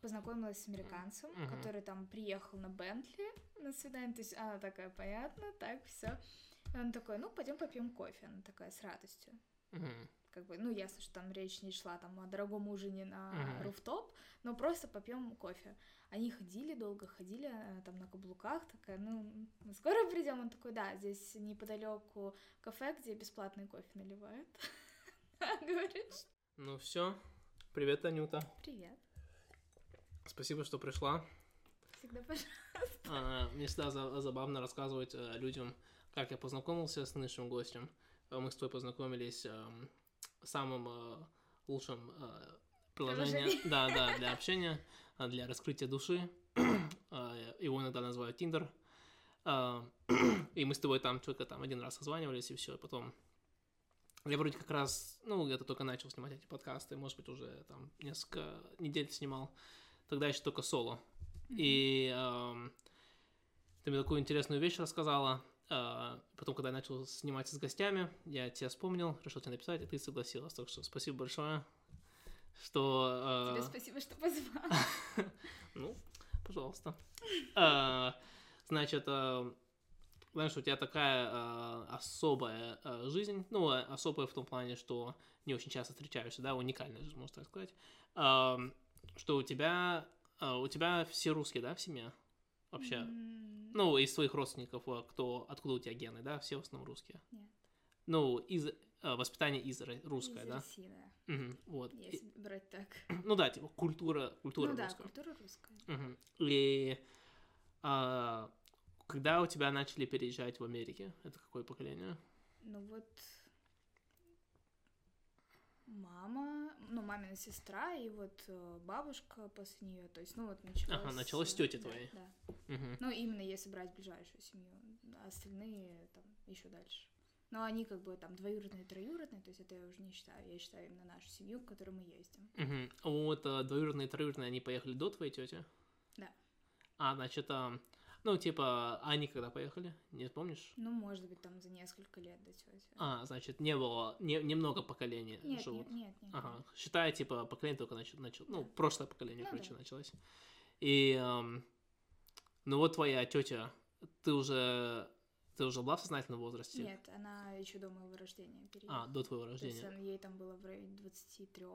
познакомилась с американцем, Мгм. который там приехал на Бентли на свидание, то есть она такая, понятно, так, все. И он такой, ну, пойдем попьем кофе. Она такая, с радостью. Мгм. Как бы, ну, ясно, что там речь не шла там о дорогом ужине на Мгм. руфтоп, но просто попьем кофе. Они ходили долго, ходили э, там на каблуках, такая, ну, мы скоро придем. Он такой, да, здесь неподалеку кафе, где бесплатный кофе наливают. Говорит, Ну все. Привет, Анюта. привет, Спасибо, что пришла. всегда пожалуйста. А, Мне всегда за- забавно рассказывать э, людям, как я познакомился с нынешним гостем. Э, Мы с тобой познакомились эм, самым э, лучшим э, приложением Приложение. да, да, для общения, для раскрытия души. Его иногда называют Tinder. И мы с тобой там только там один раз созванивались, и все, потом я вроде как раз, ну, где-то только начал снимать эти подкасты, может быть, уже там несколько недель снимал. Тогда еще только соло. И эм, ты мне такую интересную вещь рассказала. Э, потом, когда я начал снимать с гостями, я тебя вспомнил, решил тебе написать, и ты согласилась. Так что спасибо большое, что... э, Тебе спасибо, что позвал. ну, пожалуйста. Э, Значит, э, знаешь, у тебя такая э, особая э, жизнь, ну, э, особая в том плане, что не очень часто встречаешься, да, уникальная жизнь, можно так сказать, Эм, что у тебя, э, у тебя все русские, да, в семье? Вообще, М, ну, из твоих родственников, э, кто, откуда у тебя гены, да, все в основном русские? Нет. Ну, из э, воспитание из русское, из да? России, да. Мгм, вот. И- Если брать так. ну да, типа культура, культура ну да, русская. культура русская. Мгм. И а, когда у тебя начали переезжать в Америке? Это какое поколение? Ну вот мама, ну мамина сестра и вот э, бабушка после нее, то есть ну вот началось. Ага, началось с э, да, твоей. Да. Мгм. Ну именно если брать ближайшую семью, а остальные там еще дальше. Но они как бы там двоюродные, троюродные, то есть это я уже не считаю, я считаю именно нашу семью, к которой мы ездим. Мгм. Вот а, двоюродные троюродные, они поехали до твоей тети? Да. А, значит, а, ну, типа, они когда поехали? Не помнишь? Ну, может быть, там за несколько лет до тети. А, значит, не было, не, немного поколений нет, живут. нет, нет, нет. Ага, считая, типа, поколение только начало, начал, ну, прошлое поколение, Ну короче, да. началось. И, ам, ну, вот твоя тетя, ты уже, ты уже была в сознательном возрасте? Нет, она еще до моего рождения переехала. А, до твоего То есть рождения. ей там было в районе 23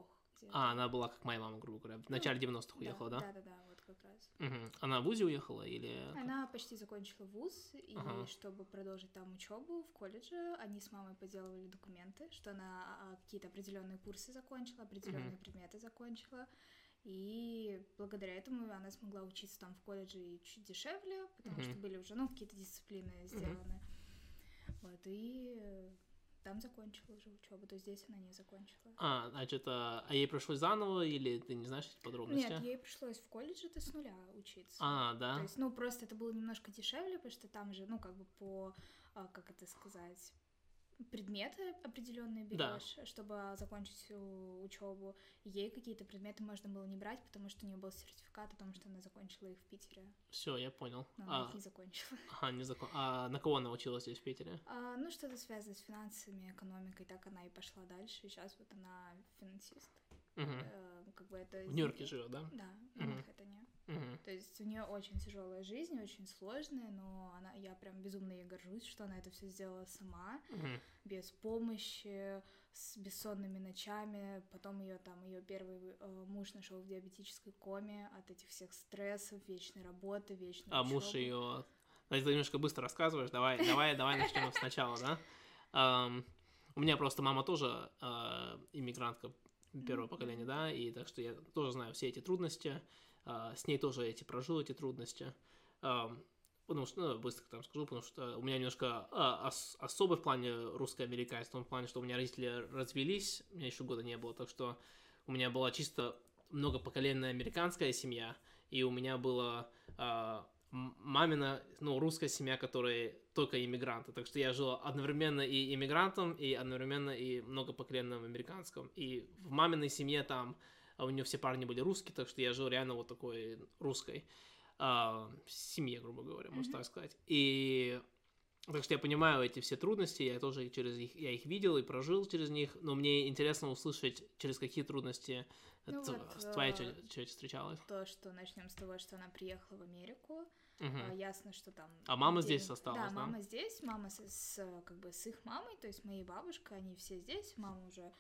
где-то. А, она была как моя мама, грубо говоря, в начале 90-х уехала, да? Да, да, да, вот как раз. Мгм. Она в ВУЗе уехала или... Она почти закончила вуз, и Ага. чтобы продолжить там учебу в колледже, они с мамой поделывали документы, что она а, какие-то определенные курсы закончила, определенные предметы закончила. И благодаря этому она смогла учиться там в колледже и чуть дешевле, потому Мгм. что были уже, ну, какие-то дисциплины сделаны. Вот, и э, там закончила уже учебу, то здесь она не закончила. А, значит, а, а ей пришлось заново или ты не знаешь эти подробности? Нет, ей пришлось в колледже-то с нуля учиться. А, да? То есть, ну, просто это было немножко дешевле, потому что там же, ну, как бы по, а, как это сказать, предметы определенные Да. берешь, чтобы закончить учебу. Ей какие-то предметы можно было не брать, потому что у нее был сертификат о том, что она закончила их в Питере. Все, я понял. Но она А, их не закончила. ага, не закон... а на кого она училась здесь, в Питере? А, ну, что-то связано с финансами, экономикой, так она и пошла дальше. И сейчас вот она финансист. Э, как бы это... В Нью-Йорке живет, да? Да, в Мгм. Манхэттене. Мгм. То есть у нее очень тяжелая жизнь, очень сложная, но она, я прям безумно ей горжусь, что она это все сделала сама, Мгм. без помощи, с бессонными ночами. Потом ее там ее первый э, муж нашел в диабетической коме от этих всех стрессов, вечной работы, вечной А муж учёбы. ее... Значит, ты немножко быстро рассказываешь. Давай, давай, давай начнем сначала, да? У меня просто мама тоже а, иммигрантка первого поколения, да, и так что я тоже знаю все эти трудности. А, с ней тоже эти прожил эти трудности. Потому что, ну, быстро там скажу, потому что у меня немножко а, ос- особый в плане русско-американец, в том плане, что у меня родители развелись, у меня еще года не было, так что у меня была чисто многопоколенная американская семья, и у меня была а, мамина, ну, русская семья, которые только иммигранты. Так что я жил одновременно и иммигрантом, и одновременно и многопоколенным американском. И в маминой семье там а у нее все парни были русские, так что я жил реально вот такой русской а, семье, грубо говоря, можно Мгм. так сказать. И Так что я понимаю эти все трудности, я тоже через их, я их видел и прожил через них, но мне интересно услышать, через какие трудности Ну вот, твоя э, тетя встречалась. То, что начнем с того, что она приехала в Америку. А, Ясно, что там... А мама денег- здесь осталась, да? Да, мама здесь, мама с, с, как бы с их мамой, то есть моей бабушкой, они все здесь. Мама уже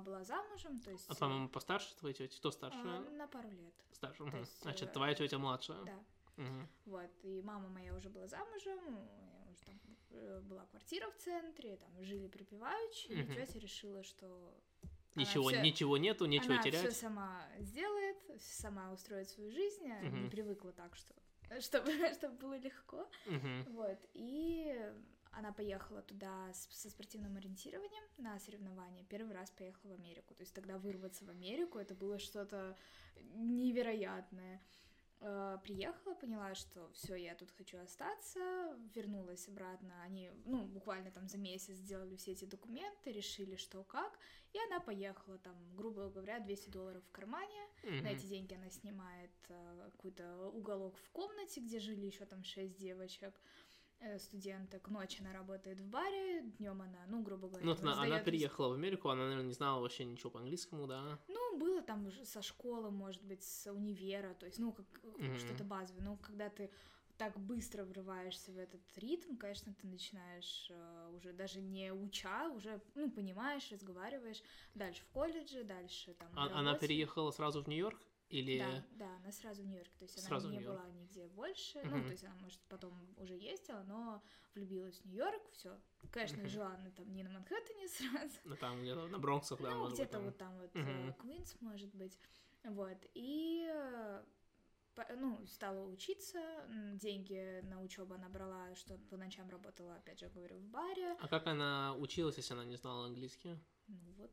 была замужем, то есть... А по-моему, постарше твоей тети? Кто старше? а, на пару лет, Старше. мгм. есть, Значит, э, твоя тетя младшая. да. Мгм. Вот, и мама моя уже была замужем, уже там э, была квартира в центре, там жили припеваючи, и Мгм. тетя решила, что она Ничего, всё- ничего нету, нечего она все терять. сама сделает, сама устроит свою жизнь, а не привыкла так, что чтобы, чтобы было легко. Мгм. Вот, и она поехала туда со спортивным ориентированием на соревнования. Первый раз поехала в Америку. То есть тогда вырваться в Америку это было что-то невероятное. Э, Приехала, поняла, что все, я тут хочу остаться, вернулась обратно. Они, ну, буквально там за месяц сделали все эти документы, решили, что как, и она поехала там, грубо говоря, 200 долларов в кармане, на Мгм. эти деньги она снимает э, какой-то уголок в комнате, где жили еще там шесть девочек, э, студенток. Ночью она работает в баре, днем она, ну, грубо говоря, Ну, она, она переехала в Америку, она, наверное, не знала вообще ничего по-английскому, да? Ну, было там уже со школы, может быть, с универа, то есть, ну, как, Мгм. что-то базовое. Но когда ты так быстро врываешься в этот ритм, конечно, ты начинаешь э, уже даже не уча, уже, ну, понимаешь, разговариваешь. Дальше в колледже, дальше там А- она переехала сразу в Нью-Йорк? Или... Да, да, она сразу в Нью-Йорк, то есть Сразу она не была нигде больше, Мгм. ну, то есть она, может, потом уже ездила, но влюбилась в Нью-Йорк, все. Конечно, Мгм. жила она там не на Манхэттене сразу, Ну, там где-то на Бронксах, да, ну, где-то там. вот там вот э, Квинс, может быть, вот, и э, ну, стала учиться, деньги на учебу она брала, что по ночам работала, опять же, говорю, в баре, А как она училась, если она не знала английский? ну вот.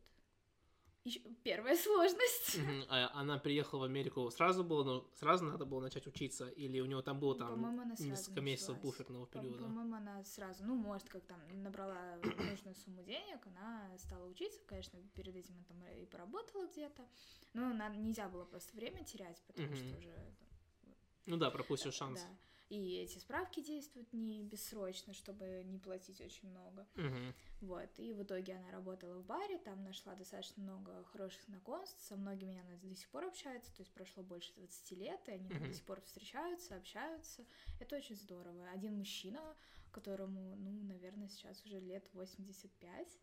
Ещё первая сложность. А она приехала в Америку сразу было, ну, сразу надо было начать учиться, или у него там было там несколько месяцев буферного периода? По-моему, она сразу, ну, может, как там набрала нужную сумму денег, она стала учиться, конечно, перед этим она там и поработала где-то, но нельзя было просто время терять, потому что уже... Ну да, пропустишь шанс. Да. И эти справки действуют не бессрочно, чтобы не платить очень много. Мгм. Вот, и в итоге она работала в баре, там нашла достаточно много хороших знакомств, со многими она до сих пор общается, то есть прошло больше 20 лет, и они Мгм. до сих пор встречаются, общаются. Это очень здорово. Один мужчина, которому, ну, наверное, сейчас уже лет 85,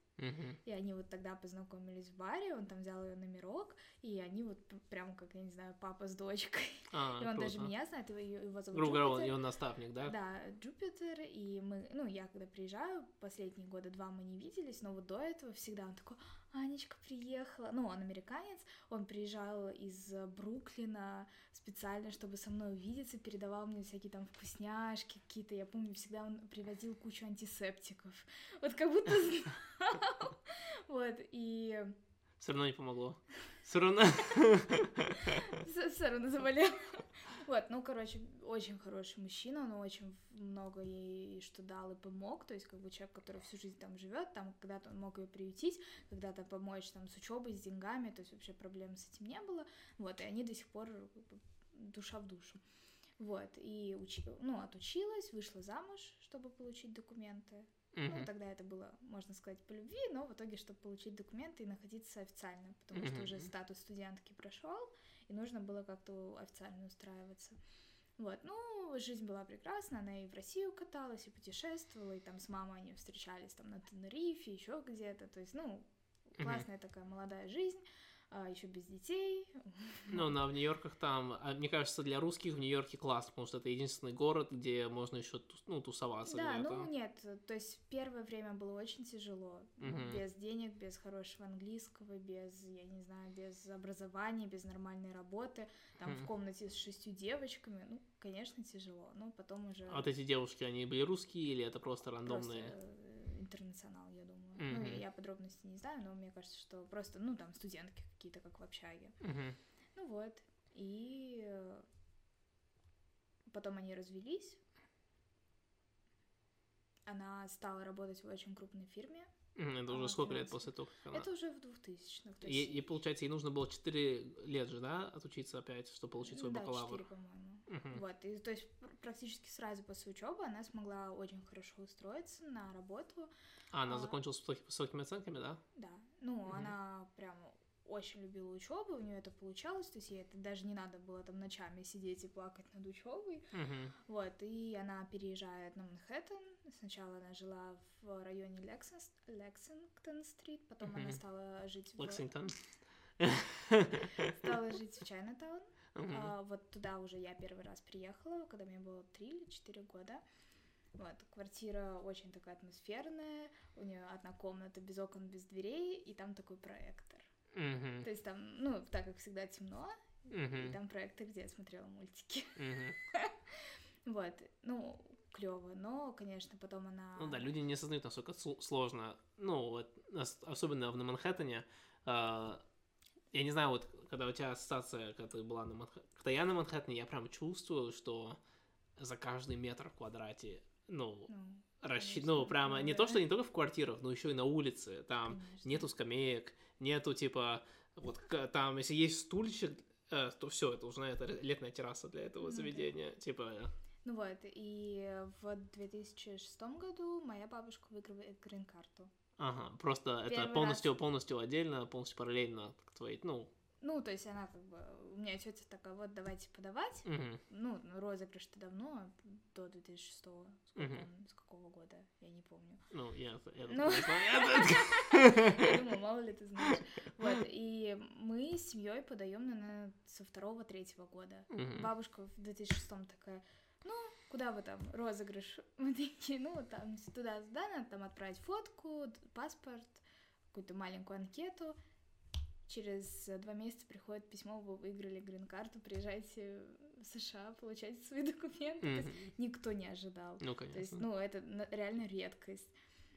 И они вот тогда познакомились в баре, он там взял ее номерок, и они вот прям, как, я не знаю, папа с дочкой. А, и он даже круто. меня знает, его, его зовут Грубо говоря, он, и он наставник, да? Да, Джупитер, и мы, ну, я когда приезжаю, последние года два мы не виделись, но вот до этого всегда он такой, Анечка приехала, ну, он американец, он приезжал из Бруклина специально, чтобы со мной увидеться, передавал мне всякие там вкусняшки какие-то, я помню, всегда он привозил кучу антисептиков, вот как будто знал, вот, и Все равно не помогло. Все равно. все равно заболел. Вот, ну, короче, очень хороший мужчина, он очень много ей что дал и помог, то есть как бы человек, который всю жизнь там живет, там когда-то он мог ее приютить, когда-то помочь там с учебой, с деньгами, то есть вообще проблем с этим не было, вот, и они до сих пор как бы, душа в душу. Вот, и учи... ну, отучилась, вышла замуж, чтобы получить документы. Ну, Мгм. тогда это было, можно сказать, по любви, но в итоге, чтобы получить документы и находиться официально, потому что уже статус студентки прошел, и нужно было как-то официально устраиваться. Вот, ну, жизнь была прекрасна, она и в Россию каталась, и путешествовала, и там с мамой они встречались там на Тенерифе, еще где-то, то есть, ну, классная такая молодая жизнь, еще без детей. Ну, на в Нью-Йорках там, а, мне кажется, для русских в Нью-Йорке классно, потому что это единственный город, где можно еще ну, тусоваться Да, где-то. ну нет, то есть первое время было очень тяжело, Мгм. без денег, без хорошего английского, без, я не знаю, без образования, без нормальной работы, там в Мгм. комнате с шестью девочками, ну, конечно, тяжело, но потом уже А вот эти девушки, они были русские или это просто просто рандомные? э, интернационал, я думаю. Ну, Мгм. я подробностей не знаю, но мне кажется, что просто, ну, там студентки какие-то, как в общаге. Мгм. Ну вот, и э, потом они развелись. Она стала работать в очень крупной фирме, Это уже сколько лет после того, как она... Это уже в 2000-х. то И, и получается, ей нужно было 4 лет же, да, отучиться опять, чтобы получить свой да, бакалавр. 4, по-моему. Мгм. Вот, и то есть пр- практически сразу после учебы она смогла очень хорошо устроиться на работу. А, она А. закончила с высоки- высокими оценками, да? Да, ну, Мгм. она прям очень любила учебу, у нее это получалось, то есть ей это даже не надо было там ночами сидеть и плакать над учебой. Мгм. Вот, и она переезжает на Манхэттен. Сначала она жила в районе Лексинс- Лексингтон-стрит, потом она Мгм. стала жить в... Лексингтон. стала жить в Чайнатаун. Мгм. А, вот туда уже я первый раз приехала, когда мне было 3 или 4 года. Вот, квартира очень такая атмосферная, у нее одна комната без окон, без дверей, и там такой проектор. Мгм. То есть там, ну, так как всегда темно, и Мгм. там проектор, где я смотрела мультики. Мгм. Вот, ну, клево, но, конечно, потом она... Ну да, люди не осознают, насколько сл- сложно. Ну, вот, ос- особенно в- на Манхэттене. а, я не знаю, вот, когда у тебя ассоциация, когда ты была на Манхэттене, когда я на Манхэттене, я прям чувствую, что за каждый метр в квадрате, ну, Ну, конечно, ну, прямо, не да. то, что не только в квартирах, но еще и на улице, там конечно. нету скамеек, нету, типа, вот, там, если есть стульчик, э, то все, это уже это летная терраса для этого Ну да. заведения, типа, Ну вот, и в 2006 году моя бабушка выигрывает грин-карту. ага, просто это Первый полностью, полностью отдельно, полностью параллельно к твоей, ну, Ну, то есть она как бы... У меня тетя такая, вот, давайте подавать. мгм. Ну, розыгрыш-то давно, до 2006 Сколько Мгм. он, с какого года, я не помню. ну, я, я Ну. Я думаю, мало ли ты знаешь. Вот, и мы с семьей подаем, наверное, со второго-третьего года. Мгм. Бабушка в 2006 такая, ну, куда вы там, розыгрыш? Мы такие, ну, там, туда-туда, надо там отправить фотку, паспорт, какую-то маленькую анкету. Через э, два месяца приходит письмо, вы выиграли грин-карту, приезжайте в США, получайте свои документы. То есть никто не ожидал. Ну, То есть, конечно. ну, это реально редкость.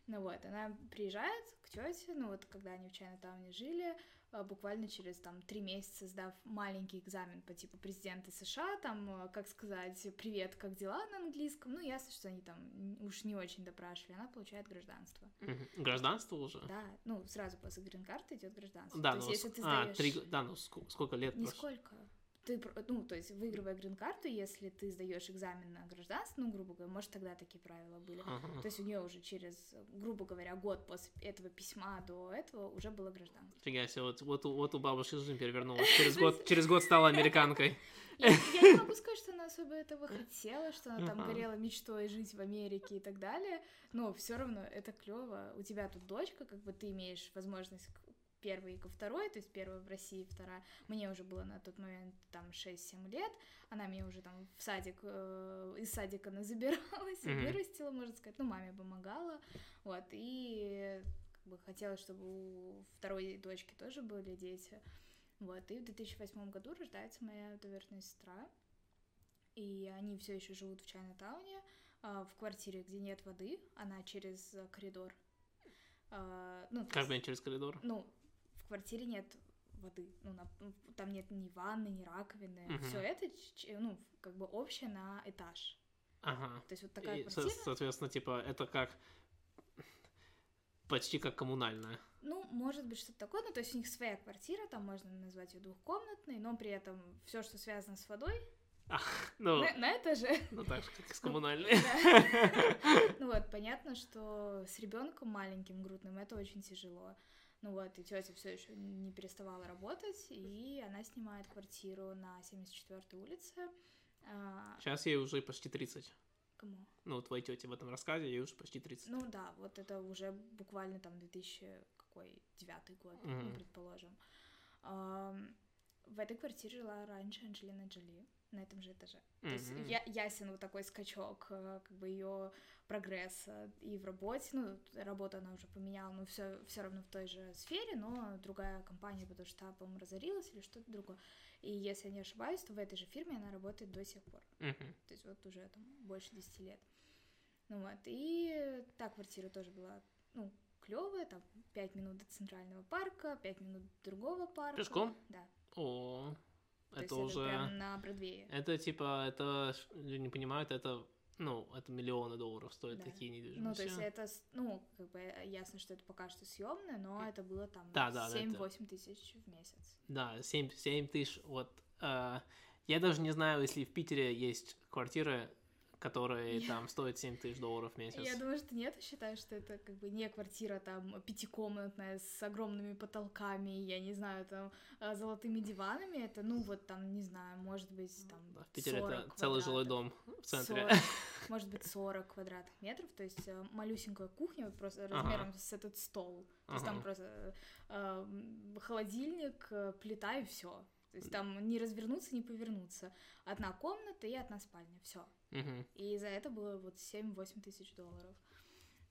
Ну вот, она приезжает к тете, ну вот, когда они в Чайнатауне жили, а, буквально через там три месяца, сдав маленький экзамен по типу президента США, там, а, как сказать, привет, как дела на английском, ну, ясно, что они там уж не очень допрашивали, она получает гражданство. Гражданство уже? Да, ну, сразу после грин-карты идет гражданство. Да, то ну, есть, если ты а, сдаешь... три, г- да, ну, ск- сколько лет прошло? Ты, ну, то есть, выигрывая грин-карту, если ты сдаешь экзамен на гражданство, ну, грубо говоря, может, тогда такие правила были. Ага. То есть у нее уже через, грубо говоря, год после этого письма до этого уже было гражданство. Фига себе, вот, вот, вот у бабушки жизнь перевернулась. Через год, через год стала американкой. Я, я не могу сказать, что она особо этого хотела, что она там горела мечтой жить в Америке и так далее, но все равно это клево. У тебя тут дочка, как бы ты имеешь возможность первой ко второй, то есть первая в России, вторая. Мне уже было на тот момент там 6-7 лет, она меня уже там в садик, э, из садика назабиралась, и Мгм. вырастила, можно сказать, ну, маме помогала, вот, и как бы хотела, чтобы у второй дочки тоже были дети, вот, и в 2008 году рождается моя двоюродная сестра, и они все еще живут в Чайнатауне, а, в квартире, где нет воды, она через э, коридор. А, Ну, Как есть- через коридор. ну, в квартире нет воды, ну, на- ну, там нет ни ванны, ни раковины, Мгм. все это, ну, как бы общее на этаж. Ага. То есть вот такая И, со- квартира, соответственно, типа, это как... Почти как коммунальная. ну, может быть, что-то такое, ну, то есть у них своя квартира, там можно назвать ее двухкомнатной, но при этом все, что связано с водой, Ну, на, на этаже. ну так же, как и с коммунальной. Ну вот, понятно, что с ребенком маленьким грудным это очень тяжело. Ну вот, и тетя все еще не переставала работать, и она снимает квартиру на 74-й улице. А, Сейчас ей уже почти 30. кому? Ну, твоей тете в этом рассказе ей уже почти 30. Ну да, вот это уже буквально там 2000 какой девятый год, ну, Мгм. предположим. В этой квартире жила раньше Анджелина Джоли на этом же этаже. То есть я, ясен вот такой скачок, э, как бы ее прогресса и в работе. Ну, работу она уже поменяла, но все, все равно в той же сфере, но другая компания, потому что по-моему, разорилась или что-то другое. И если я не ошибаюсь, то в этой же фирме она работает до сих пор. Мгм. То есть вот уже там больше 10 лет. Ну вот, и та квартира тоже была, ну, клевая, там 5 минут до центрального парка, 5 минут до другого парка. Пешком? Да. О, То это уже... это прям на Бродвее. Это типа, это, люди не понимают, это ну, это миллионы долларов стоят Да. такие недвижимости. Ну, то есть это, ну, как бы э, ясно, что это пока что съемное, но это было там Да, да, да, 7-8 тысяч в месяц. Да, 7, 7 тысяч, вот. э, я даже не знаю, если в Питере есть квартиры, которые Я- там стоят 7 тысяч долларов в месяц. Я думаю, что нет, считаю, что это как бы не квартира там пятикомнатная с огромными потолками, я не знаю, там э, золотыми диванами, это, ну, вот там, не знаю, может быть, там Да, в Питере 40 это целый жилой квадратов. дом в центре. 40, может быть, 40 квадратных метров, то есть э, малюсенькая кухня, вот просто Ага. размером с этот стол. То есть там Ага. просто э, холодильник, э, плита и все. То есть там не развернуться, не повернуться. Одна комната и одна спальня, все. Мгм. И за это было вот 7-8 тысяч долларов.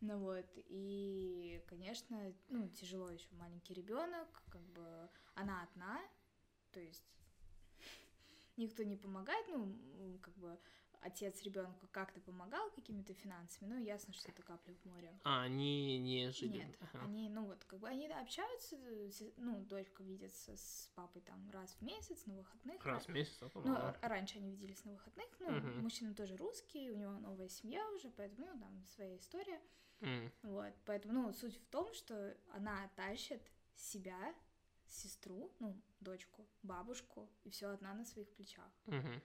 Ну вот, и, конечно, ну, тяжело еще маленький ребенок, как бы она одна, то есть никто не помогает, ну, как бы отец ребенку как-то помогал какими-то финансами, но ясно, что это капля в море. А, они не жили. Нет, Ага. они, ну вот, как бы они общаются, ну, дочка видится с папой там раз в месяц на выходных. Раз в месяц, а то Ну, мало. а раньше они виделись на выходных, ну, Мгм. мужчина тоже русский, у него новая семья уже, поэтому, ну, там своя история, М, вот, поэтому, ну, суть в том, что она тащит себя, сестру, ну, дочку, бабушку, и все одна на своих плечах. мгм.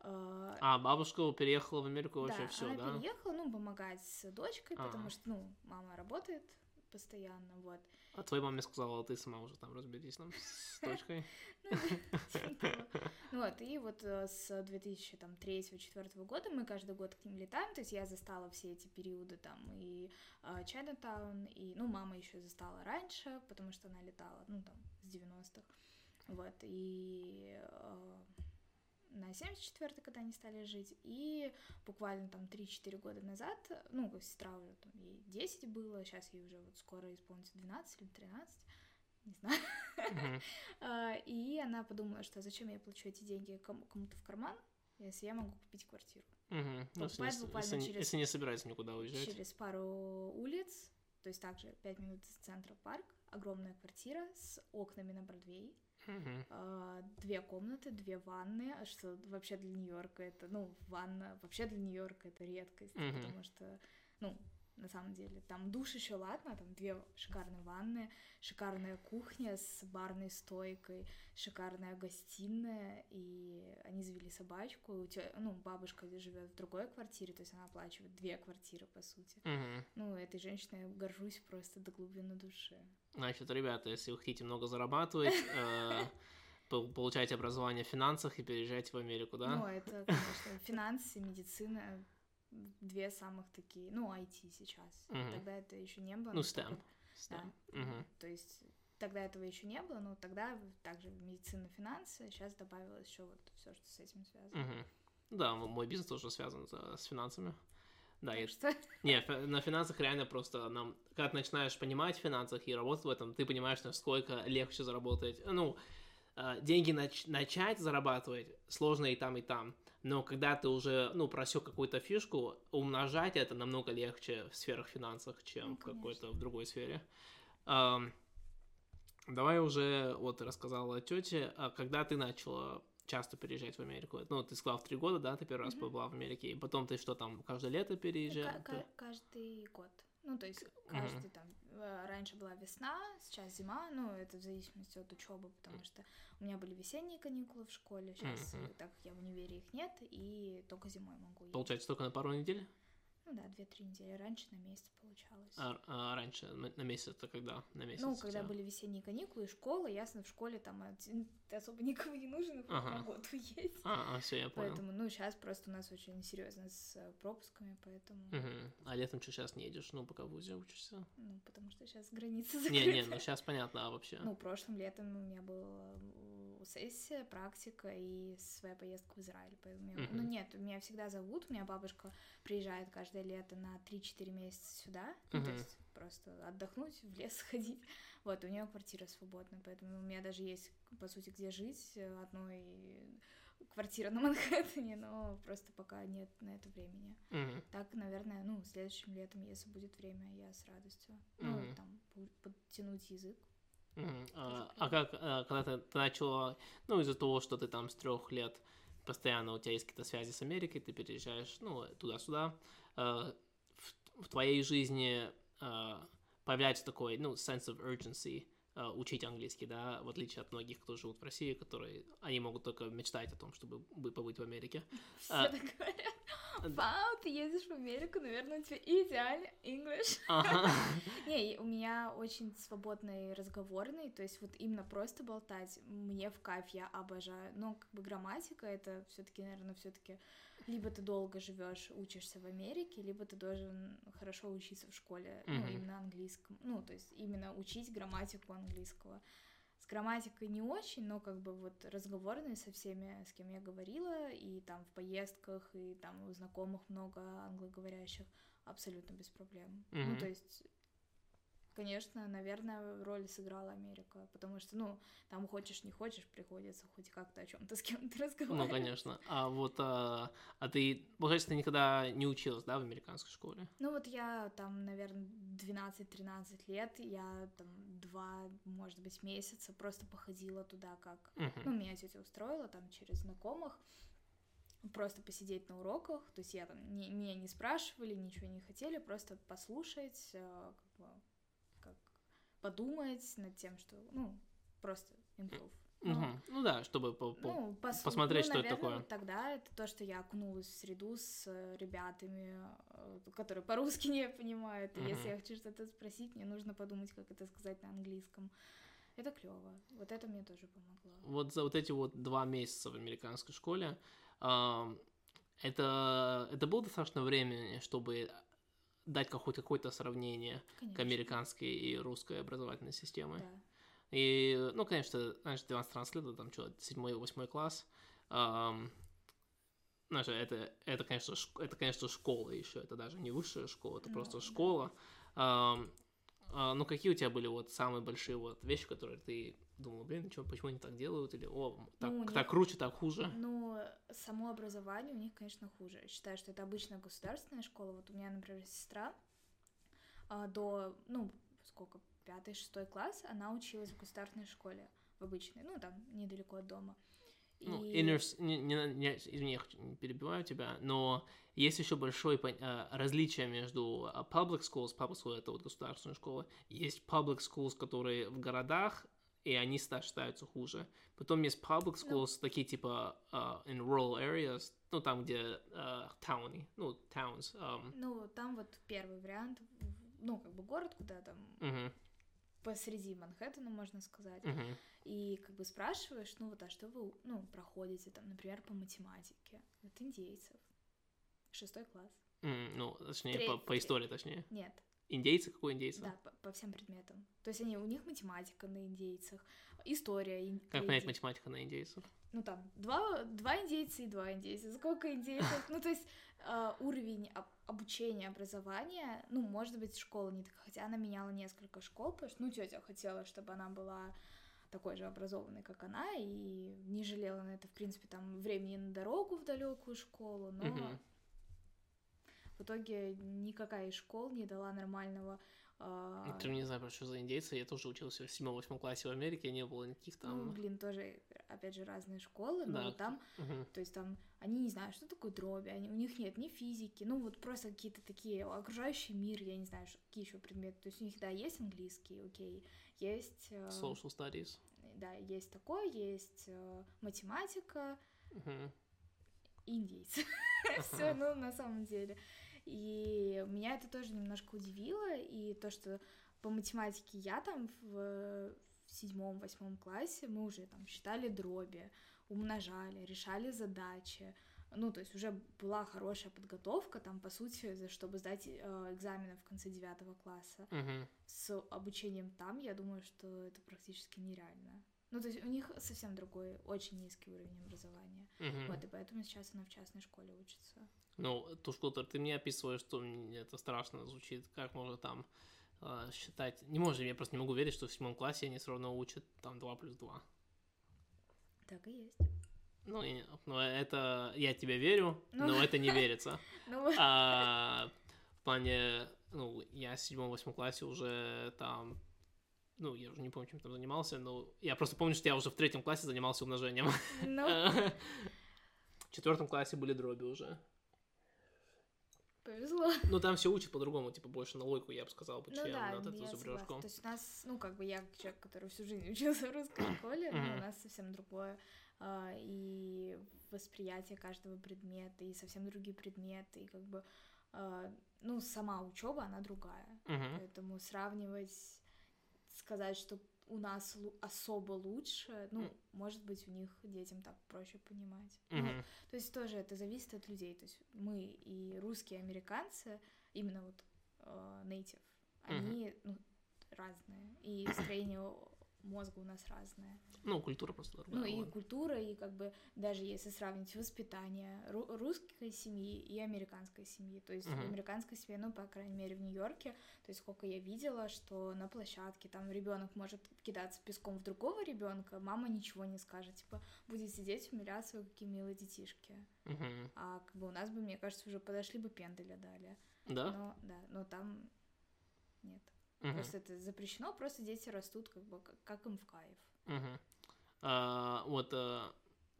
А, А, бабушка переехала в Америку вообще да, все, она да? переехала, ну, помогать с дочкой, потому Ага. что, ну, мама работает постоянно, вот. А твоей маме сказала, ты сама уже там разберись там с точкой. Ну вот, и вот э, с 2003-2004 года мы каждый год к ним летаем, то есть я застала все эти периоды там и Чайнатаун, и, ну, мама еще застала раньше, потому что она летала, ну, там, с 90-х, вот, и э, на 74-й, когда они стали жить, и буквально там 3-4 года назад, ну, сестра уже, там, ей 10 было, сейчас ей уже вот скоро исполнится 12 или 13, не знаю, а, И она подумала, что зачем я плачу эти деньги кому- кому-то в карман, если я могу купить квартиру. Мгм. Ну, если не Покупать с- буквально если не- через- Если не собирается никуда уезжать. Через пару улиц, то есть также 5 минут из центра парк, огромная квартира с окнами на Бродвей, А, две комнаты, две ванны, а что вообще для Нью-Йорка это, ну, ванна, вообще для Нью-Йорка это редкость, Мгм. потому что, ну, на самом деле, там душ еще ладно, там две шикарные ванны, шикарная кухня с барной стойкой, шикарная гостиная, и они завели собачку, тё- ну, бабушка живет в другой квартире, то есть она оплачивает две квартиры, по сути. Мгм. Ну, этой женщиной я горжусь просто до глубины души. Значит, ребята, если вы хотите много зарабатывать, э, пол- получайте образование в финансах и переезжайте в Америку, да? Ну, это, конечно, финансы, медицина, две самых такие, ну, IT сейчас. Мгм. Тогда это еще не было. Ну, настолько- STEM. Да. STEM. Мгм. То есть тогда этого еще не было, но тогда также медицина, финансы, сейчас добавилось еще вот все, что с этим связано. Мгм. Да, мой бизнес тоже связан с, финансами. Да, Так и что Не, на финансах реально просто нам, когда ты начинаешь понимать в финансах и работать в этом, ты понимаешь, насколько легче заработать. Ну, деньги нач- начать зарабатывать сложно и там, и там. Но когда ты уже, ну, просек какую-то фишку, умножать это намного легче в сферах финансов, чем Ну, в какой-то в другой сфере. Ам, давай уже, вот ты рассказала тете, а когда ты начала часто переезжать в Америку? Ну, ты сказала в три года, да, ты первый раз Мгм. побыла в Америке, и потом ты что там, каждое лето переезжала? ка- ка- каждый год. Ну, то есть каждый там... э, Раньше была весна, сейчас зима, ну, это в зависимости от учебы, потому что у меня были весенние каникулы в школе, сейчас, Мгм. так как я в универе их нет, и только зимой могу ездить. Получается, только на пару недель? Ну да, две-три недели. Раньше на месяц получалось. А, а раньше, на, месяц, это когда? На месяц? Ну, когда тебя? были весенние каникулы, школа, ясно, в школе там ты особо никого не нужен, Ага. на год уедь. А, все, я понял. Поэтому, ну, сейчас просто у нас очень серьезно с э, пропусками, поэтому, Мгм. А летом что, сейчас не едешь? Ну, пока в ВУЗе учишься? ну, потому что сейчас границы Не, закрыты. не, ну сейчас понятно, а вообще? Ну, прошлым летом у меня была э, сессия, практика и своя поездка в Израиль. Поэтому я- Ну, нет, меня всегда зовут. У меня бабушка приезжает каждое лето на 3-4 месяца сюда. Ну, то есть просто отдохнуть, в лес сходить. Вот, у нее квартира свободная, поэтому у меня даже есть, по сути, где жить. э, Одной квартира на Манхэттене, но просто пока нет на это времени. Мгм. Так, наверное, ну, следующим летом, если будет время, я с радостью. Ну, Мгм. там, подтянуть язык. А, а как, а, когда ты, ты начала, ну, из-за того, что ты там с трех лет постоянно у тебя есть какие-то связи с Америкой, ты переезжаешь, ну, туда-сюда, э, в, в твоей жизни э, появляется такой, ну, sense of urgency, учить английский, да, в отличие от многих, кто живут в России, которые, они могут только мечтать о том, чтобы побыть в Америке. Все а, так говорят. Вау, ты едешь в Америку, наверное, у тебя идеальный English. Ага. Не, у меня очень свободный разговорный, то есть вот именно просто болтать мне в кайф, я обожаю. Но как бы грамматика это все-таки, наверное, все-таки либо ты долго живешь, учишься в Америке, либо ты должен хорошо учиться в школе, mm-hmm. ну, именно английском. Ну, то есть именно учить грамматику английского. С грамматикой не очень, но как бы вот разговорные со всеми, с кем я говорила, и там в поездках, и там у знакомых много англоговорящих, абсолютно без проблем. Mm-hmm. Ну, то есть конечно, наверное, роль сыграла Америка, потому что, ну, там хочешь не хочешь, приходится хоть как-то о чем-то с кем-то разговаривать. Ну, конечно. А вот, а, а ты, получается, ты никогда не училась, да, в американской школе? Ну, вот я там, наверное, 12-13 лет, я там два, может быть, месяца просто походила туда как... Uh-huh. Ну, меня тетя устроила там через знакомых, просто посидеть на уроках, то есть я там, не, меня не спрашивали, ничего не хотели, просто послушать, э, как бы подумать над тем, что, ну, просто improve. Ну, угу. ну да, чтобы по по ну, пос посмотреть, ну, что наверное, это такое. Вот тогда это то, что я окунулась в среду с э, ребятами, э, которые по-русски не понимают. И угу. если я хочу что-то спросить, мне нужно подумать, как это сказать на английском. Это клево. Вот это мне тоже помогло. Вот за вот эти вот два месяца в американской школе э, это, это было достаточно времени, чтобы дать хоть какое-то сравнение конечно. к американской и русской образовательной системе. Да. И, ну, конечно, знаешь, 12-13 лет, там что, 7-8 класс, эм, знаешь, это, это, конечно, это, конечно, школа еще, это даже не высшая школа, это ну, просто школа. Да. Эм, э, ну, какие у тебя были вот самые большие вот вещи, которые ты думала, блин, что, почему они так делают, или, о, так, ну, так круче, так хуже? Ну, само образование у них, конечно, хуже. Я считаю, что это обычная государственная школа. Вот у меня, например, сестра а, до, ну, сколько, пятый, шестой класс, она училась в государственной школе, в обычной, ну, там, недалеко от дома. Ну, и... inner, не, не, не, извини, я не перебиваю тебя, но есть еще большое uh, различие между а, public schools, public school это вот государственная школа, есть public schools, которые в городах, и они считаются хуже. Потом есть public ну. schools, no. такие типа uh, in rural areas, ну там, где uh, towny, ну, towns. Um. Ну, там вот первый вариант, ну, как бы город, куда там uh-huh. посреди Манхэттена, можно сказать. Uh-huh. И как бы спрашиваешь, ну вот, а что вы, ну, проходите там, например, по математике от индейцев? Шестой класс. Mm, ну, точнее, Треть, по, по истории, точнее. Нет, Индейцы? Какой индейцы? Да, по, по всем предметам. То есть они, у них математика на индейцах, история. Как понять математика на индейцев? Ну там, два, два индейца и два индейца. Сколько индейцев? Ну, то есть э, уровень об, обучения, образования, ну, может быть, школа не такая, хотя она меняла несколько школ, потому что, ну, тетя хотела, чтобы она была такой же образованной, как она, и не жалела на это, в принципе, там, времени на дорогу в далекую школу, но... Uh-huh в итоге никакая из школ не дала нормального Uh, Ты не знаю, что за индейцы, я тоже учился в 7-8 классе в Америке, не было никаких там... Ну, блин, тоже, опять же, разные школы, но да. там, угу. то есть там, они не знают, что такое дроби, они, у них нет ни физики, ну, вот просто какие-то такие, окружающий мир, я не знаю, что, какие еще предметы, то есть у них, да, есть английский, окей, есть... Uh, Social studies. Да, есть такое, есть uh, математика, угу. индейцы, все, ну, на самом деле... И меня это тоже немножко удивило, и то, что по математике я там в, в седьмом-восьмом классе, мы уже там считали дроби, умножали, решали задачи, ну, то есть уже была хорошая подготовка, там, по сути, чтобы сдать э, экзамены в конце девятого класса. Uh-huh. С обучением там, я думаю, что это практически нереально. Ну, то есть у них совсем другой, очень низкий уровень образования. Uh-huh. Вот, и поэтому сейчас она в частной школе учится. Ну, ту школу, которую ты мне описываешь, что мне это страшно звучит, как можно там э, считать... Не может, я просто не могу верить, что в седьмом классе они все равно учат там 2 плюс 2. Так и есть. Ну, и, ну это... Я тебе верю, ну... но это не верится. Ну... А, в плане... Ну, я в седьмом-восьмом классе уже там ну, я уже не помню, чем там занимался, но я просто помню, что я уже в третьем классе занимался умножением. Ну. четвертом классе были дроби уже. Повезло. Ну, там все учат по-другому, типа, больше на логику, я бы сказал, Ну чем да, эту согласна. зубрежку. То есть у нас, ну, как бы я человек, который всю жизнь учился в русской школе, но у нас совсем другое а, и восприятие каждого предмета, и совсем другие предметы, и как бы, а, ну, сама учеба, она другая. Поэтому сравнивать, сказать, что у нас особо лучше, ну, М. может быть, у них детям так проще понимать. Ну, Мгм. то есть тоже это зависит от людей. То есть мы и русские, и американцы, именно вот э, native, они ну, разные. И строение мозга у нас разное. Ну, культура просто другая. Ну и культура, и как бы даже если сравнить воспитание ру- русской семьи и американской семьи. То есть в Мгм. американской семье, ну, по крайней мере, в Нью-Йорке, то есть сколько я видела, что на площадке там ребенок может кидаться песком в другого ребенка, мама ничего не скажет, типа, будет сидеть, умиляться, какие милые детишки. Мгм. А как бы у нас бы, мне кажется, уже подошли бы пенделя дали. Да? Но, да, но там нет. Мгм. Просто это запрещено, просто дети растут как бы как, им в кайф. Мгм. А, вот, а,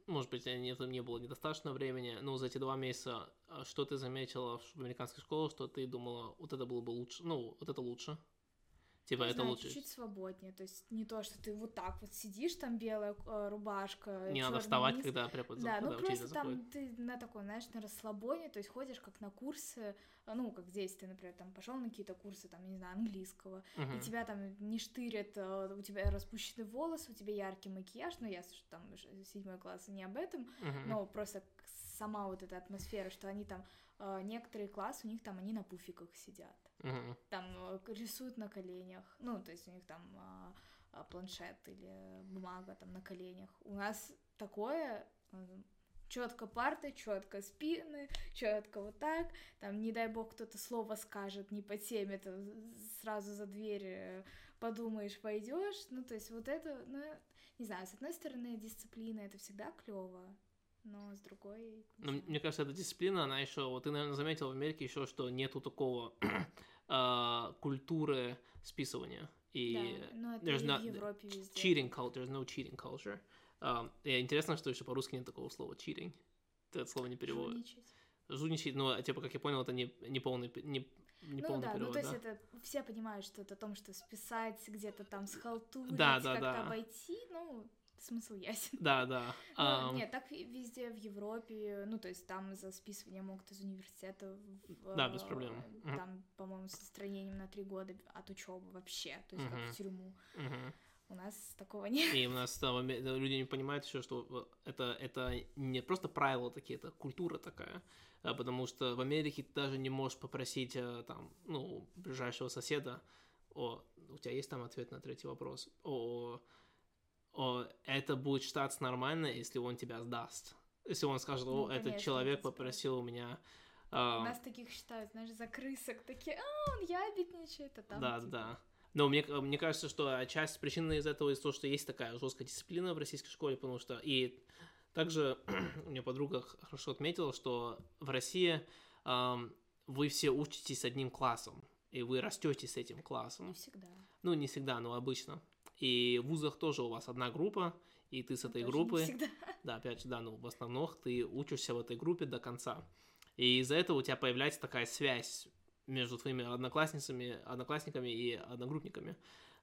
может быть, не, не было недостаточно времени, но за эти два месяца а, что ты заметила в американской школе, что ты думала, вот это было бы лучше, ну, вот это лучше? Типа, Не это знаю, лучше. чуть-чуть свободнее. То есть не то, что ты вот так вот сидишь, там белая э, рубашка, Не надо вставать, низ. когда препод Да, ну просто заходит. там ты на такой, знаешь, на расслабоне, то есть ходишь как на курсы, э, ну, как здесь ты, например, там пошел на какие-то курсы, там, я не знаю, английского, Мгм. и тебя там не штырят, э, у тебя распущены волосы, у тебя яркий макияж, ну, я там ж- седьмой класс не об этом, Мгм. но просто сама вот эта атмосфера, что они там, э, некоторые классы, у них там, они на пуфиках сидят. Мгм. там э, рисуют на коленях, ну, то есть у них там а, а, планшет или бумага там на коленях. У нас такое четко парты, четко спины, четко вот так, там, не дай бог, кто-то слово скажет не по теме, то сразу за дверь э, подумаешь, пойдешь, ну, то есть вот это, ну, не знаю, с одной стороны, дисциплина, это всегда клево, но с другой... не Ну, знаю. мне кажется, эта дисциплина, она еще, вот ты, наверное, заметил в Америке еще, что нету такого а, культуры списывания. И Да, но это there's и not- в Европе везде. cheating culture, there's no cheating culture. А, и интересно, что еще по-русски нет такого слова cheating. Ты это слово не переводишь. Жульничать. Жульничать, но, типа, как я понял, это не, не полный, не, не ну полный да, перевод, ну то есть да? это все понимают, что это о том, что списать где-то там схалтурить, Да, да, как-то да. обойти, ну смысл ясен. Да, да. Ну, Ам, нет, так везде в Европе, ну то есть там за списывание могут из университета, в- Да, без э, проблем. Мгм. Там, по-моему, с отстранением на три года от учебы вообще, то есть Мгм. как в тюрьму. мгм. У нас такого нет. И у нас там люди не понимают еще, что это, это не просто правила такие, это культура такая. А, Потому что в Америке ты даже не можешь попросить а, там, ну, ближайшего соседа, о, у тебя есть там ответ на третий вопрос, о, это будет считаться нормально, если он тебя сдаст. Если он скажет, Ну, о, этот конечно, человек попросил у меня... А, нас таких считают, знаешь, за крысок, такие, а, он ябедничает, а там... Да, типа, да. Но мне, мне кажется, что часть причины из этого из того, что есть такая жесткая дисциплина в российской школе, потому что и также у меня подруга хорошо отметила, что в России ам, вы все учитесь одним классом, и вы растете с этим Не классом. всегда. Ну, не всегда, но обычно. И в вузах тоже у вас одна группа, и ты с Ну, этой тоже группы, всегда. да, опять же, да, ну, в основном ты учишься в этой группе до конца. И из-за этого у тебя появляется такая связь между твоими одноклассницами, одноклассниками и одногруппниками,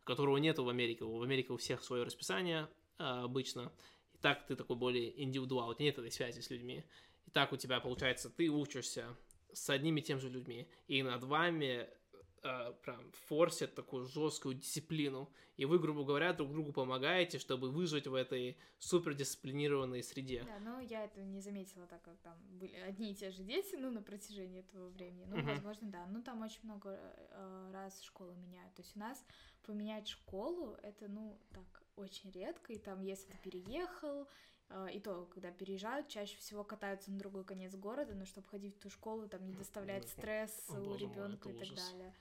которого нету в Америке. В Америке у всех свое расписание а, обычно. И так ты такой более индивидуал, у тебя нет этой связи с людьми. И так у тебя, получается, ты учишься с одними и тем же людьми, и над вами а, прям форсят такую жесткую дисциплину. И вы, грубо говоря, друг другу помогаете, чтобы выжить в этой супердисциплинированной среде. Да, но я это не заметила, так как там были одни и те же дети, ну, на протяжении этого времени. Ну, Мгм. возможно, да. Ну, там очень много э, раз школы меняют. То есть у нас поменять школу, это, ну, так, очень редко. И там, если ты переехал, э, и то, когда переезжают, чаще всего катаются на другой конец города, но чтобы ходить в ту школу, там не доставляет Ой, стресс о, у ребенка и так ужас. далее.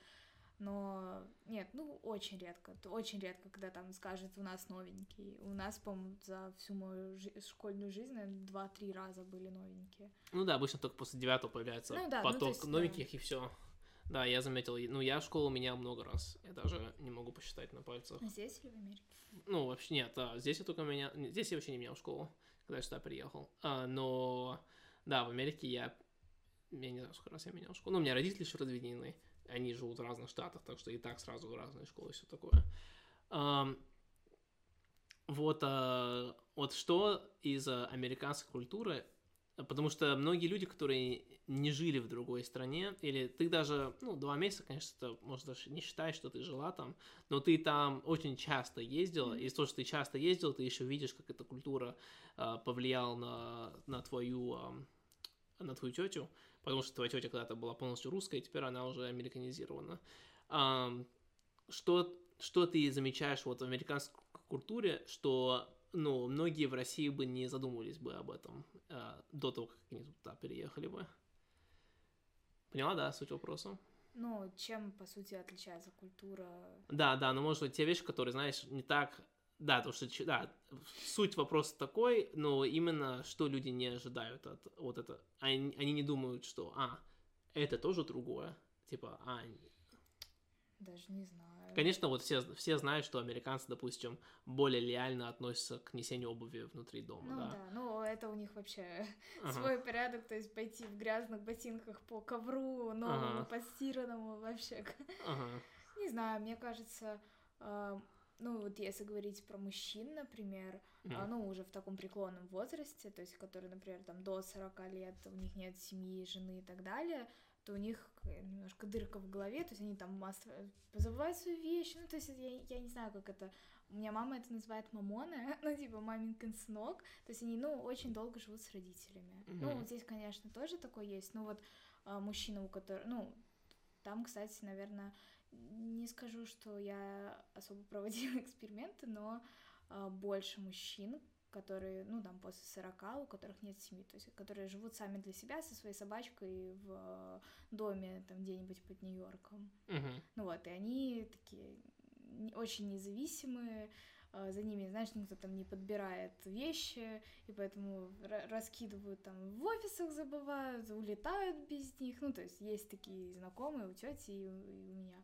Но нет, ну очень редко, очень редко, когда там скажет у нас новенький. У нас, по-моему, за всю мою жи- школьную жизнь, наверное, два-три раза были новенькие. Ну да, обычно только после девятого появляется Ну да, ну то поток есть, да. новеньких и все. Да, я заметил. Ну, я школу менял много раз. Я даже не могу посчитать на пальцах. Здесь или в Америке? Ну, вообще нет, а, здесь я только меня... Здесь я вообще не менял школу, когда я сюда приехал. А, но Да, в Америке я, я не знаю, сколько раз я менял школу. Ну, у меня родители еще разведены, они живут в разных штатах, так что и так сразу разные школы и все такое. Вот, uh, вот что из uh, американской культуры, потому что многие люди, которые не жили в другой стране, или ты даже, ну, два месяца, конечно, ты, может, даже не считаешь, что ты жила там, но ты там очень часто ездила, mm-hmm. и то, что ты часто ездил, ты еще видишь, как эта культура э, повлияла на, на твою, э, на твою тетю, потому что твоя тетя когда-то была полностью русская, и теперь она уже американизирована. Что, что ты замечаешь вот в американской культуре, что ну, многие в России бы не задумывались бы об этом э, до того, как они туда переехали бы. Поняла, да, суть вопроса? Ну, чем, по сути, отличается культура? Да, да, но, может быть, те вещи, которые, знаешь, не так... Да, то что, да, суть вопроса такой, но именно что люди не ожидают от вот это. Они, они не думают, что, а, это тоже другое. Типа, а... Даже не знаю. Конечно, вот все, все знают, что американцы, допустим, более лояльно относятся к несению обуви внутри дома, ну, да? да, ну это у них вообще ага. свой порядок, то есть пойти в грязных ботинках по ковру, новому, ага. постиранному вообще. Ага. Не знаю, мне кажется, э, ну вот если говорить про мужчин, например, mm. ну уже в таком преклонном возрасте, то есть которые, например, там до 40 лет, у них нет семьи, жены и так далее, то у них немножко дырка в голове, то есть они там массово забывают свои вещи, ну, то есть я, я не знаю, как это... У меня мама это называет мамоны, ну, типа маминкин сынок, то есть они, ну, очень долго живут с родителями. Mm-hmm. Ну, вот здесь, конечно, тоже такое есть, но вот а, мужчина, у которого... Ну, там, кстати, наверное, не скажу, что я особо проводила эксперименты, но а, больше мужчин, которые, ну, там, после 40, у которых нет семьи, то есть, которые живут сами для себя со своей собачкой в доме, там, где-нибудь под Нью-Йорком. Uh-huh. Ну вот, и они такие очень независимые, а, за ними, знаешь, никто там не подбирает вещи, и поэтому раскидывают там в офисах, забывают, улетают без них, ну, то есть есть такие знакомые у тети и у меня.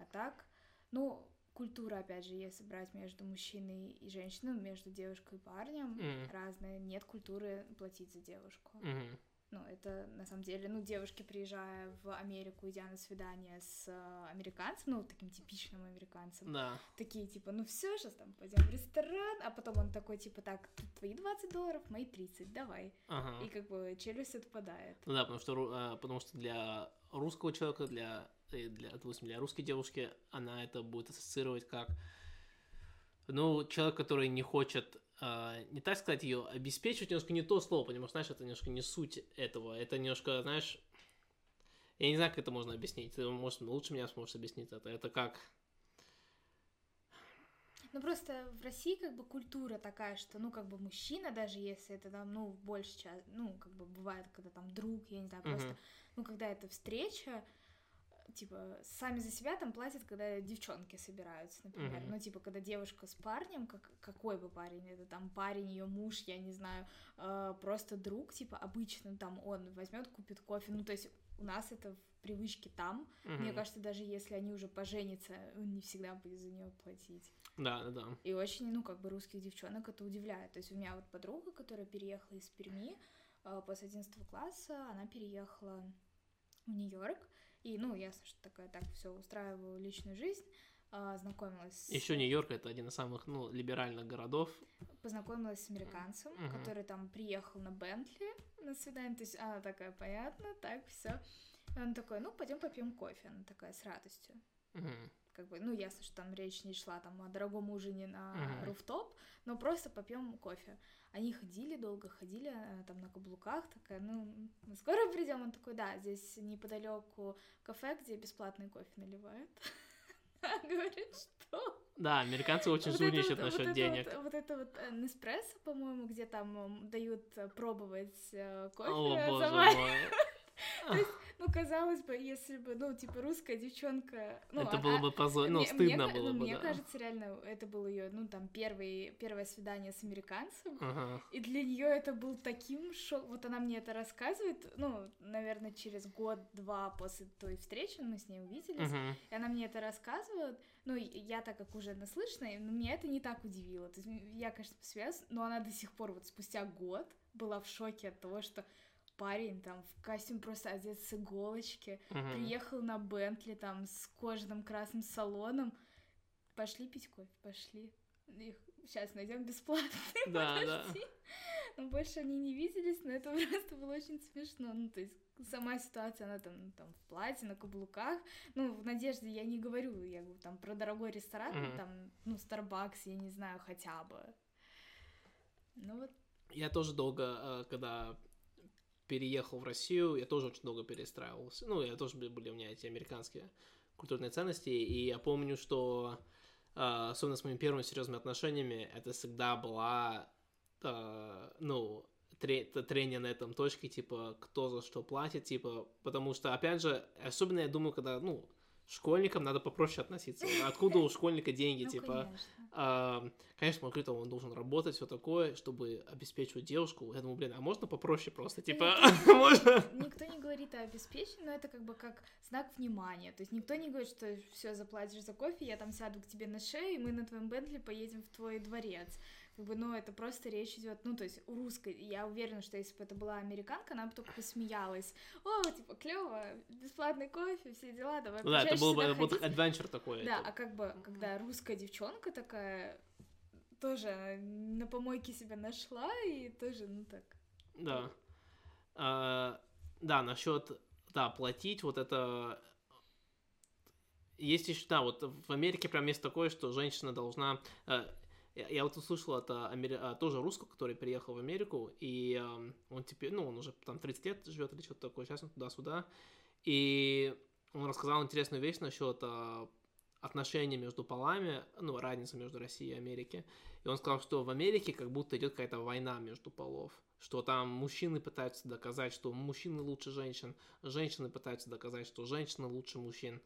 А так, ну, культура, опять же, если брать между мужчиной и женщиной, между девушкой и парнем, mm. разная. Нет культуры платить за девушку. Mm-hmm. Ну, это на самом деле, ну, девушки, приезжая в Америку, идя на свидание с э, американцем, ну, таким типичным американцем, да. такие, типа, ну все, сейчас там пойдем в ресторан, а потом он такой, типа, так, твои 20 долларов, мои 30, давай. Ага. И как бы челюсть отпадает. Ну да, потому что, э, потому что для русского человека, для для, допустим, для русской девушки она это будет ассоциировать как, ну, человек, который не хочет, э, не так сказать, ее обеспечивать, немножко не то слово, понимаешь, знаешь, это немножко не суть этого, это немножко, знаешь, я не знаю, как это можно объяснить, ты, может, лучше меня сможешь объяснить это, это как... Ну, просто в России как бы культура такая, что, ну, как бы мужчина, даже если это там, ну, больше час, ну, как бы бывает, когда там друг, я не знаю, просто, uh-huh. ну, когда это встреча, типа, сами за себя там платят, когда девчонки собираются, например. Mm-hmm. Ну, типа, когда девушка с парнем, как, какой бы парень, это там парень, ее муж, я не знаю, э, просто друг, типа, обычно там он возьмет, купит кофе. Ну, то есть у нас это в привычке там. Mm-hmm. Мне кажется, даже если они уже поженятся, он не всегда будет за нее платить. Да, да, да. И очень, ну, как бы русских девчонок это удивляет. То есть у меня вот подруга, которая переехала из Перми э, после 11 класса, она переехала в Нью-Йорк, и, ну, ясно, что такая так все устраиваю личную жизнь. А, знакомилась... Еще Нью-Йорк это один из самых, ну, либеральных городов. Познакомилась с американцем, uh-huh. который там приехал на Бентли на свидание. То есть она такая, понятно, так, все. И он такой, ну, пойдем попьем кофе. Она такая, с радостью. Uh-huh. Как бы, ну, ясно, что там речь не шла там о дорогом ужине на uh-huh. руфтоп, но просто попьем кофе. Они ходили долго, ходили э, там на каблуках, такая, ну, мы скоро придем. Он такой, да, здесь неподалеку кафе, где бесплатный кофе наливают. Говорит, что? Да, американцы очень жульничают насчет денег. Вот, это вот э, Неспрессо, по-моему, где там дают э, пробовать кофе. О, боже мой. То есть ну, казалось бы, если бы, ну, типа, русская девчонка... Ну, это было бы позор... Ну, стыдно мне, было ну, бы, Мне да. кажется, реально, это было ее, ну, там, первый, первое свидание с американцем. Ага. И для нее это был таким шок. Вот она мне это рассказывает, ну, наверное, через год-два после той встречи мы с ней увиделись. Ага. И она мне это рассказывает. Ну, я так как уже наслышанная, но меня это не так удивило. То есть я, конечно, связь, но она до сих пор, вот спустя год, была в шоке от того, что парень там в костюм просто одет с иголочки, Мгм. приехал на Бентли там с кожаным красным салоном. Пошли пить кофе, пошли. Их сейчас найдем бесплатно. Да, да. подожди. Ну, больше они не виделись, но это просто было очень смешно. Ну, то есть сама ситуация, она там, ну, там в платье, на каблуках. Ну, в Надежде я не говорю, я говорю там про дорогой ресторан, Мгм. там, ну, Starbucks, я не знаю, хотя бы. Ну, вот, Я тоже долго, э, когда переехал в Россию, я тоже очень долго перестраивался. Ну, я тоже были у меня эти американские культурные ценности, и я помню, что э, особенно с моими первыми серьезными отношениями, это всегда была, э, ну, трение на этом точке, типа, кто за что платит, типа, потому что, опять же, особенно я думаю, когда, ну, школьникам надо попроще относиться. Откуда у школьника деньги, ну, типа, конечно. а, конечно, он говорит, он должен работать, все такое, чтобы обеспечивать девушку. Я думаю, блин, а можно попроще просто, типа, можно? Никто не говорит о обеспечении, но это как бы как знак внимания. То есть никто не говорит, что все, заплатишь за кофе, я там сяду к тебе на шею, и мы на твоем Бентли поедем в твой дворец. Как бы, ну, это просто речь идет, ну, то есть у русской, я уверена, что если бы это была американка, она бы только посмеялась. О, типа, клево, бесплатный кофе, все дела, давай Ну да, это был бы вот ходить». adventure такой. Да, это- а как бы, когда русская девчонка такая тоже на помойке себя нашла, и тоже, ну, так. Да. А, Да, насчет, да, платить, вот это... Есть еще, да, вот в Америке прям есть такое, что женщина должна... э, Я я вот услышал от а, амери- а, тоже русского, который приехал в Америку, и ам, он теперь, ну, он уже там 30 лет живет или что-то такое, сейчас он туда-сюда, и он рассказал интересную вещь насчет а, отношений между полами, ну, разница между Россией и Америкой. И он сказал, что в Америке как будто идет какая-то война между полов, что там мужчины пытаются доказать, что мужчины лучше женщин, женщины пытаются доказать, что женщины лучше мужчин.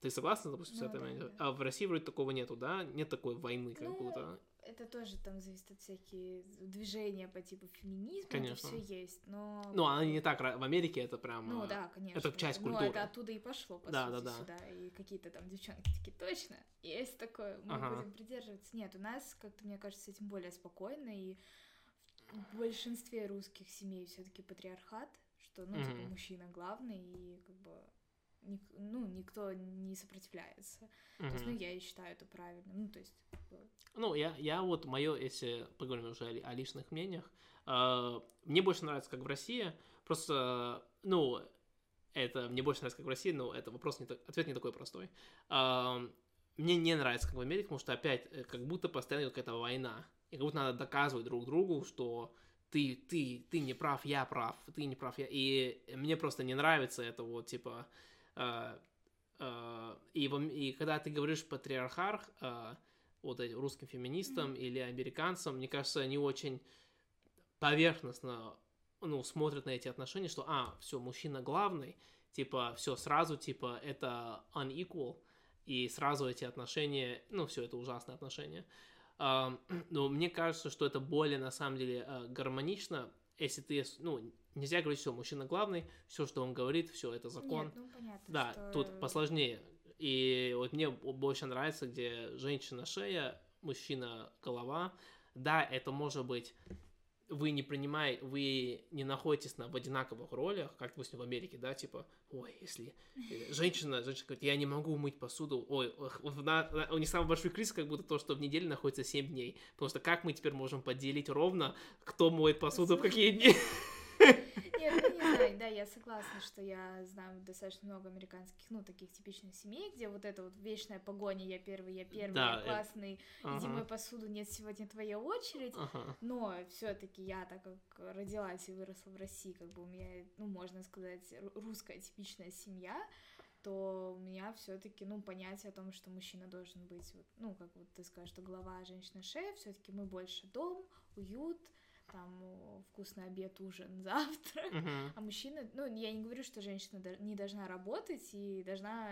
Ты согласна, допустим, с Ну, этим? да, да. А в России вроде такого нету, да? Нет такой войны как Ну, будто. Это тоже там зависит от всякие движения по типу феминизма, Конечно. это все есть, но... Ну, она не так, в Америке это прям... Ну а, да, конечно. это часть Ну, культуры. это оттуда и пошло, по Да, сути, да, да. сюда. И какие-то там девчонки такие, точно, есть такое, мы Ага. будем придерживаться. Нет, у нас, как-то, мне кажется, с этим более спокойно, и в большинстве русских семей все таки патриархат, что, ну, типа, Мгм. мужчина главный, и как бы... ник- ну, никто не сопротивляется. То есть, ну, я и считаю это правильным. Ну, то есть, Ну, я, я вот мое, если поговорим уже о, о личных мнениях, э, мне больше нравится, как в России. Просто, ну, это мне больше нравится, как в России, но это вопрос не так, ответ не такой простой. Э, мне не нравится, как в Америке, потому что опять э, как будто постоянно какая-то война. И как будто надо доказывать друг другу, что ты, ты, ты не прав, я прав, ты не прав, я... И мне просто не нравится это вот, типа... э, э, и, и когда ты говоришь патриархат, э, вот этим русским феминистам или американцам, мне кажется, они очень поверхностно ну, смотрят на эти отношения, что, а, все, мужчина главный, типа, все, сразу, типа, это unequal, и сразу эти отношения, ну, все, это ужасные отношения. Но мне кажется, что это более, на самом деле, э, гармонично, если ты, ну, нельзя говорить, что мужчина главный, все, что он говорит, все, это закон. Нет, ну, понятно, Да, что... тут посложнее. И вот мне больше нравится, где женщина шея, мужчина голова. Да, это может быть вы не принимаете, вы не находитесь на, в одинаковых ролях, как, допустим, в Америке, да, типа, ой, если э, женщина, женщина говорит, я не могу мыть посуду, ой, на- на- у них самый большой кризис, как будто то, что в неделе находится 7 дней, потому что как мы теперь можем поделить ровно, кто моет посуду в какие дни? Нет, ну не знаю, да, я согласна, что я знаю достаточно много американских, ну, таких типичных семей, где вот эта вот вечная погоня, я первый, я первый, Да, я э, классный, иди мой Ага, посуду, нет, сегодня твоя очередь. ага, Но все-таки я, так как родилась и выросла в России, как бы у меня, ну, можно сказать, ру- русская типичная семья, то у меня все-таки, ну, понятие о том, что мужчина должен быть, вот, ну, как вот ты скажешь, что голова, а женщина шея, все-таки мы больше дом, уют, там вкусный обед, ужин, завтрак. мгм. А мужчина, ну, я не говорю, что женщина не должна работать и должна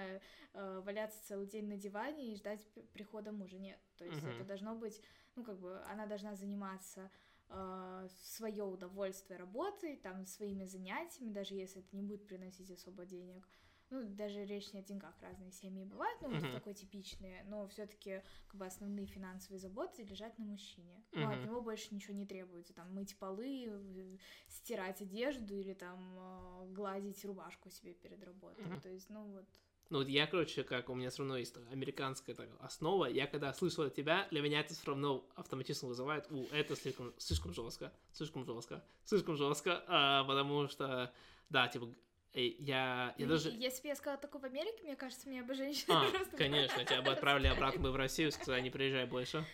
э, валяться целый день на диване и ждать прихода мужа. Нет, то есть Мгм. это должно быть, ну, как бы, она должна заниматься в свое удовольствие работой, там, своими занятиями, даже если это не будет приносить особо денег. Ну, даже речь не о деньгах, разные семьи бывают, ну, Мгм. вот такой типичные, но все таки как бы основные финансовые заботы лежат на мужчине. Ну, от него больше ничего не требуется, там, мыть полы, э, стирать одежду или там э, гладить рубашку себе перед работой, то есть, ну, вот... Ну, вот я, короче, как у меня все равно есть американская так, основа, я когда слышал от тебя, для меня это все равно автоматически вызывает, у, это слишком, слишком жестко, слишком жестко, слишком жестко, а, потому что, да, типа, я, я даже... Если бы я сказала такое в Америке, мне кажется, меня бы женщина А, просто... конечно, тебя бы отправили обратно бы в Россию, сказали, не приезжай больше.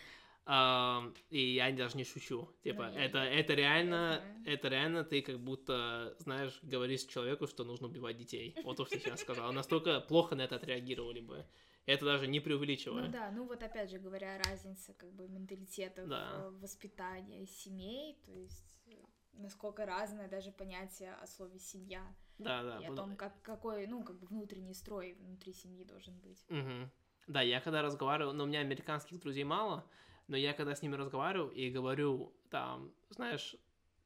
И я даже не шучу. Типа, Ну, это, это реально, это реально ты как будто, знаешь, говоришь человеку, что нужно убивать детей. Вот то, что сейчас сказал. Настолько плохо на это отреагировали бы. Это даже не преувеличивая. Ну да, ну вот опять же говоря, разница как бы менталитетов, Да. э, воспитания семей, то есть насколько разное даже понятие о слове семья Да, да. и о буду- том, как, какой, ну, как бы внутренний строй внутри семьи должен быть. Мгм. Да, я когда разговариваю, но у меня американских друзей мало, но я когда с ними разговариваю и говорю, там, знаешь,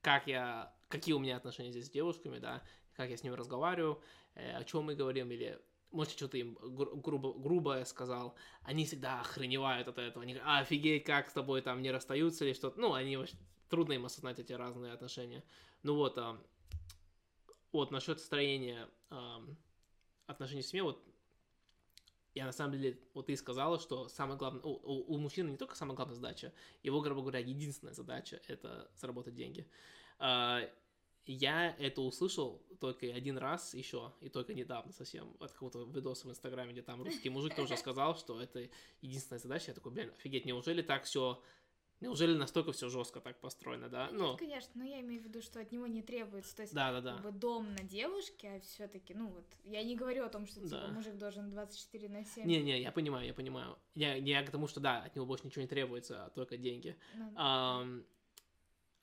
как я, какие у меня отношения здесь с девушками, да, как я с ними разговариваю, э, о чем мы говорим, или может, что-то им гру- грубо, грубое сказал, они всегда охреневают от этого, они говорят, офигеть, как с тобой там не расстаются или что-то, ну, они вообще, трудно им осознать эти разные отношения. Ну вот, а, вот насчет строения ам, отношений в семье, вот я на самом деле, вот ты сказала, что самое главное, у, у- у мужчины не только самая главная задача, его, грубо говоря, единственная задача это заработать деньги. А, я это услышал только один раз еще, и только недавно совсем, от какого-то видоса в Инстаграме, где там русский мужик тоже сказал, что это единственная задача. Я такой, блин, офигеть, неужели так все, неужели настолько все жестко так построено, да? Нет, Ну, конечно, но я имею в виду, что от него не требуется, то есть да, да, да. как бы дом на девушке, а все таки ну вот, я не говорю о том, что типа Да. мужик должен 24 на 7. Не-не, я понимаю, я понимаю. Я, я к тому, что да, от него больше ничего не требуется, а только деньги. Ну, да,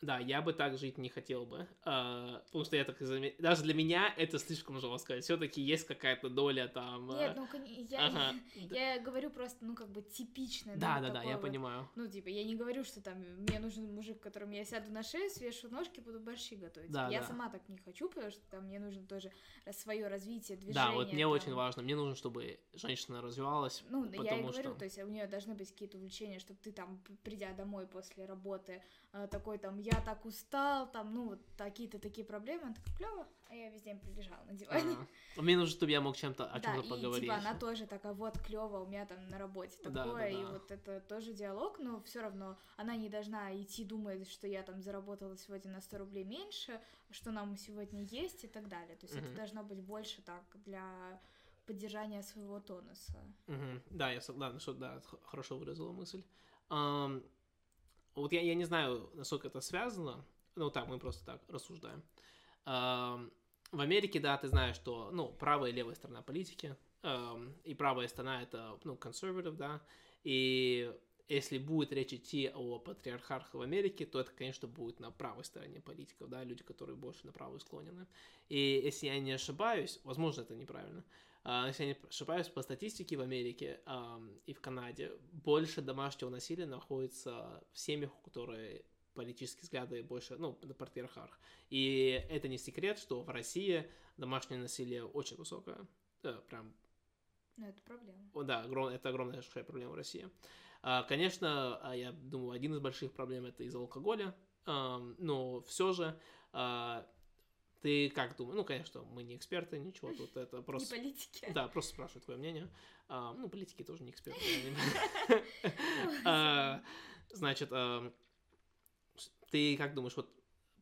я бы так жить не хотел бы, а, потому что я так даже для меня это слишком жестко. Все-таки есть какая-то доля там. Нет, а, ну кон- я, ага. я говорю просто, ну как бы типично. Да, ну, да, да, такой я вот понимаю. Ну, типа, я не говорю, что там мне нужен мужик, которому я сяду на шею, свешу ножки, буду борщи готовить. Да, я да. сама так не хочу, потому что там мне нужно тоже свое развитие, движение. Да, вот мне там. очень важно. Мне нужно, чтобы женщина развивалась. Ну, да, я и говорю, что- то есть у нее должны быть какие-то увлечения, чтобы ты там, придя домой после работы, э, такой там, я так устал, там, ну, вот такие-то такие проблемы, она такая, клево, а я весь день прилежала на диване. А, Мне нужно, чтобы я мог чем-то о Да, чем-то и поговорить. типа она тоже такая, вот клево, у меня там на работе Да, такое, да, и да. вот это тоже диалог, но все равно она не должна идти думать, что я там заработала сегодня на 100 рублей меньше, что нам сегодня есть и так далее. То есть это Мгм. должно быть больше так для поддержания своего тонуса. Мгм. Да, я согласен, что да, хорошо выразила мысль. Ам, вот я, я не знаю, насколько это связано. Ну, так, мы просто так рассуждаем. В Америке, да, ты знаешь, что, ну, правая и левая сторона политики. и правая сторона это, ну, консерватив, да. И если будет речь идти о патриархах в Америке, то это, конечно, будет на правой стороне политиков, да, люди, которые больше на правую склонены. И если я не ошибаюсь, возможно, это неправильно, если я не ошибаюсь, по статистике в Америке ам, и в Канаде больше домашнего насилия находится в семьях, у которых политические взгляды больше, ну, на патриархах. И это не секрет, что в России домашнее насилие очень высокое. Э, прям Ну, это проблема. о, да, огром- это огромная большая проблема в России. А, Конечно, а, я думаю, один из больших проблем это из-за алкоголя, ам, но все же а, ты как думаешь? Ну, конечно, мы не эксперты, ничего, тут это Не просто... политики. Да, просто спрашиваю твое мнение. А, ну, политики тоже не эксперты. А, Значит, а, ты как думаешь, вот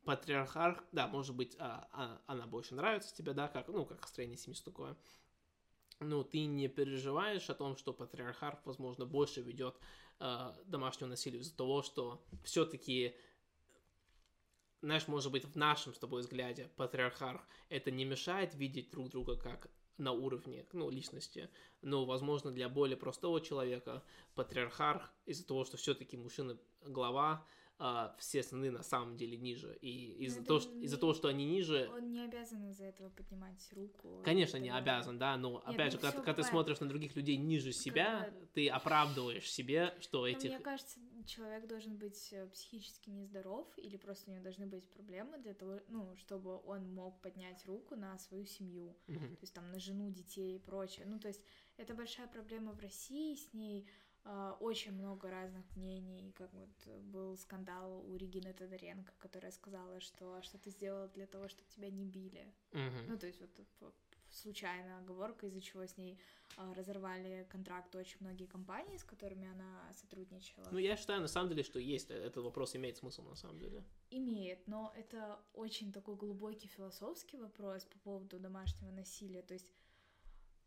патриархат, да, может быть, а, она больше нравится тебе, да, как, ну, как строение семьи такое. Но ты не переживаешь о том, что патриархат, возможно, больше ведет домашнего насилия из-за того, что все-таки, знаешь, может быть, в нашем с тобой взгляде патриархат это не мешает видеть друг друга как на уровне, ну, личности, но, возможно, для более простого человека патриархат из-за того, что все-таки мужчина глава, а, все остальные на самом деле ниже. И из-за того, что, из-за того, что они ниже, Он не обязан из-за этого поднимать руку. Конечно, не обязан, да, но опять ну же, когда, когда ты смотришь на других людей ниже себя, бы- ты оправдываешь себе, что Но этих... мне кажется, человек должен быть э, психически нездоров или просто у него должны быть проблемы для того, ну, чтобы он мог поднять руку на свою семью, то есть там на жену, детей и прочее. Ну, то есть это большая проблема в России, с ней а, очень много разных мнений, как вот э, был скандал у Регины Тодоренко, которая сказала, что «А что ты сделала для того, чтобы тебя не били. Ну, то есть вот п- случайная оговорка, из-за чего с ней а, разорвали контракт очень многие компании, с которыми она сотрудничала. Ну, я считаю, на самом деле, что есть, э, этот вопрос имеет смысл, на самом деле. Имеет, но это очень такой глубокий философский вопрос по поводу домашнего насилия. То есть,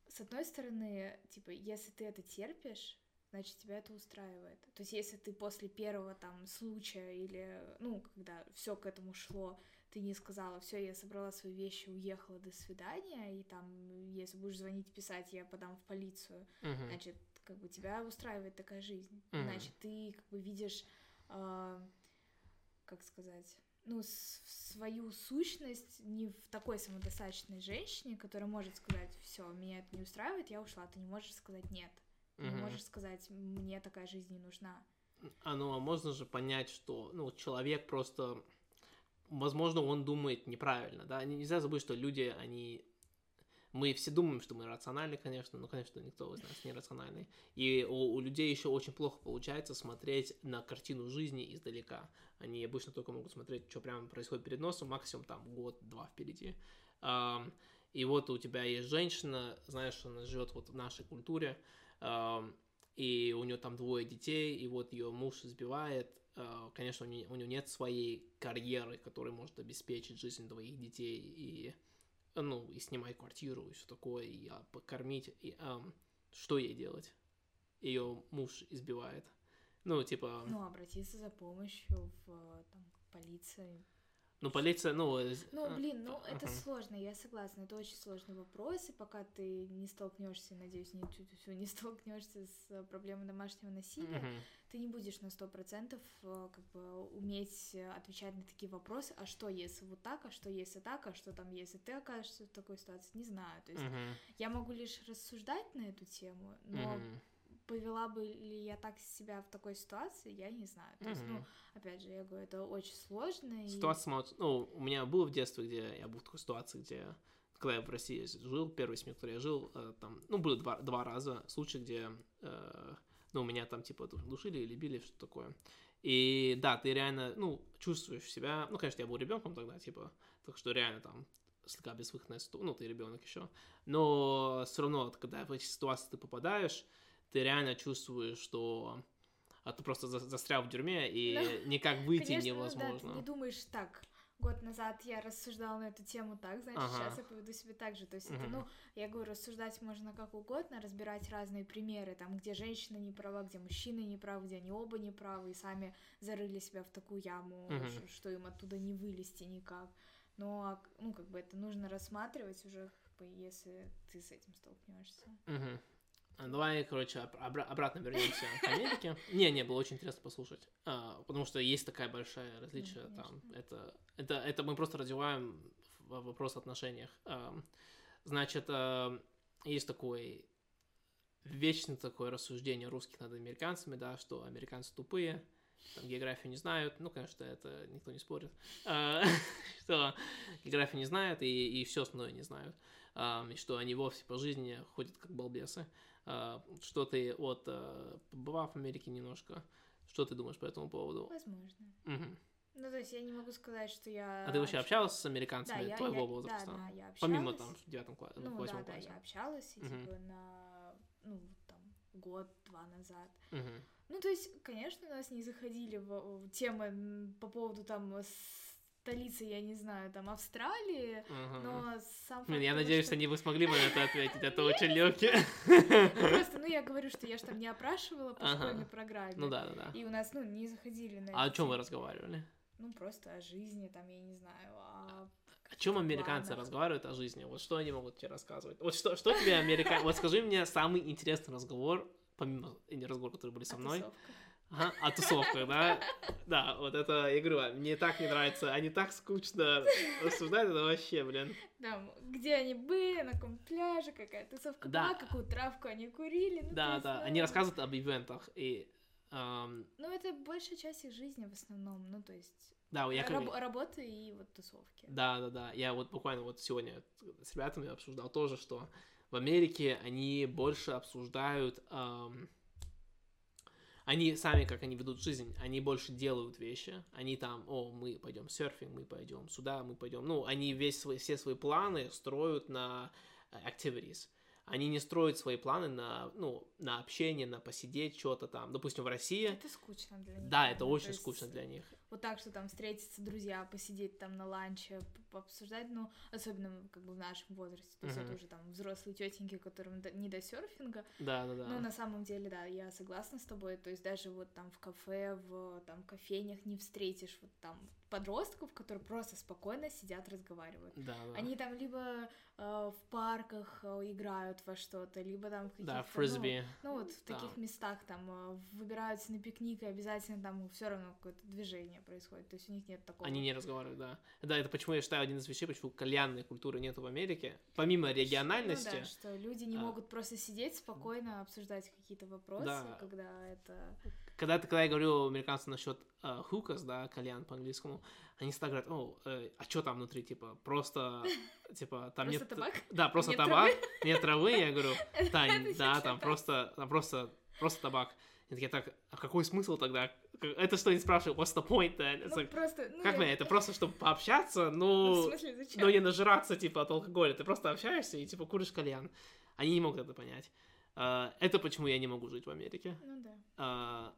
с одной стороны, типа, если ты это терпишь, значит, тебя это устраивает. То есть, если ты после первого там случая или, ну, когда все к этому шло, ты не сказала, все, я собрала свои вещи, уехала, до свидания, и там, если будешь звонить, писать, я подам в полицию, Мгм. значит, как бы тебя устраивает такая жизнь. Мгм. Значит, ты как бы видишь, а, как сказать, ну, свою сущность не в такой самодостаточной женщине, которая может сказать, все, меня это не устраивает, я ушла. Ты не можешь сказать нет. Ты не Мгм. можешь сказать, мне такая жизнь не нужна. А ну, а можно же понять, что, ну, человек просто, возможно, он думает неправильно, да, Не- нельзя забыть, что люди, они, мы все думаем, что мы рациональны, конечно, но, конечно, никто из нас не рациональный, и у, у людей еще очень плохо получается смотреть на картину жизни издалека, они обычно только могут смотреть, что прямо происходит перед носом, максимум там год-два впереди, и вот у тебя есть женщина, знаешь, она живет вот в нашей культуре, и у нее там двое детей, и вот ее муж избивает, конечно, у нее, нет своей карьеры, которая может обеспечить жизнь двоих детей и, ну, и снимать квартиру, и все такое, и а, покормить, и ам, что ей делать? Ее муж избивает. Ну, типа, Ну, обратиться за помощью в там, полицию. Ну, полиция, ну... э, Ну, э, блин, ну это сложно, я согласна, это очень сложный вопрос, и пока ты не столкнешься, надеюсь, не, не столкнешься с э, проблемой домашнего насилия, ты не будешь на сто процентов как бы уметь отвечать на такие вопросы, а что если вот так, а что если так, а что там если ты окажешься в такой ситуации, не знаю, то есть я могу лишь рассуждать на эту тему, но. Повела бы ли я так себя в такой ситуации, я не знаю, то есть, ну, опять же, я говорю, это очень сложно, и... Ситуация, смотри, ну, у меня было в детстве, где я был в такой ситуации, где, когда я в России жил, первый семье, в которой я жил, э, там, ну, было два, два раза случаи, где, э, ну, меня там, типа, душили или били, что такое. И да, ты реально, ну, чувствуешь себя, ну, конечно, я был ребенком тогда, типа, так что реально там слегка безвыходная ситуация, ну, ты ребенок еще, но все равно, когда в эти ситуации ты попадаешь, ты реально чувствуешь, что а ты просто за- застрял в тюрьме, и Да. никак выйти Конечно, ну невозможно. да, ты не думаешь так. Год назад я рассуждала на эту тему так, значит, Ага. сейчас я поведу себя так же. То есть это, Мгм. ну, я говорю, рассуждать можно как угодно, разбирать разные примеры, там, где женщина не права, где мужчина не прав, где они оба не правы, и сами зарыли себя в такую яму, ш- что им оттуда не вылезти никак. Но, а к- ну, как бы это нужно рассматривать уже, как бы, если ты с этим столкнешься. Мгм. А, Давай, короче, об- обра- обратно вернемся к Америке. Не, не, было очень интересно послушать. А, потому что есть такая большая различие конечно. там. Это, это, это мы просто развиваем вопрос о отношениях. Ам, Значит, а, есть такой вечное такое рассуждение русских над американцами, да, что американцы тупые, там географию не знают, ну, конечно, это никто не спорит, А, что географию не знают и, и все остальное не знают, А, и что они вовсе по жизни ходят как балбесы. А, Что ты, вот, а, побывав в Америке немножко, что ты думаешь по этому поводу? Возможно. Мгм. Ну, то есть я не могу сказать, что я... А ты вообще общалась- с американцами Да, я- твоего я- возраста? Да, да, я общалась. Помимо там в девятом классе, Ну, в да, восьмом да, классе. я общалась, и, Мгм. типа, на, ну, там, год-два назад. Мгм. Ну, то есть, конечно, у нас не заходили в, в темы по поводу, там, столицы, я не знаю, там, Австралии, Мгм. но сам Блин, я того, надеюсь, что- что они вы смогли бы на это ответить, это очень легкие. Просто, ну, я говорю, что я ж там не опрашивала по Ага. школьной программе. Ну да, да, да. И у нас, ну, не заходили на А о чем вы разговаривали? Ну, просто о жизни, там, я не знаю, о... О чем американцы планах. разговаривают о жизни? Вот что они могут тебе рассказывать? Вот что, что тебе американцы... Вот скажи мне самый интересный разговор, помимо не разговор, которые были со мной, тусовках. Ага, о тусовках, да? Да, вот это, я говорю, мне так не нравится, они так скучно рассуждают, это вообще, блин. Там, где они были, на каком пляже, какая тусовка Да. была, какую травку они курили. ну, Да, да, они рассказывают об ивентах, и эм, Ну, это большая часть их жизни в основном, ну, то есть да, я как... раб- работа и вот тусовки. Да, да, да. Я вот буквально вот сегодня с ребятами обсуждал тоже, что в Америке они больше обсуждают... эм, они сами, как они ведут жизнь, они больше делают вещи. Они там, о, мы пойдем серфинг, мы пойдем сюда, мы пойдем. Ну, они весь свои, все свои планы строят на э, activities. Они не строят свои планы на, ну, на общение, на посидеть, что-то там. Допустим, в России... Это скучно для них. Да, это наверное, очень скучно для них. Вот так, что там встретиться друзья, посидеть там на ланче, пообсуждать, ну, особенно как бы в нашем возрасте. То есть это уже там взрослые тетеньки, которым не до серфинга. Да, да, да. Но на самом деле, да, я согласна с тобой. То есть даже вот там в кафе, в там кофейнях не встретишь вот там подростков, которые просто спокойно сидят, разговаривают. Да, да. Они там либо э, в парках э, играют во что-то, либо там в каких-то... Да, ну, фрисби. Ну, вот в Да. таких местах там э, выбираются на пикник, и обязательно там все равно какое-то движение происходит. То есть у них нет такого... Они не разговаривают, да. Да, это почему я считаю один из вещей, почему кальянной культуры нету в Америке. Помимо региональности, Ну да, что люди не а, могут просто сидеть спокойно, обсуждать какие-то вопросы, Да. когда это... когда, когда я говорю американцам насчет э, хукас, да, кальян по-английскому, они всегда говорят, о, э, а что там внутри, типа, просто, типа, там нет... Да, просто Нет табак, нет травы, я говорю, да, там просто, там просто, просто табак. И такие, так, а какой смысл тогда? Это что они спрашивают, what's the point then? Ну, like, просто... Ну, как я- мне, это просто, чтобы пообщаться, Ну, в ну, смысле, зачем? но не нажраться, типа, от алкоголя. Ты просто общаешься и, типа, куришь кальян. Они не могут это понять. А, Это почему я не могу жить в Америке. Ну да. А,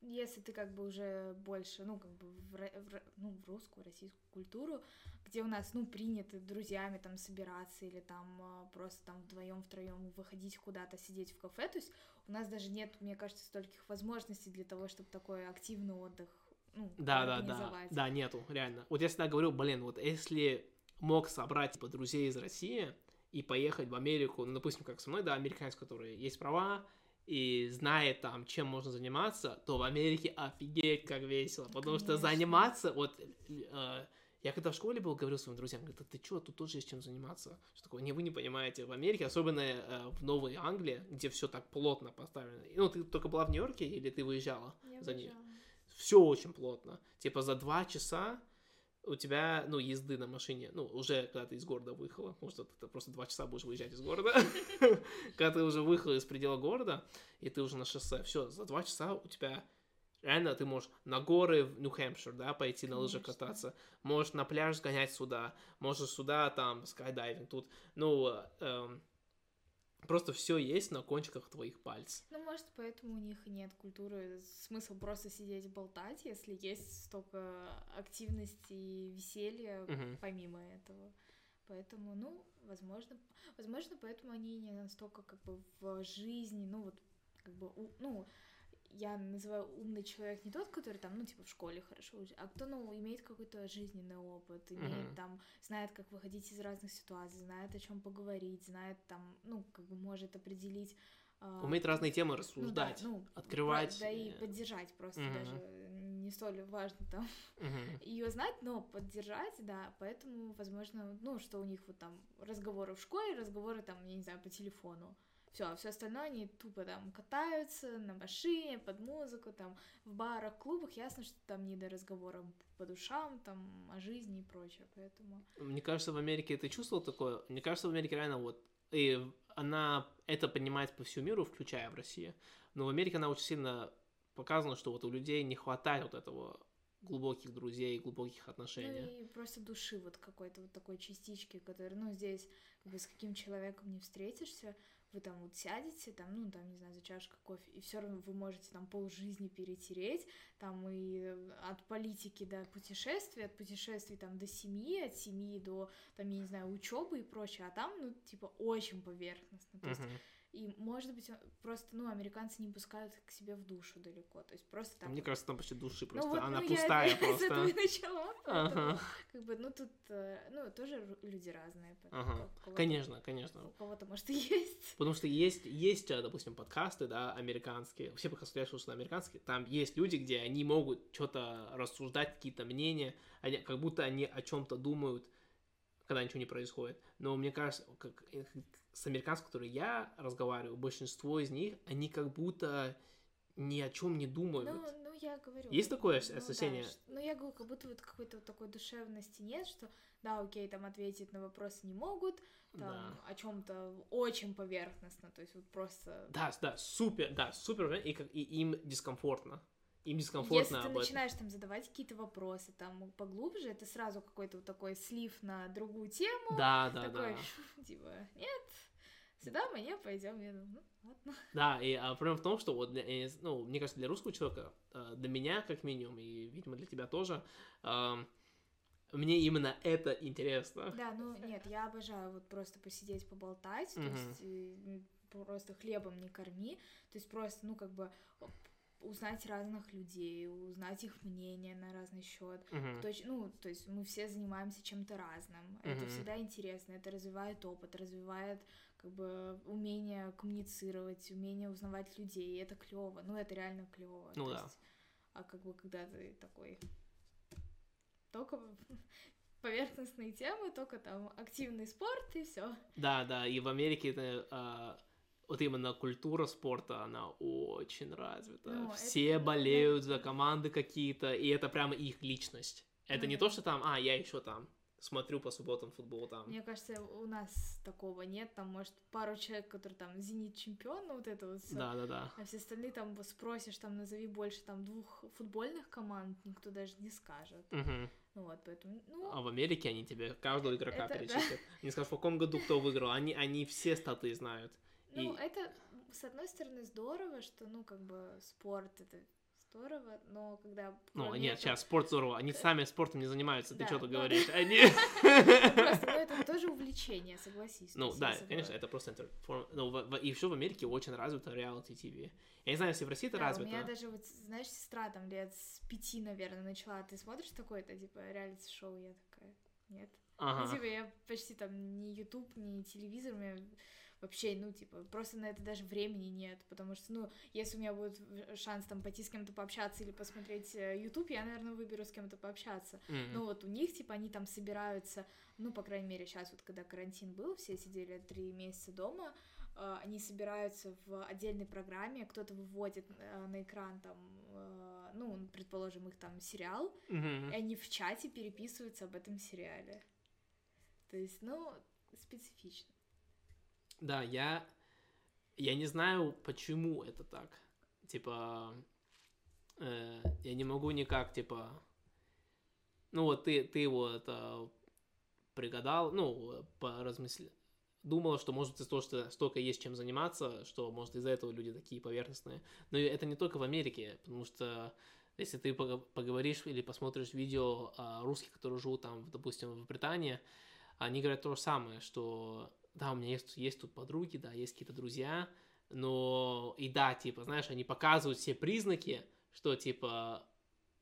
Если ты как бы уже больше, ну, как бы в, в ну, в русскую, российскую культуру, где у нас, ну, принято друзьями там собираться или там а, просто там вдвоем, втроем выходить куда-то, сидеть в кафе, то есть у нас даже нет, мне кажется, стольких возможностей для того, чтобы такой активный отдых, ну, Да, да, да. Да, нету, реально. Вот я всегда говорю, блин, вот если мог собрать, типа, друзей из России и поехать в Америку, ну, допустим, как со мной, да, американец, который есть права, и знает там, чем можно заниматься, то в Америке офигеть как весело. Потому что конечно. заниматься, вот э, я когда в школе был, говорил своим друзьям, говорю, «Да ты чё, тут тоже есть чем заниматься. Что такое, не, вы не понимаете. В Америке, особенно э, в Новой Англии, где все так плотно поставлено. Ну, ты только была в Нью-Йорке или ты выезжала Я за ней? все очень плотно. Типа за два часа у тебя, ну, езды на машине, ну, уже когда ты из города выехала, потому что ты просто два часа будешь выезжать из города, когда ты уже выехала из предела города, и ты уже на шоссе, все, за два часа у тебя реально ты можешь на горы в Нью-Хэмпшир, да, пойти на лыжах кататься, можешь на пляж сгонять сюда, можешь сюда, там, скайдайвинг, тут, ну, эм, просто все есть на кончиках твоих пальцев. Ну, может, поэтому у них нет культуры. Смысл просто сидеть болтать, если есть столько активности и веселья Мгм. помимо этого. Поэтому, ну, возможно, возможно, поэтому они не настолько как бы в жизни, ну вот, как бы, ну, я называю умный человек не тот, который там, ну, типа, в школе хорошо учит, а кто, ну, имеет какой-то жизненный опыт, имеет Мгм. там, знает, как выходить из разных ситуаций, знает, о чем поговорить, знает там, ну, как бы может определить... а, Уметь разные темы ну да, рассуждать, ну, открывать. про- Да и э, поддержать просто Мгм. даже не столь важно там мгм. ее знать, но поддержать, да, поэтому, возможно, ну, что у них вот там разговоры в школе, разговоры там, я не знаю, по телефону. Все, а все остальное они тупо там катаются на машине, под музыку, там, в барах, клубах, ясно, что там не до разговора по душам, там, о жизни и прочее, поэтому... Мне кажется, в Америке ты чувствовал такое? Мне кажется, в Америке реально вот... И она это понимает по всему миру, включая в России. Но в Америке она очень сильно показана, что вот у людей не хватает вот этого глубоких друзей, глубоких отношений. Ну и просто души вот какой-то вот такой частички, которая, ну, здесь как бы с каким человеком не встретишься, вы там вот сядете, там, ну, там, не знаю, за чашкой кофе, и все равно вы можете там полжизни перетереть, там и от политики до путешествий, от путешествий там до семьи, от семьи до, там, я не знаю, учебы и прочее, а там, ну, типа, очень поверхностно, то есть Мгм. И, может быть, просто, ну, американцы не пускают к себе в душу далеко. То есть просто так. Мне кажется, там почти души Ну просто. вот, она ну, я пустая с этого просто. и начала. поэтому, Ага. Как бы, ну, тут, э, ну, тоже люди разные. Ага. Конечно, конечно. У кого-то, может, и есть. Потому что есть, есть, э, допустим, подкасты, да, американские, все подкасты, я слушаю американские, там есть люди, где они могут что-то рассуждать, какие-то мнения, они, как будто они о чем-то думают, когда ничего не происходит. Но мне кажется, как, с американцами, которые я разговариваю, большинство из них, они как будто ни о чем не думают. Ну, ну, я говорю. Есть такое ну, ощущение? Да, ну, я говорю, как будто вот какой-то вот такой душевности нет, что да, окей, там ответить на вопросы не могут, там Да. о чем-то очень поверхностно, то есть вот просто. Да, да, супер, да, супер, и, как, и им дискомфортно. Им Если дискомфортно ты об этом. начинаешь там задавать какие-то вопросы там поглубже, это сразу какой-то вот такой слив на другую тему. Да, да, такой, да. типа, нет, сюда мы не пойдем. Я думаю, ну, ладно. Да, и а, проблема в том, что вот, для- ну, мне кажется, для русского человека, э, для меня как минимум, и, видимо, для тебя тоже, мне именно это интересно. Да, ну нет, я обожаю вот просто посидеть, поболтать, то есть просто хлебом не корми, то есть просто, ну, как бы узнать разных людей, узнать их мнение на разный счет. Мгм. Точ- ну, то есть мы все занимаемся чем-то разным. Это Мгм. всегда интересно, это развивает опыт, развивает как бы умение коммуницировать, умение узнавать людей. и Это клево. Ну, это реально клево. Ну да. а как бы когда ты такой только поверхностные темы, только там активный спорт и все. Да, да, и в Америке это, а, вот именно культура спорта, она очень развита. Ну, это- Все ну, болеют да. за команды какие-то, и это прямо их личность. Это Ну не да. то, что там, а, я еще там смотрю по субботам футбол там. Мне кажется, у нас такого нет. Там, может, пару человек, которые там зенит чемпион, ну, вот это вот все. Да, да, да. А все остальные там спросишь, там назови больше там двух футбольных команд, никто даже не скажет. Ну вот, поэтому, ну, А в Америке они тебе каждого игрока Это да. перечислят. Они скажут, в каком году кто выиграл. Они, они все статы знают. Ну, и- это, с одной стороны, здорово, что, ну, как бы, спорт это здорово, но когда... Ну, нет, этого- сейчас спорт здорово. Они сами спортом не занимаются. Ты Да, что тут ну, говоришь? Они... Просто, ну, это тоже увлечение, согласись. Ну да, конечно, это просто Ну, и еще в Америке очень развито реалити ТВ. Я не знаю, если в России это Да, развито. у меня даже, вот, знаешь, сестра там лет с пяти, наверное, начала. Ты смотришь такое-то, типа, реалити-шоу? Я такая, нет. Ну, Ага. типа, я почти там ни YouTube, ни телевизор, у меня вообще, ну, типа, просто на это даже времени нет, потому что, ну, если у меня будет шанс там пойти с кем-то пообщаться или посмотреть э, YouTube, я, наверное, выберу с кем-то пообщаться. М. Ну, вот у них, типа, они там собираются, ну, по крайней мере, сейчас вот, когда карантин был, все сидели три месяца дома, э, они собираются в отдельной программе, кто-то выводит э, на экран там, э, ну, предположим, их там сериал, Мгм. и они в чате переписываются об этом сериале. То есть, ну, специфично. Да, я... Я не знаю, почему это так. Типа... э, я не могу никак, типа... Ну вот ты, ты вот э, пригадал, ну, поразмысли... Думала, что, может, из-за того, что столько есть чем заниматься, что, может, из-за этого люди такие поверхностные. Но это не только в Америке, потому что если ты поговоришь или посмотришь видео а, русских, которые живут там, допустим, в Британии, они говорят то же самое, что да, у меня есть, есть тут подруги, да, есть какие-то друзья, но и да, типа, знаешь, они показывают все признаки, что типа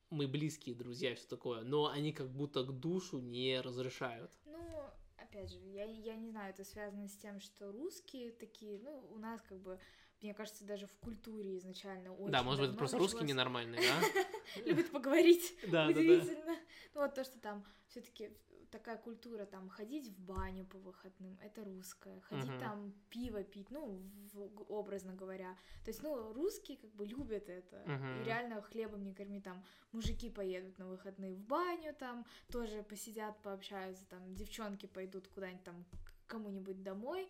мы близкие друзья и все такое, но они как будто к душу не разрешают. Ну, опять же, я, я не знаю, это связано с тем, что русские такие, ну, у нас как бы, мне кажется, даже в культуре изначально очень да, может быть, это просто русские ненормальные, да? Любят поговорить. Удивительно. Ну вот то, что там все-таки такая культура, там, ходить в баню по выходным, это русская. Ходить Мгм. там пиво пить, ну, в- образно говоря. То есть, ну, русские как бы любят это. Мгм. И реально хлебом не корми, там, мужики поедут на выходные в баню, там, тоже посидят, пообщаются, там, девчонки пойдут куда-нибудь там кому-нибудь домой.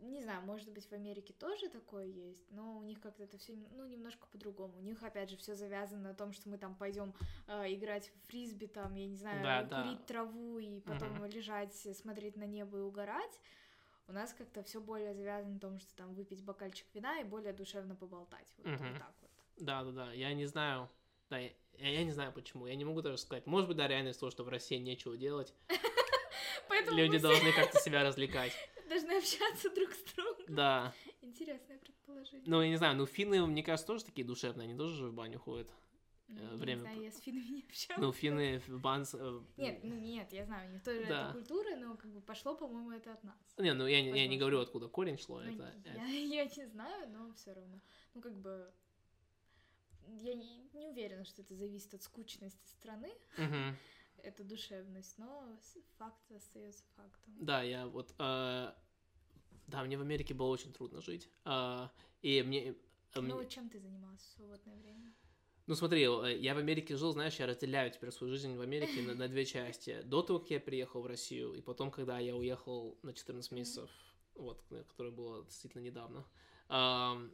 Не знаю, может быть, в Америке тоже такое есть, но у них как-то это все, ну, немножко по-другому. У них, опять же, все завязано на том, что мы там пойдем э, играть в фрисби, там, я не знаю, Да, да. курить траву и потом Мгм. лежать, смотреть на небо и угорать. У нас как-то все более завязано на том, что там выпить бокальчик вина и более душевно поболтать. Вот, Мгм. вот так вот. Да, да, да. Я не знаю. Да, я, я не знаю почему. Я не могу даже сказать. Может быть, да, реально того, что в России нечего делать. Люди должны как-то себя развлекать. Должны общаться друг с другом. Да. Интересное предположение. Ну, я не знаю, ну финны, мне кажется, тоже такие душевные, они тоже же в баню ходят. Ну, э, я время Не знаю, я с финнами не общалась. Ну, финны в банс... э, Нет, ну нет, я знаю, у них тоже Да. это культура, но как бы пошло, по-моему, это от нас. Не, ну я, не- я не Возможно. говорю, откуда корень шло, Ну, это... я, я не знаю, но все равно. Ну, как бы. Я не, не уверена, что это зависит от скучности страны, Мгм. Эта душевность, но факт остается фактом. Да, я вот... э, да, мне в Америке было очень трудно жить. Э, и мне... А Ну, мне- чем ты занимался в свободное время? Ну смотри, э, я в Америке жил, знаешь, я разделяю теперь свою жизнь в Америке на, на две части. До того, как я приехал в Россию, и потом, когда я уехал на 14 месяцев, вот, э, которое было действительно недавно. Ам,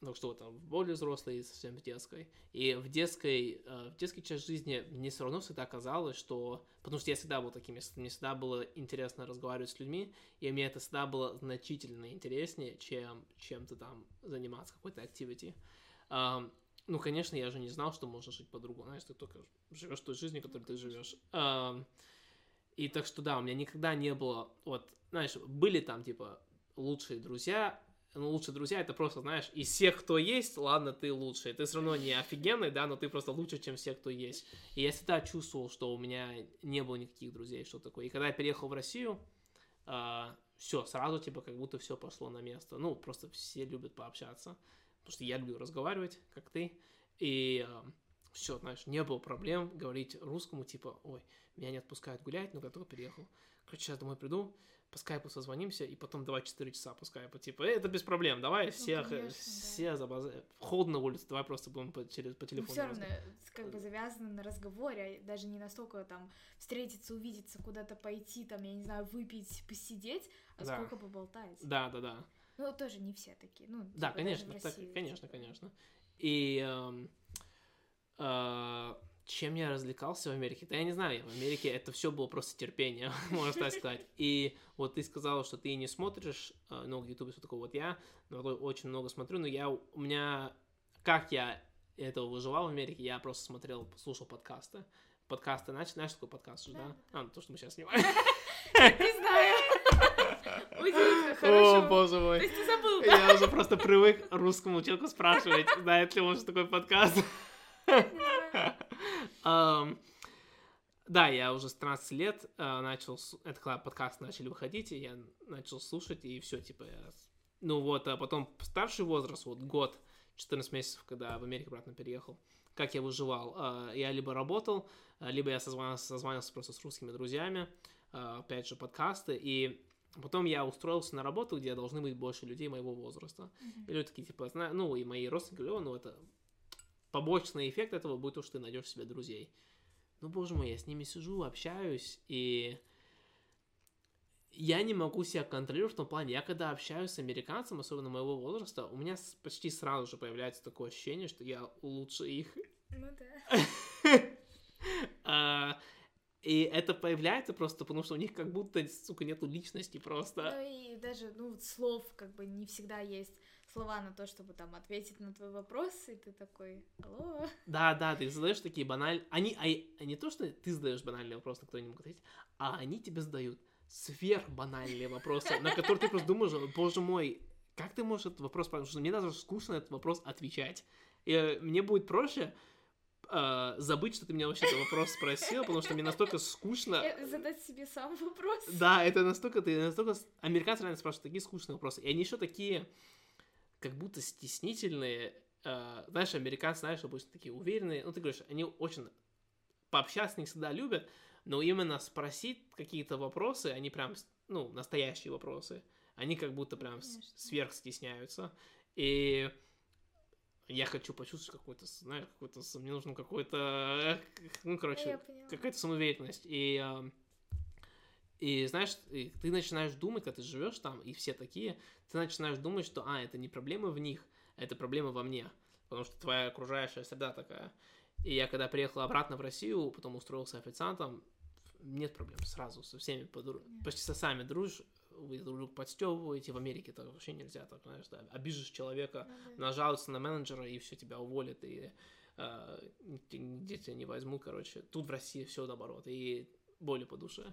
ну что, там, более взрослой и совсем в детской. И в детской, э, в детской часть жизни мне все равно всегда казалось, что... Потому что я всегда был таким, мне всегда было интересно разговаривать с людьми, и мне это всегда было значительно интереснее, чем чем-то там заниматься, какой-то activity. Ну, конечно, я же не знал, что можно жить по-другому. Знаешь, ты только живешь той жизнью, которой ты живешь. И так что да, у меня никогда не было, вот, знаешь, были там, типа, лучшие друзья, ну, лучшие друзья, это просто, знаешь, из всех, кто есть, ладно, ты лучший. Ты все равно не офигенный, да, но ты просто лучше, чем все, кто есть. И я всегда чувствовал, что у меня не было никаких друзей, что такое. И когда я переехал в Россию, все, сразу, типа, как будто все пошло на место. Ну, просто все любят пообщаться. Потому что я люблю разговаривать, как ты. И все, знаешь, не было проблем говорить русскому, типа, ой, меня не отпускают гулять, но я только переехал. Короче, сейчас домой приду, по скайпу созвонимся, и потом давай 4 часа по скайпу. Типа, «Э, это без проблем, давай всех, э, конечно, да. все за базар. Холодно на улице, давай просто будем по, через, по Ну, телефону. все равно, разговаривать». как бы завязано на разговоре, а даже не настолько там встретиться, увидеться, куда-то пойти, там, я не знаю, выпить, посидеть, а Да. сколько поболтать. Да, да, да. Ну, тоже не все такие. Ну, Да, типа, конечно, в так- России, конечно, типа. конечно. И эм, э, чем я развлекался в Америке? Да я не знаю, в Америке это все было просто терпение, можно так сказать. И вот ты сказала, что ты не смотришь э, много YouTube, что такое. Вот я очень много смотрю, но я у меня, как я этого выживал в Америке, я просто смотрел, слушал подкасты. Подкасты, знаешь, знаешь, такой подкаст, же, Да, А, ну, то, что мы сейчас снимаем. Не знаю. Удивительно, О, хорошо. боже То мой. есть ты забыл, да? Я уже просто привык русскому человеку спрашивать, знает ли он, что такое подкаст. Да, я уже с 13 лет а, начал, это когда подкасты начали выходить, и я начал слушать, и все, типа, я... Ну вот, а потом старший возраст, вот год, 14 месяцев, когда в Америку обратно переехал, как я выживал? А, Я либо работал, а, либо я созванивался, созванивался просто с русскими друзьями, опять же, подкасты, и потом я устроился на работу, где должны быть больше людей моего возраста. Мгм. И люди такие, типа, ну, и мои родственники говорят, «О, ну, это побочный эффект этого будет то, что ты найдешь себе друзей. Ну, боже мой, я с ними сижу, общаюсь, и я не могу себя контролировать в том плане, я когда общаюсь с американцем, особенно моего возраста, у меня почти сразу же появляется такое ощущение, что я лучше их. Ну да. А, И это появляется просто потому, что у них как будто, сука, нету личности просто. Ну и даже, ну, слов как бы не всегда есть слова на то, чтобы там ответить на твой вопрос, и ты такой, алло. Да, да, ты задаешь такие банальные... Они, а, а не то, что ты задаешь банальный вопрос, на который не могут ответить, а они тебе задают сверхбанальные вопросы, на которые ты просто думаешь, боже мой, как ты можешь этот вопрос... Потому что мне даже скучно этот вопрос отвечать. И э, мне будет проще э, забыть, что ты меня вообще этот вопрос спросил, потому что мне настолько скучно... Задать себе сам вопрос. Да, это настолько, ты настолько... Американцы реально спрашивают такие скучные вопросы. И они еще такие, как будто стеснительные. Э, знаешь, американцы, знаешь, обычно такие уверенные. Ну, ты говоришь, они очень... Пообщаться них всегда любят, но именно спросить какие-то вопросы, они прям, ну, настоящие вопросы, они как будто прям Конечно. сверх стесняются. И я хочу почувствовать какой-то, знаешь, какой-то... Мне нужно какой-то... э, Ну, короче, какая-то самоуверенность. И, ам, и знаешь, ты начинаешь думать, когда ты живешь там, и все такие, ты начинаешь думать, что, а, это не проблема в них, а это проблема во мне, потому что твоя окружающая среда такая. И я когда приехал обратно в Россию, потом устроился официантом, нет проблем сразу, со всеми, подру- Нет. почти со сами дружишь, вы друг друга подстёбываете, в Америке это вообще нельзя, так, знаешь, да, обижешь человека, Ну да. нажалуются на менеджера, и все, тебя уволят, и э, нигде- нигде тебя не возьмут, короче. Тут в России все наоборот, и более по душе.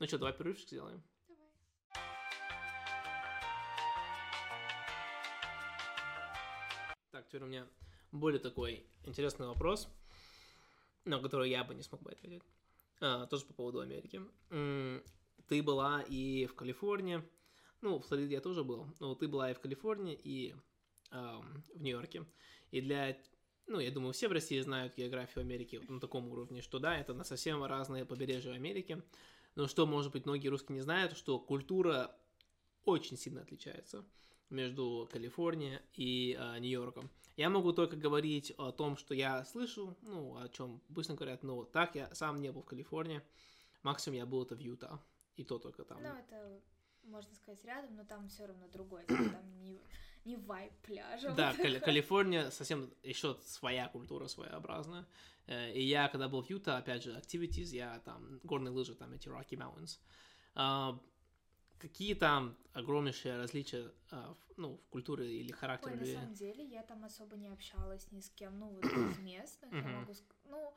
Ну что, давай перерывчик сделаем? Давай. Так, теперь у меня более такой интересный вопрос, на который я бы не смог бы ответить. А, тоже по поводу Америки. Ты была и в Калифорнии, ну, в Флориде я тоже был, но ты была и в Калифорнии, и ам, в Нью-Йорке. И для, ну, я думаю, все в России знают географию Америки на таком уровне, что да, это на совсем разные побережья Америки. Но что, может быть, многие русские не знают, что культура очень сильно отличается. между Калифорнией и э, Нью-Йорком. Я могу только говорить о том, что я слышу, ну, о чем быстро говорят, но так я сам не был в Калифорнии. Максимум я был это в Юта, и то только там. Ну, это, можно сказать, рядом, но там все равно другое, типа, там не, не вайп пляжа. Да, вот Кали-. Калифорния совсем еще своя культура своеобразная. Э, И я, когда был в Юта, опять же, activities, я там, горные лыжи, там эти Rocky Mountains. А, Какие там огромнейшие различия, а, ну, в культуре или характере Ой, на самом деле, я там особо не общалась ни с кем, ну, вот из местных, я могу ну,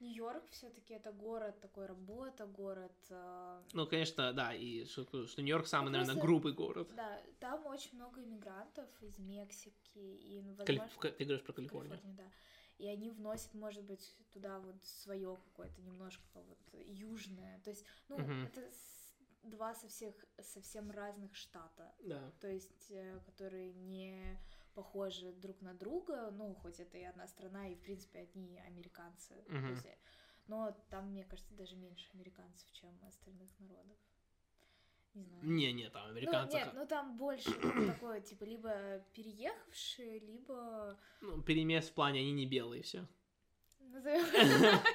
Нью-Йорк все-таки это город, такой работа, город, э, Ну, конечно, да, и что, что Нью-Йорк самый, Ну, наверное, просто- грубый город. да, там очень много иммигрантов из Мексики, и, ну, Кали- возможно, в Ка- Ты говоришь про Калифорнию. Калифорнию, да. И они вносят, может быть, туда вот свое какое-то немножко вот южное. То есть, ну, Мгм. это два со всех совсем разных штата. Да. То есть, э, которые не похожи друг на друга, ну, хоть это и одна страна, и, в принципе, одни американцы. Есть, э, но там, мне кажется, даже меньше американцев, чем остальных народов. Не знаю. Не, не, там американцы. Ну, нет, ну там больше ну, такое, типа, либо переехавшие, либо ну, перемес в плане, они не белые все. назовем так.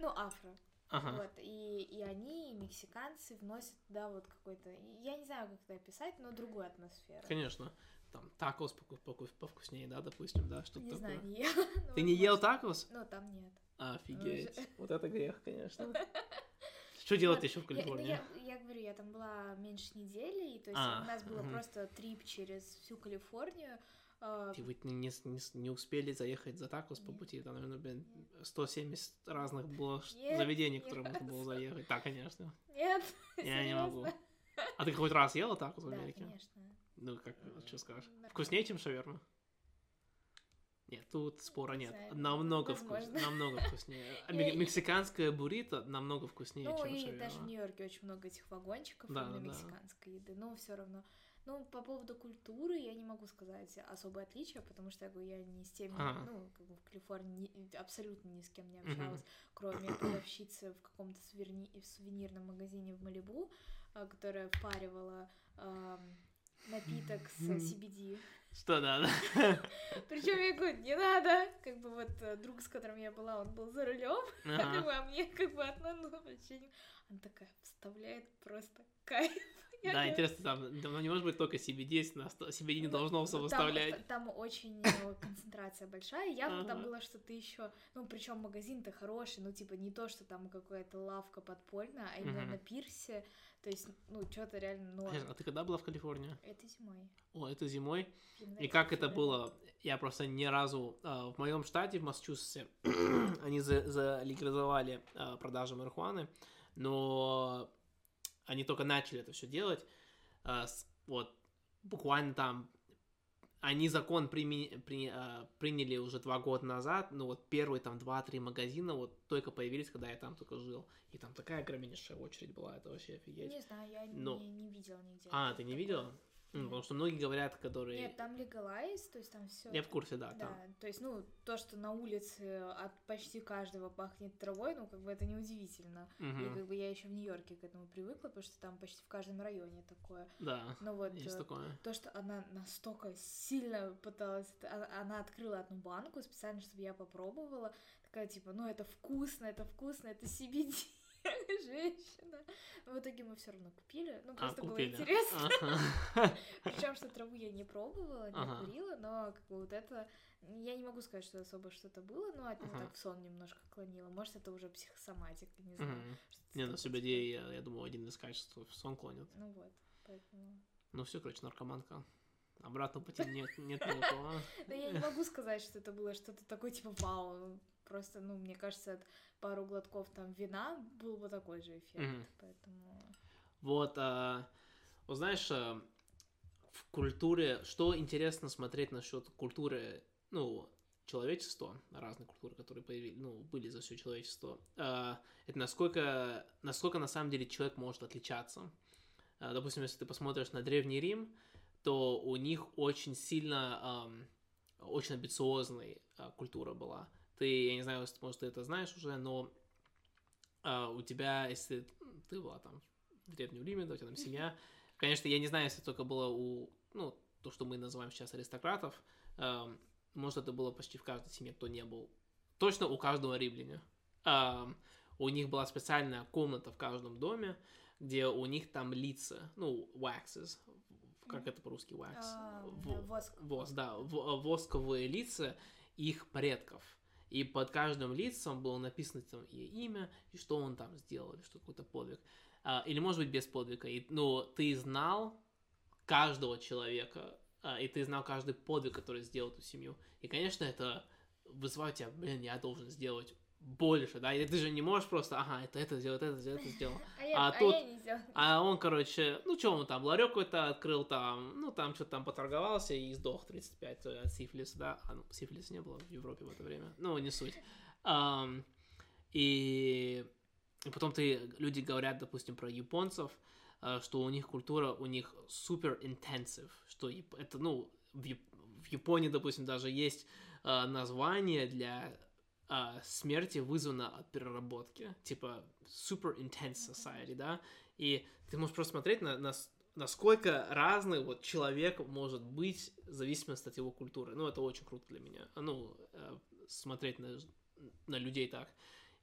Ну, афро. Ага. Вот. И, и они, и мексиканцы, вносят туда вот какой-то. Я не знаю, как это описать, но другую атмосферу. Конечно. Там такос повкуснее, да, допустим, да, что-то Не такое. знаю, не ела. но Ты не ел возможно. такос? Ну, там нет. Офигеть. Вот это грех, конечно. Что делать еще в ну, Калифорнии? я, я говорю, я там была меньше недели, и то есть А, у нас было просто трип через всю Калифорнию. а, И вы не, не, не успели заехать за такос по пути? Там, наверное, блин, 170 разных было Нет, заведений, не которые можно было заехать. Да, конечно. Нет, Я не могу. А ты хоть раз ела такос в Да, Америке? конечно. Ну, как, что скажешь? Нормально. Вкуснее, чем шаверма? Нет, тут спора Не нет. знаю, Намного вкуснее. Намного вкуснее. А Мексиканская буррито намного вкуснее, Ну чем и шаверма. даже в Нью-Йорке очень много этих вагончиков Да, именно да, мексиканской еды, но все равно. Ну, по поводу культуры я не могу сказать особое отличие, потому что я говорю, я не с теми, Ага. ну, как бы в Калифорнии ни- абсолютно ни с кем не общалась, кроме продавщицы в каком-то суверни- в сувенирном магазине в Малибу, а, которая впаривала ам, напиток с. CBD. Что, да. Причем я говорю, не надо. Как бы вот э, друг, с которым я была, он был за рулем. А мне как бы одна, вообще не... Она такая вставляет просто кайф. Я Да, интересно, там, там не может быть только CBD, CBD не должно все там- очень э, концентрация большая. Явно там было что-то еще. Ну, причем магазин-то хороший, ну, типа, не то, что там какая-то лавка подпольная, а именно на пирсе. То есть, ну, что-то реально, Конечно, А ты когда была в Калифорнии? это зимой. О, это зимой. И как это было? Я просто ни разу... а, в моем штате, в Массачусетсе, они за- залегализовали а, продажу марихуаны, но они только начали это все делать. А, вот, буквально там... Они закон прими- при- а, приняли уже два года назад, но вот первые там два-три магазина вот только появились, когда я там только жил. И там такая огромнейшая очередь была, это вообще офигеть. Не знаю, я Ну. не, не видела нигде. А, ты не такое. видела? Нет. Потому что многие говорят, которые... Нет, там легалайз, то есть там все. Я в курсе, да, Да, там. то есть, ну, то, что на улице от почти каждого пахнет травой, ну, как бы это неудивительно. И Мгм. как бы я еще в Нью-Йорке к этому привыкла, потому что там почти в каждом районе такое. Да, Ну вот, есть э, такое. то, что она настолько сильно пыталась, а- она открыла одну банку специально, чтобы я попробовала, такая типа, ну это вкусно, это вкусно, это CBD, женщина. Но в итоге мы все равно купили, ну А, просто было купили. интересно. Ага. Причем, что траву я не пробовала, не Ага. курила, но как бы вот это... Я не могу сказать, что особо что-то было, но от него Ага. так в сон немножко клонило. Может, это уже психосоматика, не знаю. Не, ну такое, CBD, я, я думаю, один из качеств в сон клонит. Ну вот, поэтому... Ну все, короче, наркоманка. Обратного пути нет, нет никакого. Но я не могу сказать, что это было что-то такое, типа, вау. Просто, ну, мне кажется, от пару глотков там вина был бы такой же эффект. Мгм. Поэтому... Вот, а, вот знаешь, а, в культуре, что интересно смотреть насчет культуры, ну, человечества, разные культуры, которые появились, ну, были за все человечество, а, это насколько, насколько на самом деле человек может отличаться. А, Допустим, если ты посмотришь на Древний Рим, то у них очень сильно, очень амбициозная культура была. Ты, я не знаю, может, ты это знаешь уже, но а, у тебя, если ты была там в Древнем Риме, да, у тебя там семья, конечно, я не знаю, если только было у, ну, то, что мы называем сейчас аристократов, э, может, это было почти в каждой семье, кто не был. Точно у каждого римляня. Э, у них была специальная комната в каждом доме, где у них там лица, ну, waxes, как это по-русски wax? А, В- воск. Воск, да, в- восковые лица их предков. И под каждым лицом было написано там и имя, и что он там сделал, или что какой-то подвиг. А, или, может быть, без подвига. И, но ты знал каждого человека, а, и ты знал каждый подвиг, который сделал эту семью. И, конечно, это вызывает тебя, блин, я должен сделать больше, да, и ты же не можешь просто, ага, это это сделал, это сделал, это сделал. А я, А а тут- я не. А он, короче, ну что он там, ларек какой-то открыл там, ну там что-то там поторговался и сдох 35 от сифилиса, да? А, ну, сифилиса не было в Европе в это время, ну не суть. Ам, и, и потом ты, люди говорят, допустим, про японцев, а, что у них культура, у них супер intensive, что это, ну, в, в Японии, допустим, даже есть а, название для а, смерти вызвано от переработки, типа super intense society, да, и ты можешь просто смотреть на, на насколько разный вот человек может быть в зависимости от его культуры. Ну, это очень круто для меня. Ну, э, смотреть на, на людей так.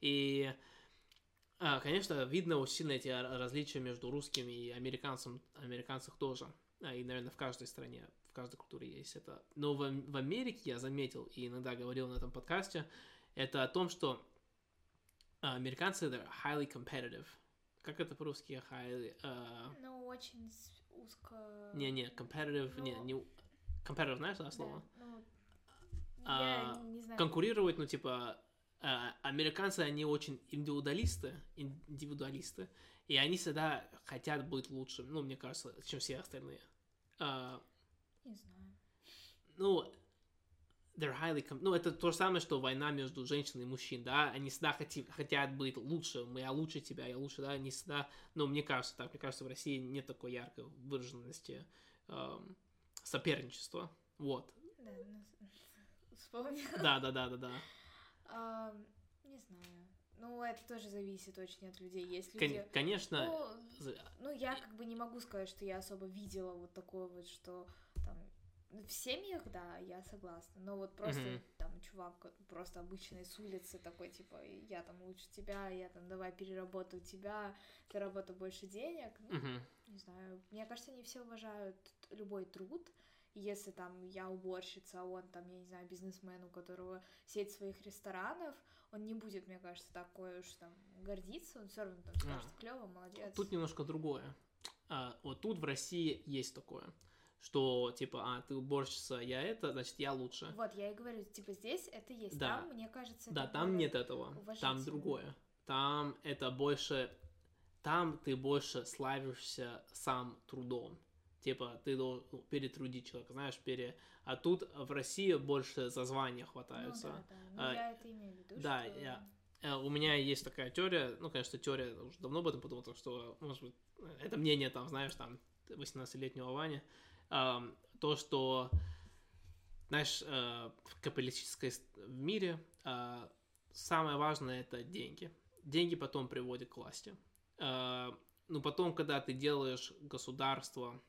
И, а, конечно, видно очень сильно эти ра- различия между русскими и американцем, американцах тоже. А, И, наверное, в каждой стране, в каждой культуре есть это. Но в, в Америке я заметил и иногда говорил на этом подкасте, это о том, что а, американцы they're highly competitive. Как это по-русски? Highly, а, Ну, очень узко... не-не, competitive, не, Ну, не... Competitive, знаешь это Да, слово? ну, А, я не знаю. Конкурировать, ну, типа, американцы, они очень индивидуалисты, индивидуалисты, и они всегда хотят быть лучше, ну, мне кажется, чем все остальные. Не знаю. ну, they're highly com- ну, это то же самое, что война между женщиной и мужчин, да, они всегда хоти- хотят быть лучше, мы, я лучше тебя, я лучше, да, они всегда, ну, мне кажется так, мне кажется, в России нет такой яркой выраженности эм, соперничества, вот, Да, ну, вспомнила. да, да, да, да, да, А, не знаю. Ну, это тоже зависит очень от людей. Есть люди... конечно, Ну, Ну, я как бы не могу сказать, что я особо видела вот такое вот, что в семьях, да, я согласна. Но вот просто Мгм. там чувак просто обычный с улицы такой, типа, я там лучше тебя, я там давай переработаю тебя, заработаю больше денег. Ну, мгм. не знаю. Мне кажется, они все уважают любой труд. Если там я уборщица, а он там, я не знаю, бизнесмен, у которого сеть своих ресторанов, он не будет, мне кажется, такой уж там гордиться, он все равно там скажет, А. клево, молодец. Тут немножко другое. А, вот тут в России есть такое, что типа, а, ты уборщица, я это, значит, я лучше. Вот, я и говорю, типа, здесь это есть. Да. Там, мне кажется, Да, там нет этого. Там другое. Там это больше... Там ты больше славишься сам трудом. Типа, ты должен ну, перетрудить человека, знаешь, пере... А тут в России больше за звание Ну, хватаются. да, да. Ну, А, я это имею в виду, да, что... я- Э, У меня есть такая теория, ну, конечно, теория, уже давно об этом подумал, что, может быть, это мнение, там, знаешь, там, 18-летнего Вани, то, что, знаешь, э, в в мире э, самое важное это деньги. Деньги потом приводят к власти. Э, Ну, потом, когда ты делаешь государство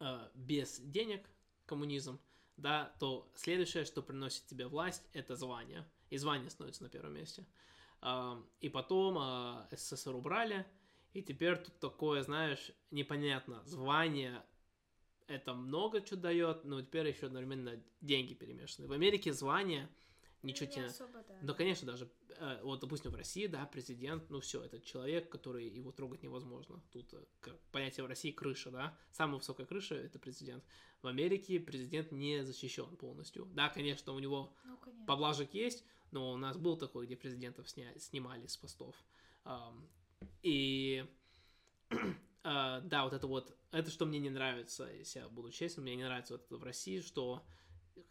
э, без денег, коммунизм, да, то следующее, что приносит тебе власть, это звание. И звание становится на первом месте. А, И потом а, СССР убрали, и теперь тут такое, знаешь, непонятно. Звание это много что дает, но теперь еще одновременно деньги перемешаны. В Америке звание ничего не тебе... особо, да. Ну, конечно, даже, э, вот, допустим, в России, да, президент, ну, все, это человек, который его трогать невозможно. Тут э, как понятие в России крыша, да, самая высокая крыша это президент. В Америке президент не защищен полностью. Да, конечно, у него Ну, конечно. поблажек есть, но у нас был такой, где президентов сня- снимали с постов. И а, да, вот это вот, это что мне не нравится, если я буду честен, мне не нравится вот это в России, что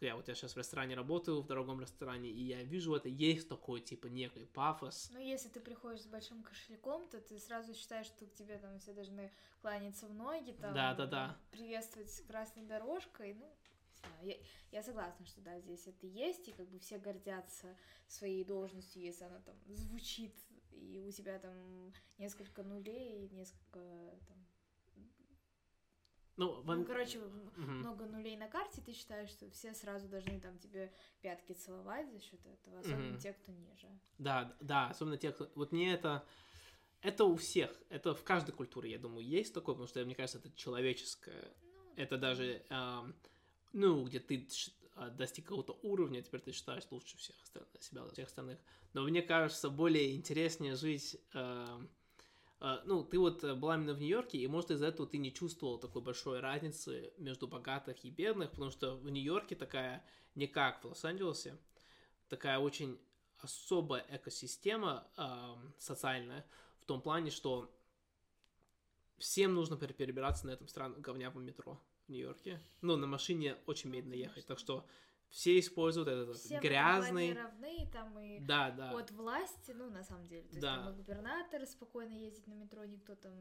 я вот я сейчас в ресторане работаю, в дорогом ресторане, и я вижу это, есть такой, типа, некий пафос. Ну, если ты приходишь с большим кошельком, то ты сразу считаешь, что к тебе там все должны кланяться в ноги, там, Да-да-да. приветствовать красной дорожкой, ну, я, я согласна, что да, здесь это есть, и как бы все гордятся своей должностью, если она там звучит, и у тебя там несколько нулей, несколько там Ну, в... Ну, короче, Мгм. много нулей на карте, ты считаешь, что все сразу должны там тебе пятки целовать за счет этого, особенно Мгм. те, кто ниже. Да, да, особенно те, кто... Вот мне это... Это у всех. Это в каждой культуре, я думаю, есть такое, потому что, мне кажется, это человеческое. Ну, Это даже, ам, ну, где ты достиг какого-то уровня, теперь ты считаешь лучше всех остальных, себя, всех остальных. Но мне кажется, более интереснее жить... ам, а, ну, ты вот э, была именно в Нью-Йорке, и, может, из-за этого ты не чувствовал такой большой разницы между богатых и бедных, потому что в Нью-Йорке такая, не как в Лос-Анджелесе, такая очень особая экосистема ам, социальная в том плане, что всем нужно пере- перебираться на этом странном говнявом метро в Нью-Йорке. Ну, на машине очень медленно ехать, так что все используют этот все грязный... плане равны, там и Да, да. от власти, ну, на самом деле. То есть Да. там и губернаторы спокойно ездят на метро, никто там...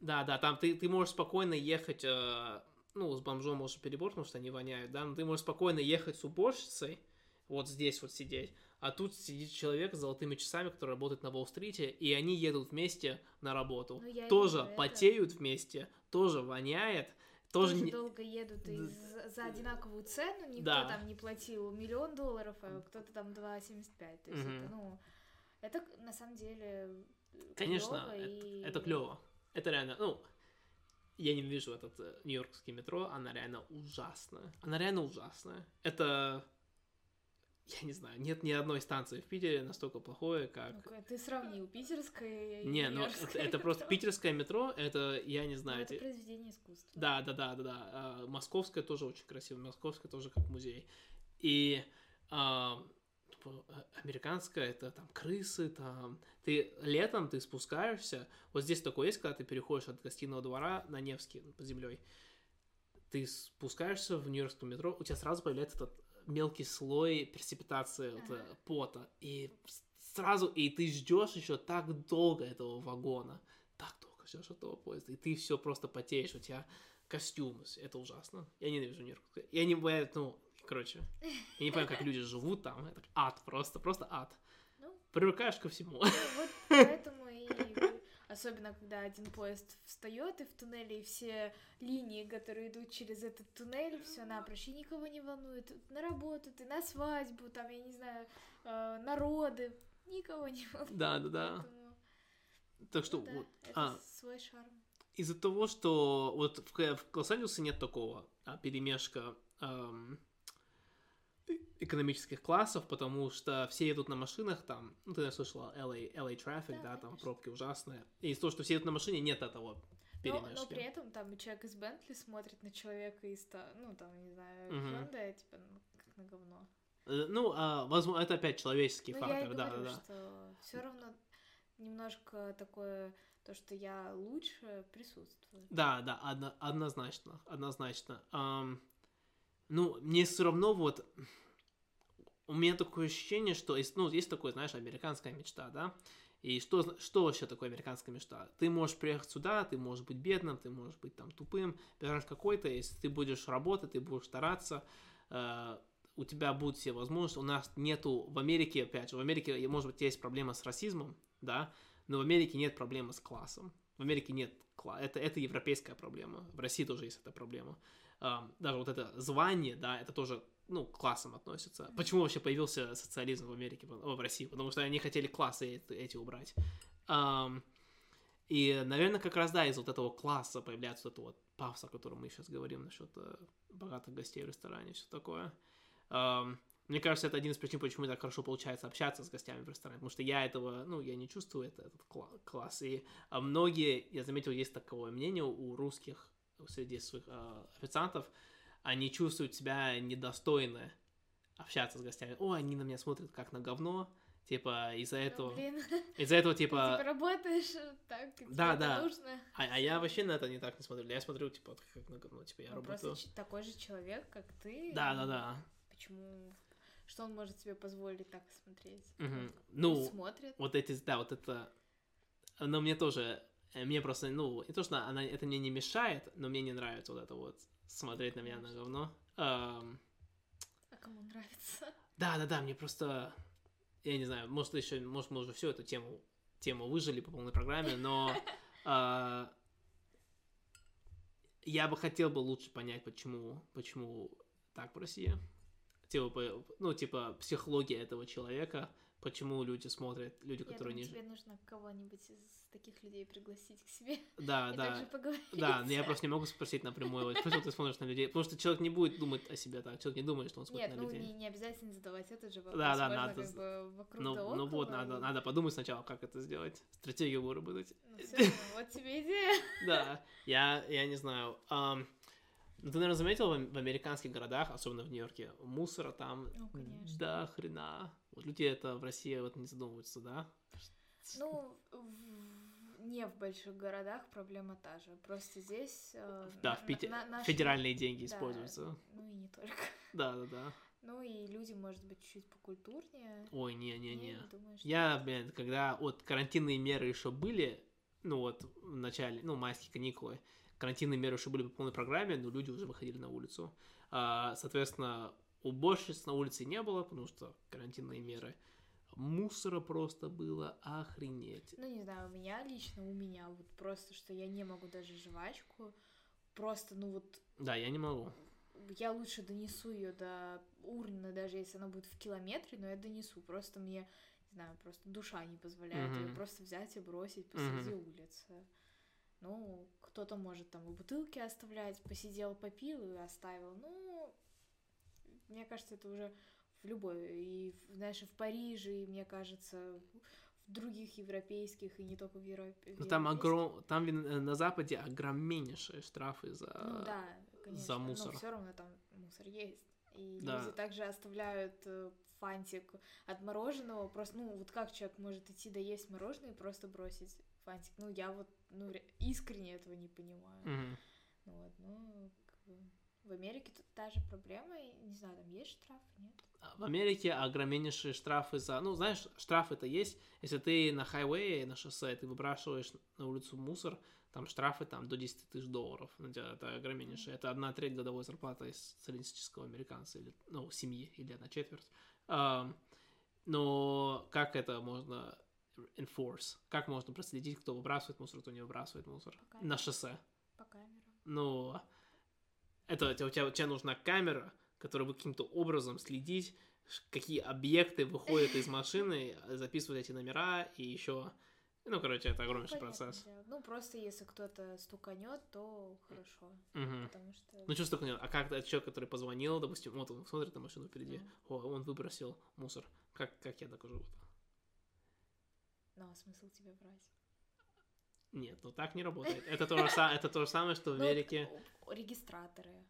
Да, да, там ты, ты можешь спокойно ехать, э, ну, с бомжом можешь перебор, потому что они воняют, да, но ты можешь спокойно ехать с уборщицей, вот здесь вот сидеть, а тут сидит человек с золотыми часами, который работает на Уолл-стрите, и они едут вместе на работу. Ну, тоже вижу это. потеют вместе, тоже воняет, тоже... Тоже не- долго едут и за, за одинаковую цену, никто Да. там не платил миллион долларов, а кто-то там 2,75. То есть Мгм. это, ну, это на самом деле э, Конечно, клёво это, и... это клево. Это реально, ну, я не вижу этот э, нью-йоркский метро, она реально ужасная. Она реально ужасная. Это, я не знаю, нет ни одной станции в Питере настолько плохое, как... Ну-ка, ты сравнил питерское и Не, ну это, это просто питерское метро, это, я не Ну, знаю, это те- произведение искусства. Да, да, да, да, да. А, Московская тоже очень красивая. Московская тоже как музей. И а, типа, а, американская это там крысы, там. Ты летом ты спускаешься. Вот здесь такое есть, когда ты переходишь от гостиного двора на Невский под землей. Ты спускаешься в Нью-Йоркском метро, у тебя сразу появляется этот мелкий слой пресипитации вот, э, Ага. пота. И сразу, и ты ждешь еще так долго этого вагона. Так долго ждешь этого поезда. И ты все просто потеешь, у тебя костюм. Это ужасно. Я ненавижу Нью-Йорк. Я не понимаю, ну, короче, я не понимаю, как люди живут там. Это ад просто, просто ад. Ну. Привыкаешь ко всему. Ну, Вот поэтому и особенно когда один поезд встает и в туннеле, и все линии, которые идут через этот туннель, все напрочь, и никого не волнует. На работу ты, на свадьбу, там, я не знаю, э, народы, никого не волнует. Да, да, да. Поэтому, Так что ну да, вот, это а, свой шарм. из-за того, что вот в, в Лос-Анджелесе нет такого а, перемешка ам, э- экономических классов, потому что все едут на машинах, там, ну, ты наверное, слышала LA, LA Traffic, Да, да, там конечно. пробки ужасные. И из-за того, что все едут на машине, нет этого Но, перемешки. но при этом там человек из Бентли смотрит на человека из, ну, там, не знаю. Hyundai, типа, ну, как на говно. Э, Ну, а, возможно, это опять человеческий Ну, я фактор, и да, говорю, да, да. что все равно немножко такое, то, что я лучше, присутствует. Да, да, одно- однозначно, однозначно. Ам, ну, мне все равно вот... У меня такое ощущение, что ну, есть такое, знаешь, американская мечта, да? И что, что вообще такое американская мечта? Ты можешь приехать сюда, ты можешь быть бедным, ты можешь быть там тупым, персонаж какой-то, если ты будешь работать, ты будешь стараться, э, у тебя будут все возможности. У нас нету в Америке, опять же, в Америке, может быть, есть проблема с расизмом, да, но в Америке нет проблемы с классом. В Америке нет класса. Это, это европейская проблема. В России тоже есть эта проблема. Даже вот это звание, да, это тоже, ну, к классам относится. Почему вообще появился социализм в Америке, в России? Потому что они хотели классы эти, убрать. И, наверное, как раз, да, из вот этого класса появляется вот это вот пафос, о котором мы сейчас говорим, насчет э, богатых гостей в ресторане, все такое. Мне кажется, это один из причин, почему так хорошо получается общаться с гостями в ресторане, потому что я этого, ну, я не чувствую это, этот кла- класс. И а многие, я заметил, есть такое мнение у русских среди своих а, официантов, они чувствуют себя недостойны общаться с гостями. О, они на меня смотрят как на говно, типа из-за Ну, этого, из-за этого ты типа, типа работаешь э, так, Да, да. нужно. а, а я вообще на это не так не смотрю, я смотрю типа как на говно, типа я Он работаю. просто такой же человек, как ты. Да, да, да. Почему? Что он может себе позволить так смотреть? Вот Ну, смотрит. вот эти, да, вот это, но мне тоже, э, мне просто, ну, не то, что она, это мне не мешает, но мне не нравится вот это вот смотреть на меня на говно. Ам, А кому нравится? да, да, да, мне просто, я не знаю, может еще, может мы уже всю эту тему, тему выжили по полной программе, но а, я бы хотел бы лучше понять, почему, почему так в России. Типа, ну, типа, психология этого человека, почему люди смотрят, люди, Я которые думаю, не... тебе нужно кого-нибудь из таких людей пригласить к себе Да, и да. также поговорить. Да, но я просто не могу спросить напрямую, вот, почему ты смотришь на людей, потому что человек не будет думать о себе так, человек не думает, что он смотрит Нет, на ну людей. не, не обязательно задавать этот же вопрос. Да, да, можно надо как з- бы вокруг Ну, да ну вот, надо, и- надо подумать сначала, как это сделать, стратегию выработать. Ну, равно, вот тебе идея. Да, я, я не знаю. Ну, ты, наверное, заметил в, ам- в американских городах, особенно в Нью-Йорке, мусора там Ну, конечно. до хрена. Вот люди это в России вот не задумываются, да? Ну, в- не в больших городах проблема та же. Просто здесь... э, Да, на- в Пите- на- наши- федеральные деньги да, используются. Ну и не только. Да, да, да. Ну и люди, может быть, чуть покультурнее. Ой, не-не-не. думаю, что Я, блин, когда вот карантинные меры еще были, ну вот в начале, ну, майские каникулы, карантинные меры еще были по полной программе, но люди уже выходили на улицу. А, соответственно, уборщиц на улице не было, потому что карантинные меры. Мусора просто было охренеть. Ну, не знаю, у меня лично, у меня вот просто, что я не могу даже жвачку. Просто, ну вот, Да, я не могу. я лучше донесу ее до урны, даже если она будет в километре, но я донесу. Просто мне, не знаю, просто душа не позволяет ее Мгм. просто взять и бросить посреди улицы. Ну, кто-то может там и бутылки оставлять, посидел, попил и оставил. Ну, мне кажется, это уже в любой, и, в- знаешь, и в Париже, и, мне кажется, в других европейских, и не только в Европе. Но там, огром... там э, на Западе огромнейшие штрафы за... Ну да, конечно. за мусор. Но все равно там мусор есть. И Да. люди также оставляют э, фантик от мороженого. Просто, ну, вот как человек может идти доесть мороженое и просто бросить фантик? Ну, я вот, ну, ре- искренне этого не понимаю. Мгм. Ну вот, ну, как бы, в Америке тут та же проблема, и, не знаю, там есть штраф, нет? В Америке огромнейшие штрафы за... Ну, знаешь, штрафы-то есть. Если ты на хайвее, на шоссе, ты выбрасываешь на улицу мусор, там штрафы там до 10 тысяч долларов. Ну, Это, это огромнейшее. Это одна треть годовой зарплаты из среднестатистического американца, или, ну, семьи, или одна четверть. Но как это можно enforce? Как можно проследить, кто выбрасывает мусор, кто не выбрасывает мусор? Пока На шоссе. По камерам. Ну, это у тебя, у тебя, нужна камера, которая будет каким-то образом следить, какие объекты выходят из машины, записывать эти номера и еще... Ну, короче, это огромнейший Понятное процесс. дело. Ну, просто если кто-то стуканет, то хорошо. Мгм. Потому что... Ну, что такое? А как этот человек, который позвонил, допустим, вот он смотрит на машину впереди, Мгм. о, он выбросил мусор. Как, как я докажу это? Ну, а смысл тебе брать? Нет, ну так не работает. Это то же, это то же самое, что в Ну, Америке... Регистраторы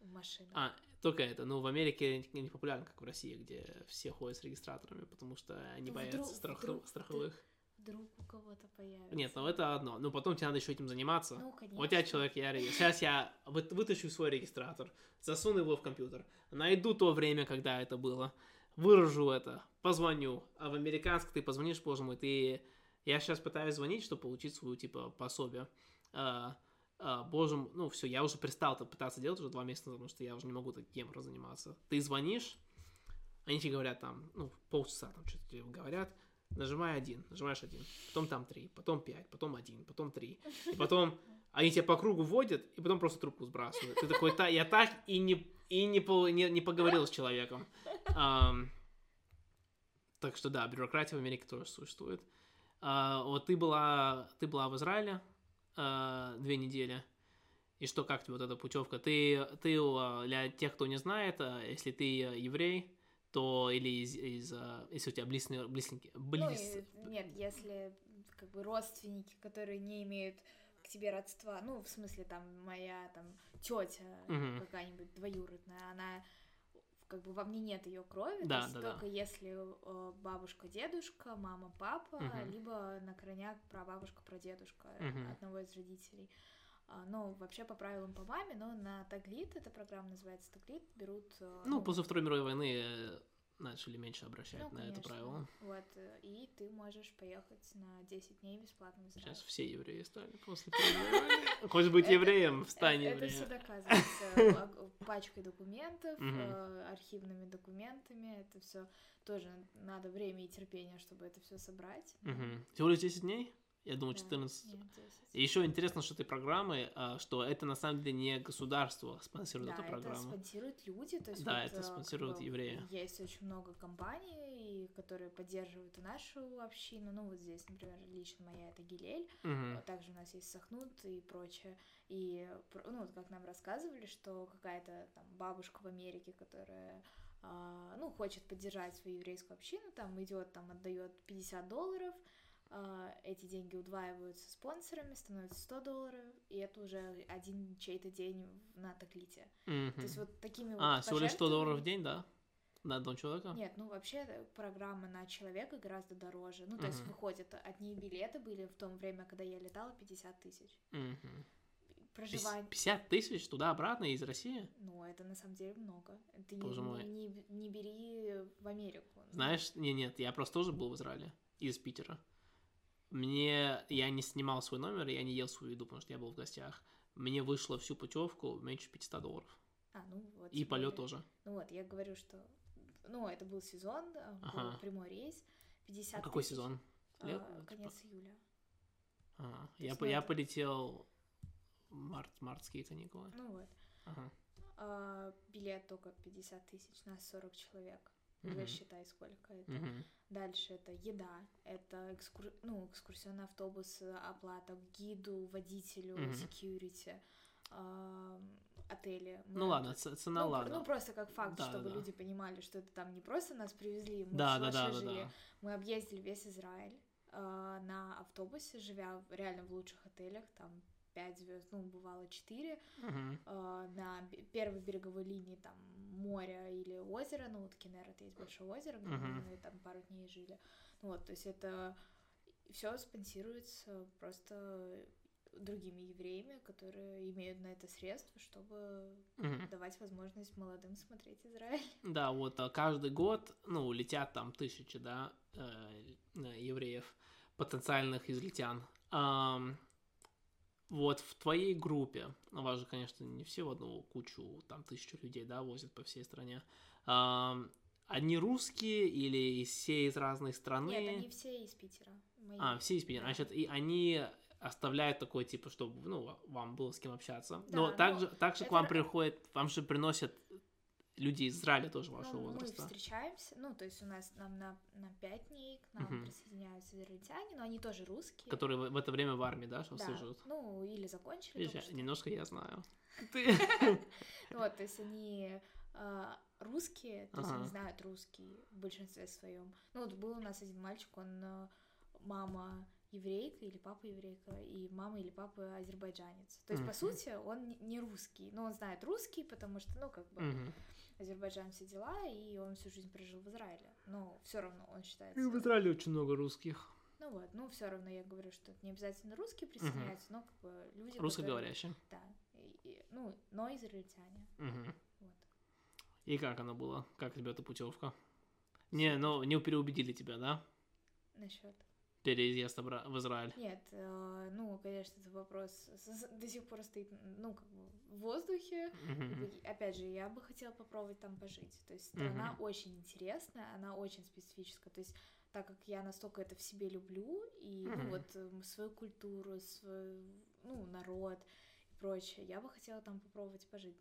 в машинах. А, только это. Ну, в Америке не популярно, как в России, где все ходят с регистраторами, потому что они Ну, боятся вдруг- страх- вдруг ты- страховых. Вдруг у кого-то появится. Нет, ну это одно. Ну, потом тебе надо еще этим заниматься. Ну, Вот я конечно. человек, я Сейчас я вы- вытащу свой регистратор, засуну его в компьютер, найду то время, когда это было, выражу это, позвоню. А в американском ты позвонишь, боже мой, ты... Я сейчас пытаюсь звонить, чтобы получить свою, типа, пособие. А, а, боже мой, ну все, я уже перестал это пытаться делать уже два месяца потому что я уже не могу таким заниматься. Ты звонишь, они тебе говорят там, ну, полчаса там что-то говорят, нажимай один, нажимаешь один, потом там три, потом пять, потом один, потом три, и потом они тебя по кругу водят, и потом просто трубку сбрасывают. Ты такой, «Та- я так и не, и не, по- не, не поговорил с человеком. Ам, так что да, бюрократия в Америке тоже существует. А, вот ты была, ты была в Израиле а, две недели. И что, как тебе вот эта путевка? Ты, ты а, для тех, кто не знает, если ты еврей, то или из, из, если у тебя близкие, близкие, Ну, близ- и- нет, если как бы родственники, которые не имеют к тебе родства, ну, в смысле, там, моя, там, тетя Мгм. какая-нибудь двоюродная, она как бы во мне нет ее крови, Да, то есть да, да. только если э, бабушка, дедушка, мама, папа, Мгм. либо на крайняк прабабушка, прадедушка Мгм. одного из родителей. А, Ну, вообще по правилам по маме, но на Таглит, эта программа называется Таглит, берут... э, Ну, после Второй мировой войны э, начали меньше обращать ну, на это конечно. правило. Вот, э, и ты можешь поехать на 10 дней бесплатно в Израиль. Сейчас все евреи стали после. Хочешь быть Это- евреем, стань это, это все евреем. доказывается пачкой документов, архивными документами. Это все тоже надо время и терпение, чтобы это все собрать. Всего лишь 10 дней? Я думаю, Да, 14. нет, 10. И еще интересно, что этой программы, а, что это на самом деле не государство спонсирует Да, эту это программу. спонсируют люди, то есть Да, вот, это э, как спонсируют бы евреи. Есть очень много компаний, которые поддерживают и нашу общину. Ну вот здесь, например, лично моя это Гилель. Вот Также у нас есть Сахнут и прочее. И, ну, вот как нам рассказывали, что какая-то там бабушка в Америке, которая, а, ну, хочет поддержать свою еврейскую общину, там идет, там отдает 50 долларов, эти деньги удваиваются спонсорами, становится 100 долларов, и это уже один чей-то день на таклите. Мгм. То есть вот такими А, вот всего лишь 100 долларов в день, да? На одного человека? Нет, ну вообще э, программа на человека гораздо дороже. Ну, то есть Мгм. выходит, одни билеты были в то время, когда я летала, 50 тысяч. Пис- Проживание. 50 тысяч туда-обратно из России? Ну, это на самом деле много. Ты Боже не, мой. не, не- не бери в Америку. Знаешь, не, нет, я просто тоже был в Израиле из Питера. Мне, я не снимал свой номер, я не ел свою еду, потому что я был в гостях. Мне вышло всю путевку меньше 500 долларов. А, ну вот. И полет тоже. Ну вот, я говорю, что... Ну, это был сезон, был Ага. прямой рейс. 50 А какой тысяч, сезон? а, Лет? Типа? конец июля. Ага. То Я, по- ну, я это- полетел март, мартские каникулы. Ну вот. Ага. А, билет только 50 тысяч на 40 человек. Мгм. Уже считай, сколько это. Мгм. Дальше это еда, это экскур... ну, экскурсионный автобус, э, оплата гиду, водителю, Мгм. security, отели. Мы Ну ладно, цена ну, ладно. ну, просто как факт, Да, чтобы да, да. люди понимали, что это там не просто нас привезли, мы да, да, да, шалаше да, жили. да. Мы объездили весь Израиль а, на автобусе, живя реально в лучших отелях, там 5 звезд, ну, бывало 4, Мгм. а, на первой береговой линии там море или озеро, ну вот Кенер это есть большое озеро, где Мгм. мы там пару дней жили. Ну вот, то есть это все спонсируется просто другими евреями, которые имеют на это средства, чтобы Мгм. давать возможность молодым смотреть Израиль. Да, вот а, каждый год, ну, летят там тысячи, да, э, э, евреев, потенциальных израильтян. Ам, вот в твоей группе, ну, вас же, конечно, не все в одну кучу, там, тысячу людей, да, возят по всей стране. Ам, одни русские или все из разной страны? Нет, они все из Питера. мои. А, все из Питера. Да. Значит, и они оставляют такой, типа, чтобы, ну, вам было с кем общаться. Да, Но ну, также, также к это вам р- приходят, вам же приносят люди из Израиля тоже вашего Ну, мы возраста. встречаемся, ну, то есть у нас нам на, на 5 дней к нам Мгм. присоединяются израильтяне, но они тоже русские. Которые в, в это время в армии, да, что да, служат. ну, или закончили Видишь, только что. немножко я знаю. Ты... Вот, то есть они а, русские, то есть они знают русский в большинстве своем. Ну, вот был у нас один мальчик, он а, мама еврейка или папа еврейка, и мама или папа азербайджанец. То есть, по Мгм. сути, он не- русский, но он знает русский, потому что, ну, как бы, Мгм. Азербайджан все дела, и он всю жизнь прожил в Израиле. Но все равно он считается... И в Израиле очень много русских. Ну вот, ну все равно я говорю, что не обязательно русские присоединяются, но как бы люди, которые- Русскоговорящие. Да, и- и- ну, но израильтяне. Мгм. Вот. И как оно было? Как тебе эта путевка? Не, ну, не переубедили тебя, да? Насчет. Переезд обра- в Израиль. Нет, э, ну, конечно, это вопрос до сих пор стоит, ну, как бы в воздухе. И, Опять же, я бы хотела попробовать там пожить. То есть страна Мгм. очень интересная, она очень специфическая. То есть так как я настолько это в себе люблю, и ну, Мгм. вот свою культуру, свой, ну, народ и прочее, я бы хотела там попробовать пожить.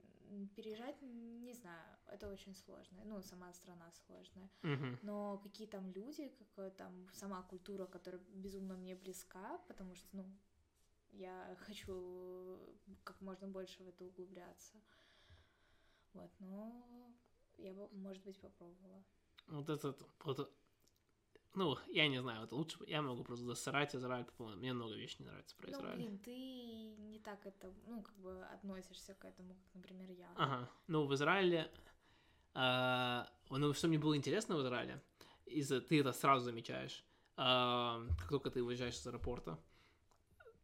Переезжать, не знаю, это очень сложно. Ну, сама страна сложная. Мгм. Но какие там люди, какая там сама культура, которая безумно мне близка, потому что, ну, я хочу как можно больше в это углубляться. Вот, но я бы, может быть, попробовала. Вот этот, вот, ну, я не знаю, это лучше, я могу просто засрать Израиль, по-моему, мне много вещей не нравится про Ну, Израиль. блин, ты не так это, ну, как бы относишься к этому, как, например, я. Ага, ну, в Израиле, а, ну, что мне было интересно в Израиле, из ты это сразу замечаешь, а, как только ты выезжаешь из аэропорта,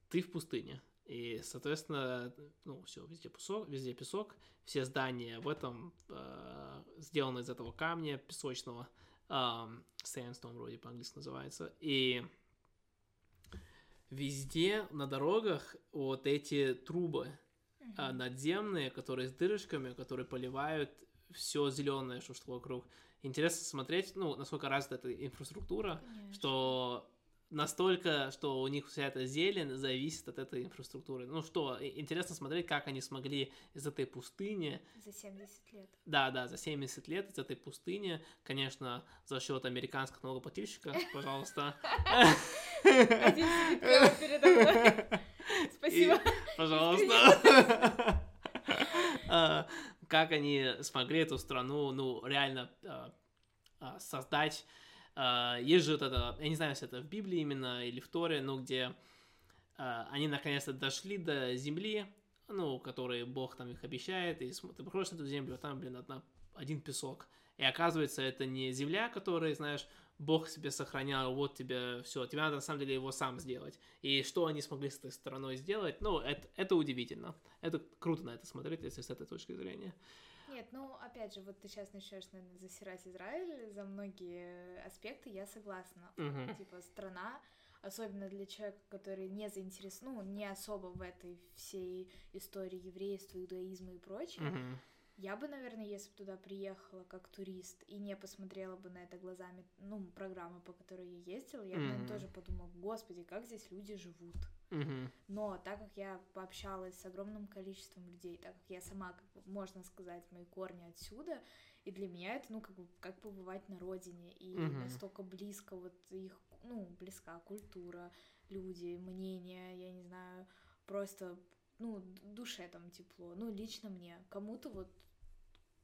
ты в пустыне, и, соответственно, ну, все, везде песок, везде песок, все здания в этом а, сделаны из этого камня песочного, а, sandstone вроде по-английски называется, и везде на дорогах вот эти трубы, Мгм. а, надземные, которые с дырочками, которые поливают все зеленое, что что вокруг. Интересно смотреть, ну, насколько развита эта инфраструктура, Конечно. что настолько, что у них вся эта зелень зависит от этой инфраструктуры. Ну что, интересно смотреть, как они смогли из этой пустыни... За 70 лет. Да, да, за 70 лет из этой пустыни, конечно, за счет американских налогоплательщиков, пожалуйста. Спасибо. Пожалуйста. А, как они смогли эту страну, ну, реально а, а, создать есть же вот это, я не знаю, если это в Библии именно или в Торе, но где uh, они наконец-то дошли до земли, ну, которые Бог там их обещает, и ты приходишь эту землю, а там, блин, одна, один песок. И оказывается, это не земля, которая, знаешь, Бог себе сохранял, вот тебе все, тебе надо на самом деле его сам сделать. И что они смогли с этой стороной сделать, ну, это, это удивительно. Это круто на это смотреть, если с этой точки зрения. Нет, ну, опять же, вот ты сейчас начнешь, наверное, засирать Израиль за многие аспекты, я согласна. Uh-huh. Типа, страна, особенно для человека, который не заинтересован, ну, не особо в этой всей истории еврейства, иудаизма и прочее, uh-huh. Я бы, наверное, если бы туда приехала как турист и не посмотрела бы на это глазами, ну, программы, по которой я ездила, я, mm-hmm. наверное, тоже подумала, господи, как здесь люди живут. Mm-hmm. Но так как я пообщалась с огромным количеством людей, так как я сама, как бы, можно сказать, мои корни отсюда, и для меня это, ну, как бы, как побывать на родине, и mm-hmm. настолько близко вот их, ну, близка культура, люди, мнения, я не знаю, просто ну, душе там тепло. Ну, лично мне. Кому-то вот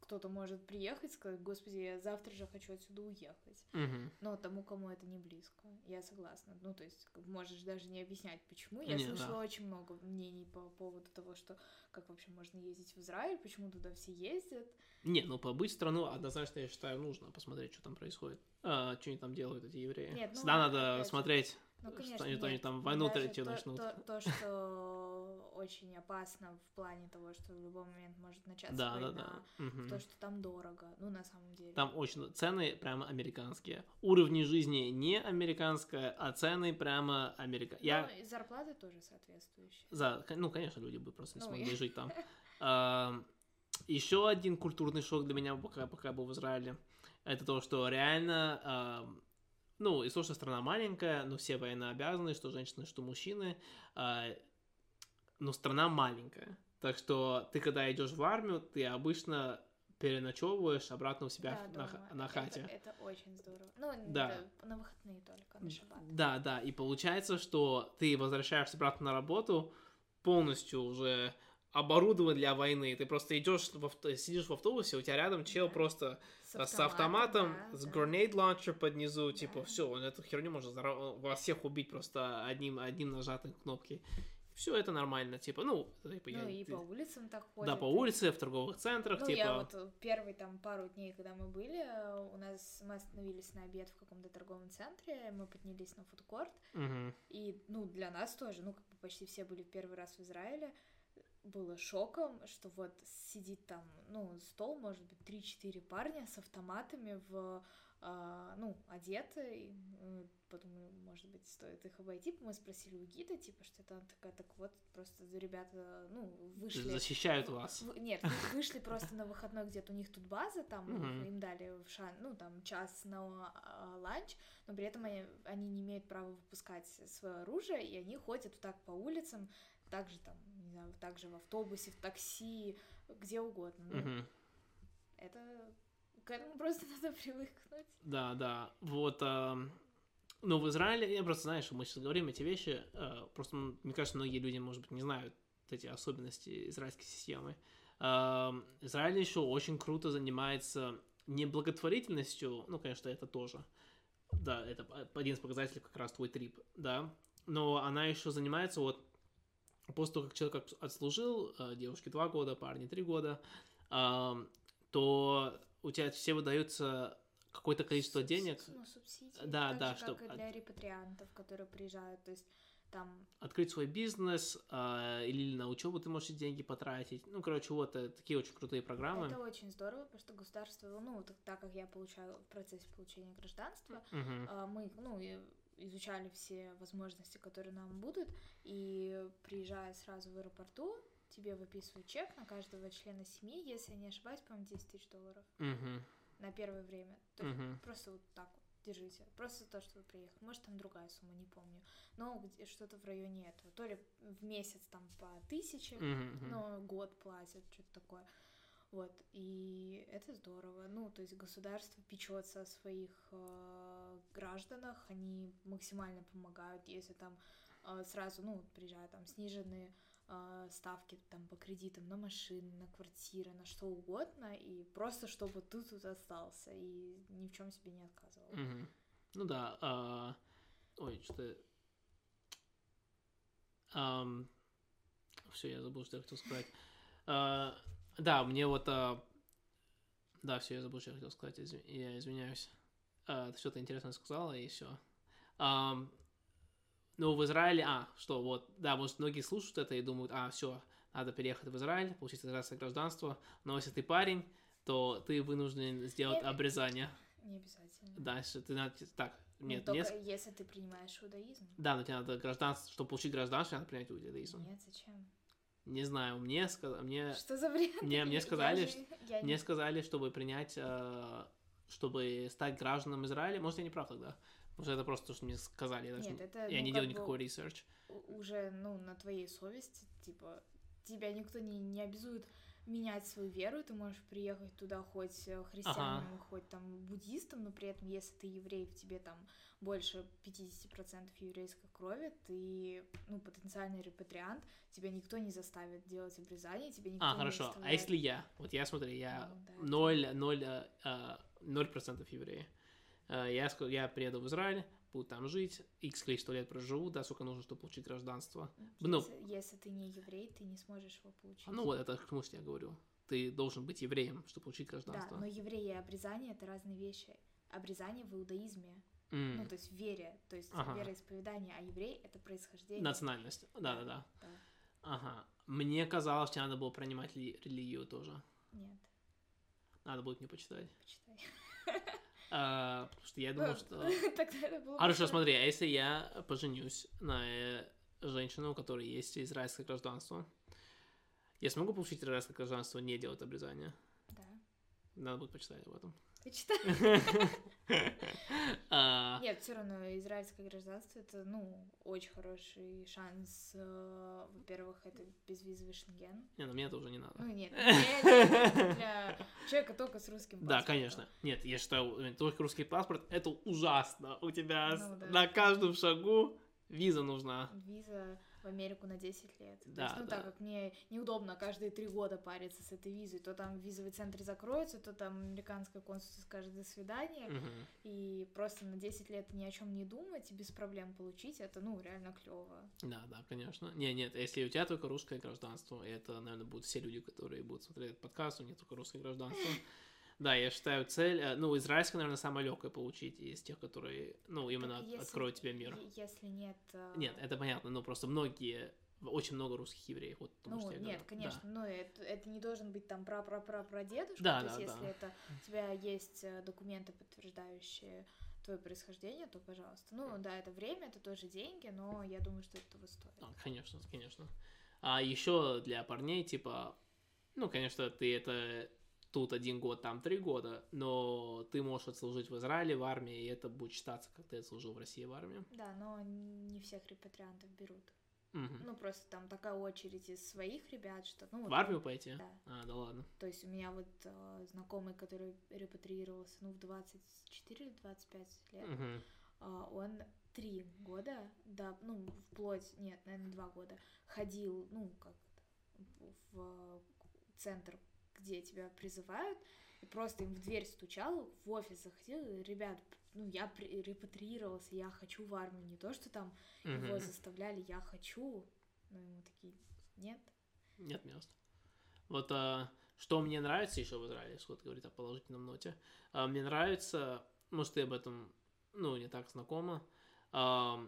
кто-то может приехать и сказать, господи, я завтра же хочу отсюда уехать. Угу. Но тому, кому это не близко, я согласна. Ну, то есть, можешь даже не объяснять, почему. Я не, слышала да. очень много мнений по поводу того, что как вообще можно ездить в Израиль, почему туда все ездят. Не, ну побыть страну однозначно, я считаю, нужно посмотреть, что там происходит. А, что они там делают, эти евреи. Нет, ну, Всегда надо опять... смотреть ну, конечно, что они, нет. они там войну третью то, начнут. То, то, что очень опасно в плане того, что в любой момент может начаться да, война, да, да. Угу. то, что там дорого, ну, на самом деле. Там очень... Цены прямо американские. Уровни жизни не американская, а цены прямо америка. Ну, Я... и зарплаты тоже соответствующие. За... Ну, конечно, люди бы просто не ну, смогли жить там. Еще один культурный шок для меня, пока, пока я был в Израиле, это то, что реально ну, и то, что страна маленькая, но все военнообязаны, что женщины, что мужчины, э, но страна маленькая. Так что ты, когда идешь в армию, ты обычно переночевываешь обратно у себя да, на, дома. на хате. Это, это очень здорово. Ну, да. это на выходные только, на шаббат. Да, да, и получается, что ты возвращаешься обратно на работу полностью уже оборудован для войны. Ты просто идешь, в авто, сидишь в автобусе, у тебя рядом чел да. просто с автоматом, с, автоматом, да, с да. grenade launcher под низу, да. типа, все, он эту херню может вас всех убить просто одним, одним нажатым кнопки. Все это нормально, типа, ну, типа, ну я, и по улицам так ходят. Да, по улице, в торговых центрах, ну, типа. я вот первые там пару дней, когда мы были, у нас мы остановились на обед в каком-то торговом центре, мы поднялись на фудкорт, угу. и, ну, для нас тоже, ну, как бы почти все были в первый раз в Израиле, было шоком, что вот сидит там, ну, стол, может быть, 3-4 парня с автоматами в, ну, одеты, и подумали, может быть, стоит их обойти. Мы спросили у гида, типа, что это она такая, так вот, просто ребята, ну, вышли... Защищают вас. В, нет, вышли просто на выходной, где-то у них тут база, там им дали в шан, ну, там, час на а, ланч, но при этом они, они не имеют права выпускать свое оружие, и они ходят так по улицам, также там знаю, также в автобусе, в такси, где угодно. Ну. Это к этому просто надо привыкнуть. Да, да. Вот. Э, ну, в Израиле, я просто что мы сейчас говорим эти вещи. Э, просто, мне кажется, многие люди, может быть, не знают эти особенности израильской системы. Э, Израиль еще очень круто занимается не благотворительностью, ну, конечно, это тоже. Да, это один из показателей как раз твой трип, да. Но она еще занимается вот после того, как человек отслужил, э, девушке два года, парни три года, то у тебя все выдаются какое-то количество Субсид... денег. Ну, субсидии. Да, так да, же, что... Как и для репатриантов, которые приезжают, то есть там... Открыть свой бизнес, э, или на учебу ты можешь деньги потратить. Ну, короче, вот э, такие очень крутые программы. Это очень здорово, потому что государство, ну, так, так как я получаю в процессе получения гражданства, uh-huh. э, мы, ну, изучали все возможности, которые нам будут, и приезжая сразу в аэропорту, тебе выписывают чек на каждого члена семьи, если я не ошибаюсь, по-моему, 10 тысяч долларов угу. на первое время. То угу. просто вот так вот. держите. Просто то, что вы приехали. Может, там другая сумма, не помню. Но что-то в районе этого. То ли в месяц там по тысяче, мгм. но год платят, что-то такое. Вот, и это здорово. Ну, то есть государство печется о своих э, гражданах, они максимально помогают, если там э, сразу, ну, приезжают там сниженные ставки там по кредитам на машины, на квартиры, на что угодно, и просто чтобы ты тут остался и ни в чем себе не отказывал. Мгм. Ну да. а, Ой, что-то... Все, я забыл, что я хотел сказать. А, Да, мне вот... а, Да, все, я забыл, что я хотел сказать. изв- Я извиняюсь. А, Ты что-то интересное сказала, и все. Ну, в Израиле... А, что, вот, да, может, многие слушают это и думают, а, все, надо переехать в Израиль, получить израильское гражданство. Но если ты парень, то ты вынужден сделать Я- обрезание. Не обязательно. Дальше ты надо... Так, Ну, нет, только нет. если ты принимаешь иудаизм. Да, но тебе надо гражданство, чтобы получить гражданство, надо принять иудаизм. Нет, зачем? Не знаю, мне сказали, мне, Что за бред? мне- мне Я сказали, я не- мне сказали, чтобы принять, э, чтобы стать гражданином Израиля. Может, я не прав тогда? Может, это просто то, что мне сказали. Я, даже Нет, не- это, я ну, не делал никакой research. уже, ну, на твоей совести, типа, тебя никто не, не обязует менять свою веру, ты можешь приехать туда хоть э, христианином, хоть там буддистом, но при этом, если ты еврей, в тебе там больше 50% еврейской крови, ты, ну, потенциальный репатриант, тебя никто не заставит делать обрезание, тебя никто А, не хорошо. А заставляет- если я? Вот я, смотри, я Ну, да, это- ноль, ноль, э, э. Э, Я, я приеду в Израиль, буду там жить, x количество лет проживу, да, сколько нужно, чтобы получить гражданство. Ну, Если, если ты не еврей, ты не сможешь его получить. ну вот это к чему я говорю. Ты должен быть евреем, чтобы получить Да, гражданство. но евреи и обрезание это разные вещи. Обрезание в иудаизме, М, ну то есть в вере, то есть Ага. вероисповедание, а еврей это происхождение. Национальность. Да-да-да. Да. Ага. Мне казалось, что надо было принимать ли- религию тоже. Нет, Надо будет мне почитать. почитай. А, потому что я думал, что... Тогда это было. Хорошо, смотри, а если я поженюсь на э, женщину, у которой есть израильское гражданство, я смогу получить израильское гражданство, не делать обрезание? Да. Надо будет почитать об этом. Почитай. А, Нет, все равно израильское гражданство это, ну, очень хороший шанс. э, Во-первых, это безвизовый шенген. Не, ну мне это уже не надо. Ну, нет, не для, человека только с русским Да, паспортом. конечно. Нет, я считаю, э, только русский паспорт это ужасно. У тебя Ну да. на каждом шагу виза нужна. Виза в Америку на 10 лет. То Да, есть, ну, да. так как мне неудобно каждые три года париться с этой визой, то там визовый центр закроется, то там американское консульство скажет «до свидания», Мгм. и просто на 10 лет ни о чем не думать и без проблем получить, это, ну, реально клево. Да, да, конечно. Не, нет, если у тебя только русское гражданство, это, наверное, будут все люди, которые будут смотреть этот подкаст, у них только русское гражданство. Да, я считаю цель, э, ну, израильское, наверное, самое легкое получить из тех, которые, ну, именно Так если- откроют тебе мир. Если нет... э, Нет, это понятно, но просто многие, очень много русских евреев, вот потому Ну, что нет, говорю. конечно, но это, это не должен быть там пра пра пра прадедушка, Да, то да, есть если да. это у тебя есть э, документы, подтверждающие твое происхождение, то пожалуйста. Ну да, это время, это тоже деньги, но я думаю, что это того стоит. Да. А, конечно, конечно. А еще для парней, типа, ну, конечно, ты это тут один год, там три года, но ты можешь отслужить в Израиле в армии, и это будет считаться, как ты отслужил в России в армии. Да, но не всех репатриантов берут. Мгм. Ну, просто там такая очередь из своих ребят, что... Ну, вот, В армию пойти? Да. А, да ладно. То есть у меня вот э, знакомый, который репатриировался, ну, в 24 или 25 лет, Мгм. а, он три года, да, ну, вплоть, нет, наверное, два года, ходил, ну, как в э, центр, где тебя призывают, и просто им в дверь стучал, в офис заходил, ребят, ну, я репатриировался, я хочу в армию, не то, что там его Мгм. заставляли, я хочу, ну, ему такие, нет, Нет мест. Вот а, что мне нравится еще в Израиле, что ты говорит о положительном ноте. А, мне нравится, может, ты об этом, ну, не так знакома, а,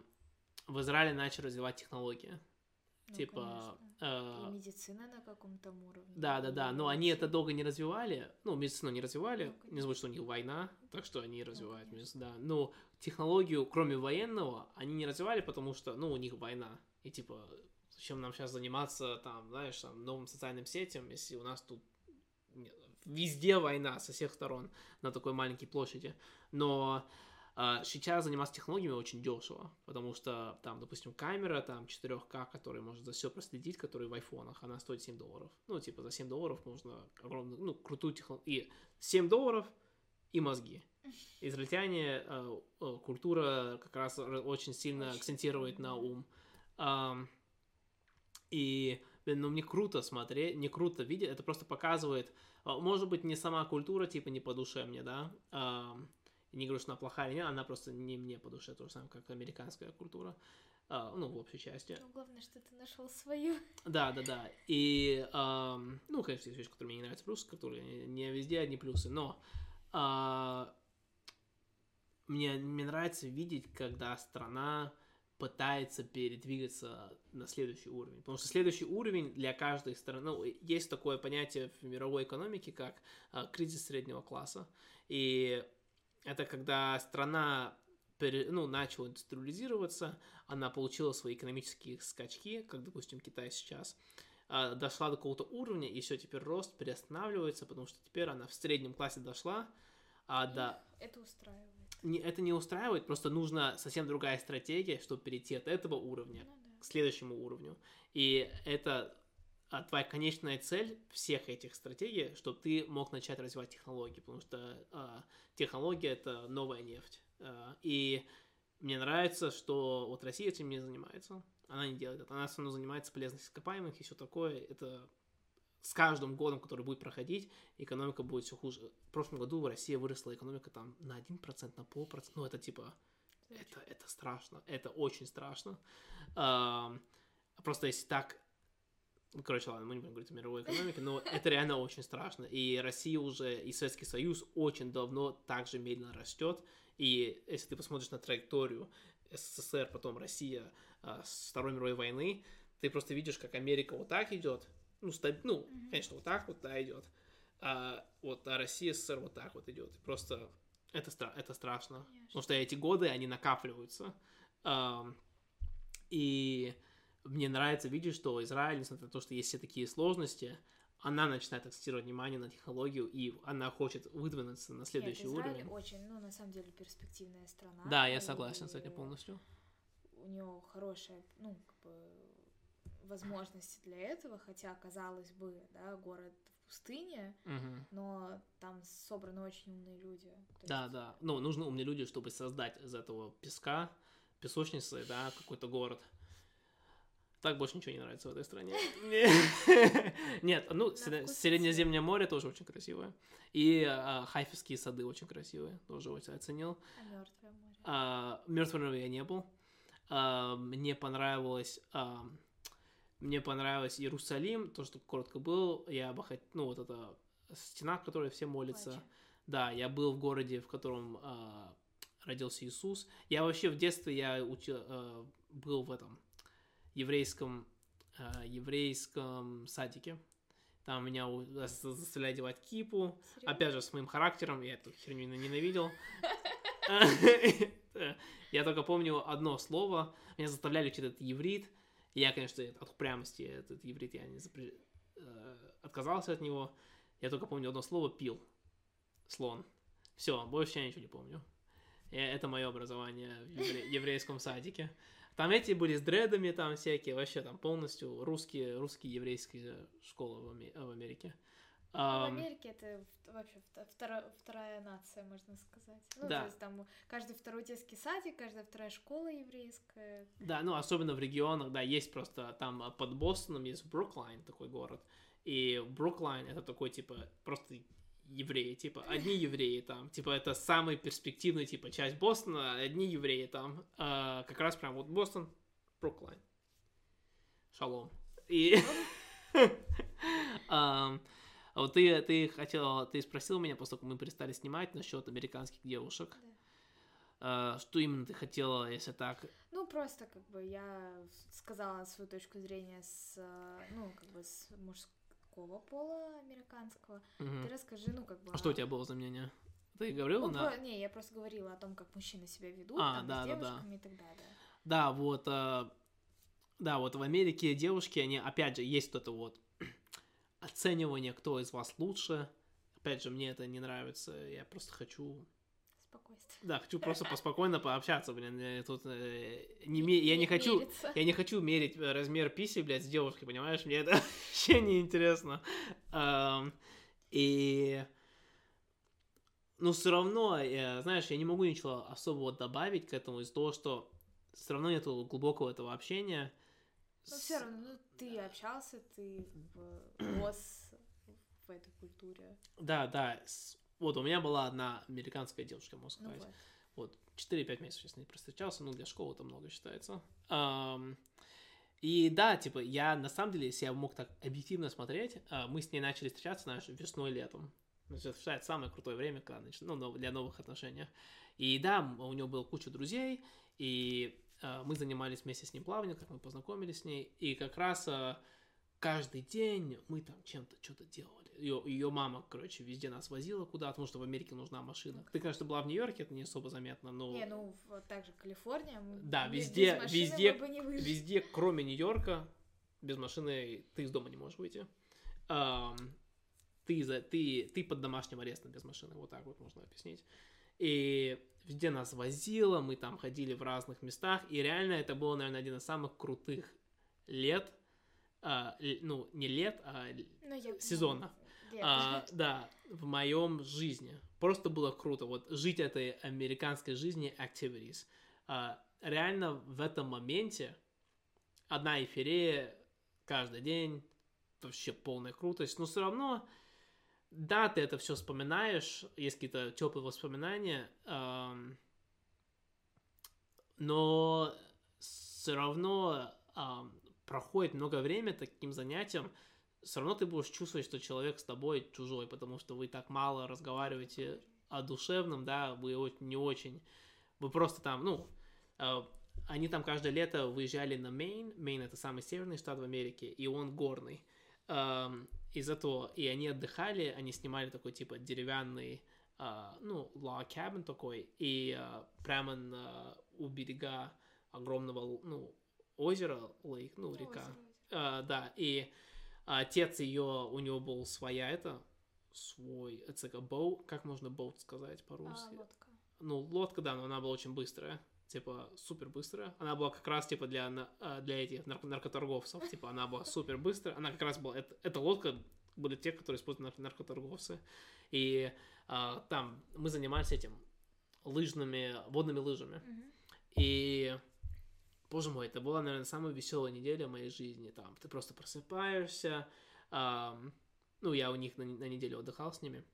в Израиле начали развивать технологии. Ну, типа, конечно. а, и медицина на каком-то уровне. Да, да, да, но они это долго не развивали, ну, медицину не развивали, Ну, не забудь, что у них война, так что они развивают конечно. медицину, да, но технологию, кроме военного, они не развивали, потому что, ну, у них война, и типа, зачем нам сейчас заниматься, там, знаешь, там, новым социальным сетям, если у нас тут везде война со всех сторон на такой маленькой площади, но сейчас заниматься технологиями очень дешево, потому что там, допустим, камера там 4К, которая может за все проследить, которая в айфонах, она стоит 7 долларов. Ну, типа, за 7 долларов можно огромную, ну, крутую технологию. И 7 долларов и мозги. Израильтяне, э, э, культура как раз очень сильно очень акцентирует на ум. Э, и, блин, ну, мне круто смотреть, не круто видеть, это просто показывает, может быть, не сама культура, типа, не по душе мне, да, не говорю, что она плохая или нет, она просто не мне по душе, то же самое, как американская культура. Uh, ну, в общей части. Ну, главное, что ты нашел свою. Да, да, да. И, uh, ну, конечно, есть вещи, которые мне не нравятся, плюсы, которые не везде одни плюсы, но uh, мне, мне нравится видеть, когда страна пытается передвигаться на следующий уровень. Потому что следующий уровень для каждой страны, ну, есть такое понятие в мировой экономике, как uh, кризис среднего класса. И это когда страна ну, начала индустриализироваться, она получила свои экономические скачки, как, допустим, Китай сейчас, а, дошла до какого-то уровня, и все, теперь рост приостанавливается, потому что теперь она в среднем классе дошла, а до... Это устраивает. Не, это не устраивает, просто нужна совсем другая стратегия, чтобы перейти от этого уровня ну, да. к следующему уровню. И это а твоя конечная цель всех этих стратегий, чтобы ты мог начать развивать технологии, потому что а, технология это новая нефть. А, и мне нравится, что вот Россия этим не занимается. Она не делает это. Она все равно занимается полезностью ископаемых и все такое. Это с каждым годом, который будет проходить, экономика будет все хуже. В прошлом году в России выросла экономика там на 1%, на полпроцента. Ну, это типа... Это, это страшно. Это очень страшно. А, просто если так короче, ладно, мы не будем говорить о мировой экономике, но это реально очень страшно. И Россия уже, и Советский Союз очень давно также медленно растет. И если ты посмотришь на траекторию СССР, потом Россия а, с Второй мировой войны, ты просто видишь, как Америка вот так идет, ну, стаб... ну mm-hmm. конечно, вот так вот, да, идет, а вот а Россия, СССР вот так вот идет. Просто это, стра... это страшно, Конечно. потому что эти годы, они накапливаются. А, и мне нравится видеть, что Израиль, несмотря на то, что есть все такие сложности, она начинает акцентировать внимание на технологию, и она хочет выдвинуться на следующий Нет, Израиль уровень. очень, ну, на самом деле, перспективная страна. Да, я согласен с этим полностью. У нее хорошая, ну, как бы, возможности для этого, хотя, казалось бы, да, город в пустыне, угу. но там собраны очень умные люди. Да, есть... да. Ну, нужны умные люди, чтобы создать из этого песка, песочницы, да, какой-то город. Так больше ничего не нравится в этой стране. Нет, ну, Среднеземное море тоже очень красивое. И а, Хайфские сады очень красивые, тоже очень оценил. А Мертвое море? А, я не был. А, мне понравилось... Мне понравилось Иерусалим, то, что коротко был. Я бы хотел... Ну, вот эта стена, в которой все молятся. Да, я был в городе, в котором родился Иисус. Я вообще в детстве я учил, был в этом еврейском, э, еврейском садике. Там меня заставляли одевать кипу. Серьезно? Опять же, с моим характером, я эту херню ненавидел. Я только помню одно слово. Меня заставляли учить этот еврит. Я, конечно, от упрямости этот еврит я не запре... Э, отказался от него. Я только помню одно слово пил. Слон. Все, больше я ничего не помню. Это мое образование в еврейском садике. Там эти были с дредами, там всякие, вообще там полностью русские, русские еврейские школы в, Америке. А в Америке это вообще вторая, вторая нация, можно сказать. Ну, да. то есть там каждый второй детский садик, каждая вторая школа еврейская. Да, ну, особенно в регионах, да, есть просто там под Бостоном есть Бруклайн, такой город. И Бруклайн это такой, типа, просто евреи, типа, одни евреи там, типа, это самый перспективный, типа, часть Бостона, одни евреи там, а, как раз прям вот Бостон, Бруклайн, шалом. И... Вот ты, ты хотела, ты спросил меня, после того, как мы перестали снимать, насчет американских девушек. Да. что именно ты хотела, если так? Ну, просто, как бы, я сказала свою точку зрения с, ну, как бы, с мужской мужского пола американского. Угу. Ты расскажи, ну, как бы... А что у тебя было за мнение? Ты говорила? Ну, на... про... Не, я просто говорила о том, как мужчины себя ведут, а, там, да, с девушками да, да. и так далее. Да, вот... Э... Да, вот в Америке девушки, они, опять же, есть вот это вот оценивание, кто из вас лучше. Опять же, мне это не нравится, я просто хочу... спокойствие. Да, хочу просто поспокойно пообщаться, блин. Я тут э, не, ме- я не хочу, мериться. я не хочу мерить э, размер писи, блядь, с девушкой, понимаешь? Мне это вообще не интересно. И ну все равно, я, знаешь, я не могу ничего особого добавить к этому из-за того, что все равно нету глубокого этого общения. Но все равно, ну, ты общался, ты в- рос в этой культуре. Да, да. с- Вот у меня была одна американская девушка, можно Ну сказать. вот. Вот, 4-5 месяцев я с ней простречался, ну, для школы это много считается. Ам, и да, типа, я на самом деле, если я мог так объективно смотреть, а, мы с ней начали встречаться, знаешь, весной-летом. Значит, это считается самое крутое время, когда, нач- ну, для новых отношений. И да, у нее было куча друзей, и а, мы занимались вместе с ней плаванием, как мы познакомились с ней, и как раз а, каждый день мы там чем-то что-то делали. Ее, ее мама, короче, везде нас возила куда-то, потому что в Америке нужна машина. Ты, конечно, была в Нью-Йорке, это не особо заметно, но Не, ну, вот так же Калифорния. Да, везде- везде- везде, кроме Нью-Йорка, без машины ты из дома не можешь выйти. Ты, за, ты, ты под домашним арестом без машины, вот так вот можно объяснить. И везде нас возило, мы там ходили в разных местах, и реально это было, наверное, один из самых крутых лет, а, ну, не лет, а л- Ну, а, да, в моем жизни. Просто было круто. Вот жить этой американской жизни activities. А, реально в этом моменте одна эйфория каждый день, вообще полная крутость. Но все равно, да, ты это все вспоминаешь, есть какие-то теплые воспоминания, ам, но все равно ам, проходит много времени таким занятием, все равно ты будешь чувствовать, что человек с тобой чужой, потому что вы так мало разговариваете о душевном, да, вы не очень, вы просто там, ну, э, они там каждое лето выезжали на Мейн, Мейн это самый северный штат в Америке, и он горный, Эм, из этого, и они отдыхали, они снимали такой типа деревянный, а, ну, log cabin такой, и а, прямо на, у берега огромного, ну, озера, лейк, ну, Ну, река, озеро, озеро. а, да, и отец ее, у него был своя это, свой, это как boat, как можно boat сказать А, по-русски? лодка. Ну, лодка, да, но она была очень быстрая, типа, супер быстрая. Она была как раз, типа, для, а, для этих нар- наркоторговцев, типа, она была супер быстрая. Она как раз была, это, эта лодка были те, которые используют нар- наркоторговцы. И а, там мы занимались этим, лыжными, водными лыжами. Мгм. И, боже мой, это была, наверное, самая веселая неделя в моей жизни. Там ты просто просыпаешься, ам, ну, я у них на, на неделю отдыхал с ними.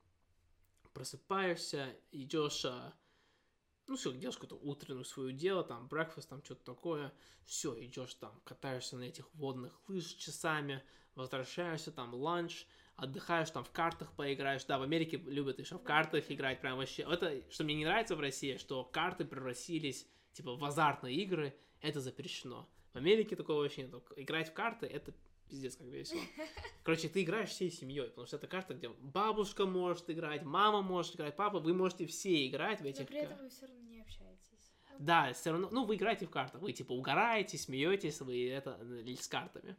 Просыпаешься, идешь, а, ну, все, делаешь какое-то утреннее свое дело, там, брекфаст, там, что-то такое. Все, идешь там, катаешься на этих водных лыж часами, возвращаешься, там, ланч, отдыхаешь, там, в картах поиграешь. Да, в Америке любят еще в картах играть, прям вообще. Это, что мне не нравится в России, что карты превратились, типа, в азартные игры, это запрещено. В Америке такого вообще нет. Играть в карты, это пиздец как весело. Короче, ты играешь всей семьей, потому что это карта, где бабушка может играть, мама может играть, папа, вы можете все играть в Но этих при этом вы все равно не общаетесь. Да, все равно, ну, вы играете в карты, вы, типа, угораете, смеетесь, вы это, э, с картами.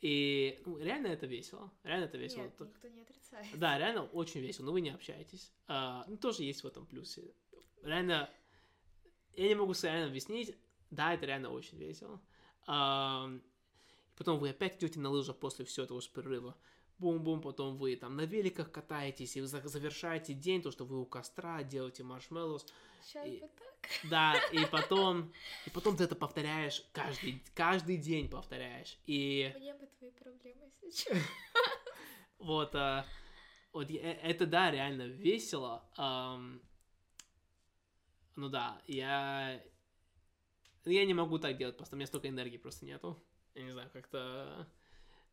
И, ну, реально это весело, реально это весело. Нет, никто не отрицает. Да, реально очень весело, но вы не общаетесь. А, ну, тоже есть в этом плюсе. Реально, я не могу реально объяснить, да, это реально очень весело. Потом вы опять идете на лыжах после всего этого же перерыва. Бум-бум, потом вы там на великах катаетесь, и вы за- завершаете день, то, что вы у костра делаете маршмеллоус. Сейчас И- бы так. Да, и потом, и потом ты это повторяешь каждый, каждый день повторяешь. И Мне бы твои проблемы сейчас. Вот, а, вот э, это да, реально весело. ам, ну да, я я не могу так делать, просто у меня столько энергии просто нету. Я не знаю, как-то.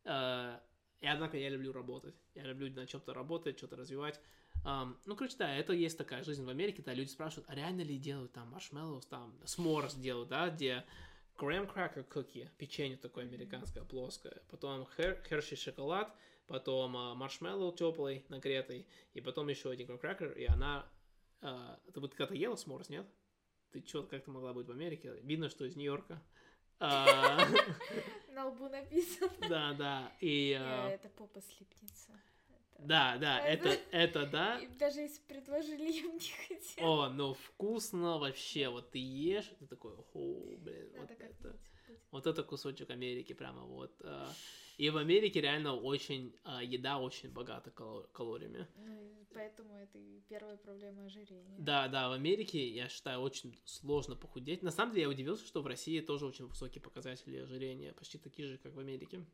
э, и однако я люблю работать. Я люблю на чем-то работать, что-то развивать. Ам, ну, короче, да, это есть такая жизнь в Америке, да, люди спрашивают, а реально ли делают там маршмеллоус, там сморс делают, да, где graham cracker cookie, печенье такое американское, плоское, потом хер, херши шоколад, потом а, маршмеллоу теплый, нагретый, и потом еще один graham cracker, и она... а, ты вот когда-то ела сморс, нет? Ты что, как ты могла быть в Америке? Видно, что из Нью-Йорка. А, На лбу написано. Да, да, и... Э, а, Это попа слипнется. Да, да, это, это да. И даже если предложили, я бы не хотела. О, ну вкусно вообще. Вот ты ешь, ты такой, о, блин, вот это. Вот это кусочек Америки прямо вот. И в Америке реально очень, а, еда очень богата кало- калориями. Ну, поэтому это и первая проблема ожирения. Да, да, в Америке, я считаю, очень сложно похудеть. На самом деле, я удивился, что в России тоже очень высокие показатели ожирения, почти такие же, как в Америке.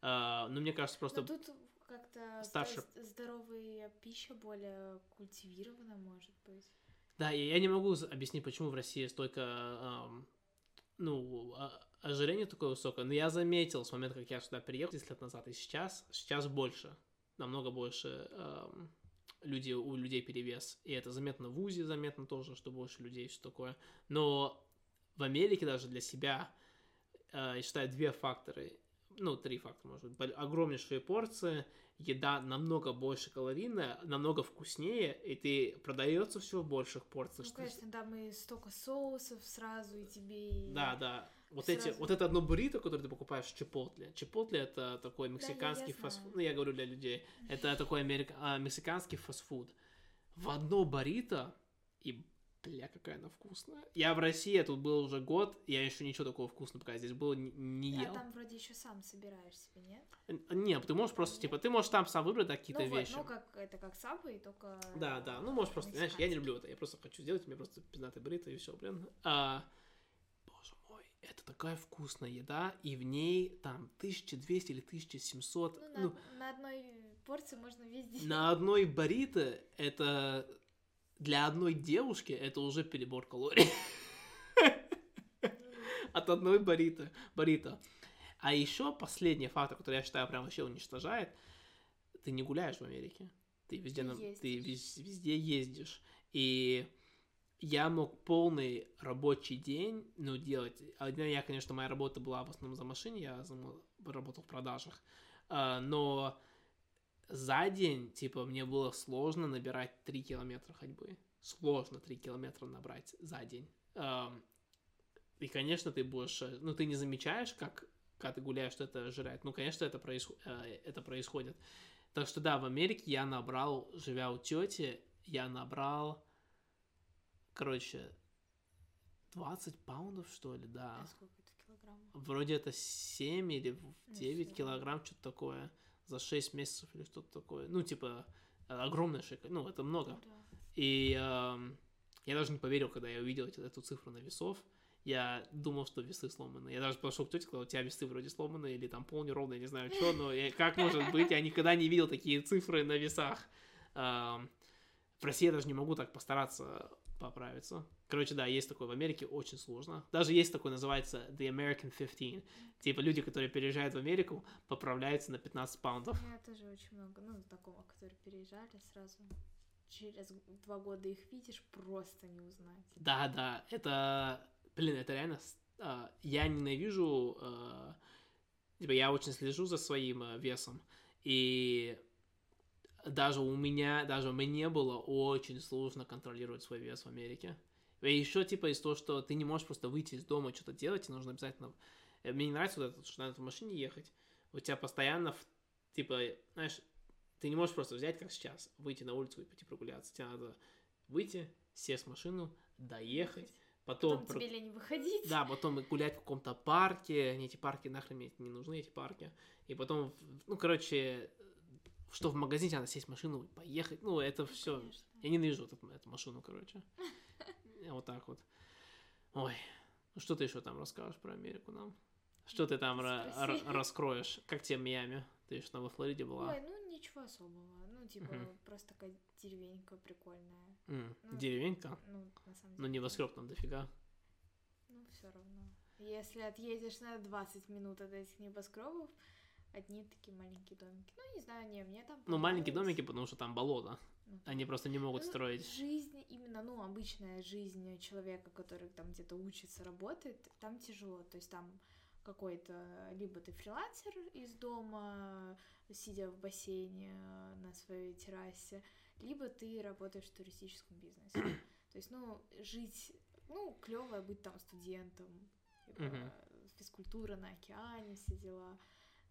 А, но мне кажется, просто... Но тут как-то старше. здоровая пища более культивирована, может быть. Да, я не могу объяснить, почему в России столько, ну, а- ожирение такое высокое. Но я заметил с момента, как я сюда приехал 10 лет назад, и сейчас, сейчас больше, намного больше ам, людей, у людей перевес. И это заметно в УЗИ, заметно тоже, что больше людей, все такое. Но в Америке даже для себя, э, я считаю, две факторы, ну, три фактора, может быть, огромнейшие порции, еда намного больше калорийная, намного вкуснее, и ты продается все в больших порциях. Ну, что- конечно, там и столько соусов сразу, и тебе... и- Да, да. Вот эти, Сразу. вот это одно буррито, которое ты покупаешь в. Чиполтле это такой мексиканский я фастфуд. Ну, я говорю для людей. Это такой америка- а, мексиканский фастфуд. В одно буррито, и бля, какая она вкусная. Я в России, я тут был уже год, я еще ничего такого вкусного, пока здесь было, не, не А ел. там вроде еще сам собираешь себе, нет? Нет, ты можешь просто, типа, ты можешь там сам выбрать да, какие-то ну, вот, вещи. ну, как, это как сабы, только... Да, да, ну можешь просто, знаешь, я не люблю это, я просто хочу сделать, мне просто пиздатый буррито и все, блин. А, это такая вкусная еда, и в ней там 1200 или 1700, Ну, ну, на, на одной порции можно везде. на одной барито это для одной девушки это уже перебор калорий от одной барита, барита. А еще последний фактор, который я считаю прям вообще уничтожает, ты не гуляешь в Америке, ты везде, Ты на- ты везде ездишь, и я мог полный рабочий день, ну, делать. Я, конечно, моя работа была в основном за машине, я работал в продажах, а, но за день, типа, мне было сложно набирать 3 километра ходьбы. Сложно 3 километра набрать за день. И, конечно, ты будешь... э, Ну, ты не замечаешь, как, когда ты гуляешь, что это жрать. Ну, конечно, это, происход- э, это происходит. Так что, да, в Америке я набрал, живя у тети, я набрал, короче, 20 паундов, что ли, да. А сколько это в килограммах? Вроде это 7 или в- Ну, 9 всё. килограмм, что-то такое. За 6 месяцев или что-то такое. Ну, типа, э, огромная шейка. Ну, это много. Ну да. И эм, я даже не поверил, когда я увидел эту, эту цифру на весов. Я думал, что весы сломаны. Я даже пошел к тете, сказал, у тебя весы вроде сломаны, или там пол неровный, я не знаю что, но я- как может быть, я никогда не видел такие цифры на весах. Эм, в России я даже не могу так постараться поправиться. Короче, да, есть такое в Америке, очень сложно. Даже есть такое, называется The American 15. Типа люди, которые переезжают в Америку, поправляются на 15 паундов. У меня тоже очень много, ну, знакомых, которые переезжали сразу. Через два года их видишь, просто не узнать. Да, да, это, блин, это реально, а, я ненавижу, а, типа, я очень слежу за своим а, весом, и даже у меня, даже мне было очень сложно контролировать свой вес в Америке. И еще, типа, из того, что ты не можешь просто выйти из дома, что-то делать, тебе нужно обязательно... э, Мне не нравится вот это, что надо в машине ехать, у тебя постоянно, в- типа, знаешь, ты не можешь просто взять, как сейчас, выйти на улицу и пойти прогуляться. Тебе надо выйти, сесть в машину, доехать, потом... Потом тебе лень выходить. Да, потом и гулять в каком-то парке. Не, эти парки нахрен мне не нужны, эти парки. И потом, ну, короче, что в магазине надо сесть в машину и поехать. Ну, это все. Конечно. Я ненавижу эту, эту машину, короче. Вот так вот. Ой, ну что ты еще там расскажешь про Америку нам? Что ты там раскроешь? Как тебе Майами? Ты еще там во Флориде была? Ой, ну ничего особого. Ну, типа, просто такая деревенька прикольная. Ну, Деревенька? Ну, на самом деле. Ну, небоскреб там дофига. Ну, все равно. Если отъедешь на 20 минут от этих небоскребов, одни такие маленькие домики. Ну, не знаю, не, мне там Ну, маленькие домики, потому что там болото. Ну, Они просто не могут Ну, строить. Жизнь, именно, ну, обычная жизнь человека, который там где-то учится, работает, там тяжело. То есть там какой-то, либо ты фрилансер из дома, сидя в бассейне э, на своей террасе, либо ты работаешь в туристическом бизнесе. То есть, ну, жить, ну, клево быть там студентом, типа, Мгм. физкультура на океане, все дела.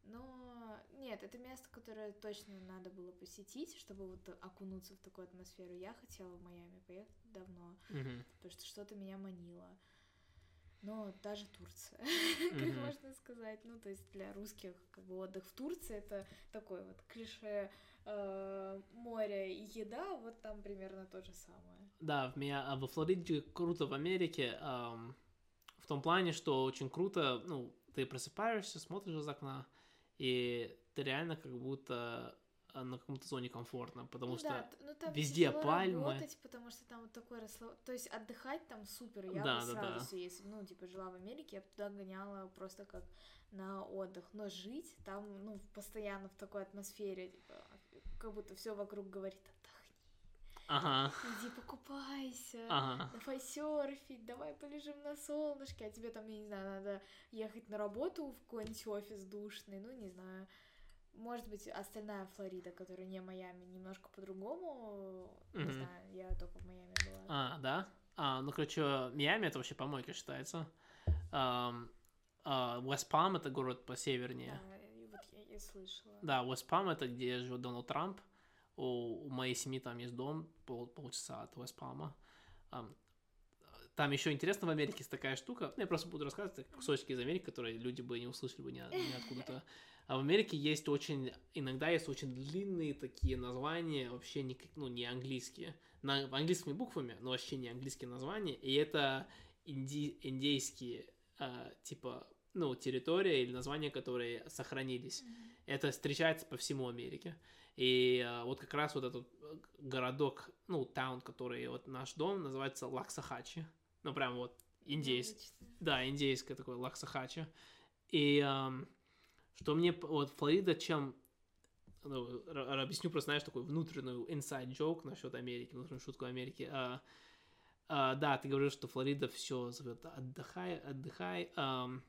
Но нет, это место, которое точно надо было посетить, чтобы вот окунуться в такую атмосферу. Я хотела в Майами поехать давно, Мгм. потому что что-то меня манило. Но та же Турция, как Мгм. можно сказать. Ну, то есть для русских как бы отдых в Турции это такой вот клише э, море и еда, вот там примерно то же самое. Да, в меня, а во Флориде круто в Америке, ам, в том плане, что очень круто, ну, ты просыпаешься, смотришь из окна, и ты реально как будто а, на каком-то зоне комфортно, потому Ну что да, ну там везде пальмы. работать, потому что там вот такой расслаб... То есть отдыхать там супер. Я Да, бы да, сразу да. если ну, типа, жила в Америке, я бы туда гоняла просто как на отдых. Но жить там, ну, постоянно в такой атмосфере, типа, как будто все вокруг говорит, Ага, иди покупайся. ага, Давай серфить, давай полежим на солнышке, а тебе там, я не знаю, надо ехать на работу в какой-нибудь офис душный, ну, не знаю. Может быть, остальная Флорида, которая не Майами, немножко по-другому. Не Мгм. знаю, я только в Майами была. а, да? А, ну, короче, Миами это вообще помойка считается. А, Уэст-Палм это город посевернее. Да, и вот я, я слышала. Да, Уэст-Палм это где живет Дональд Трамп. У, у моей семьи там есть дом пол, полчаса от Уэст-Палма. Ам, там еще интересно в Америке есть такая штука. Ну, я просто буду рассказывать кусочки из Америки, которые люди бы не услышали бы ни, ни откуда-то. А в Америке есть очень, иногда есть очень длинные такие названия, вообще не, ну, не английские. На, английскими буквами, но вообще не английские названия. И это инди, индейские, а, типа, ну, территории или названия, которые сохранились. Это встречается по всему Америке. И а, вот как раз вот этот э, городок, ну, таун, который вот наш дом, называется Лаксахачи. Ну, прям вот индейский. Да, индейское такое, Лаксахачи. И ам, что мне вот Флорида чем... ну, объясню просто, знаешь, такую внутреннюю inside joke насчет Америки, внутреннюю шутку Америки. А, а, да, ты говоришь, что Флорида все зовет отдыхай, отдыхай. Ам,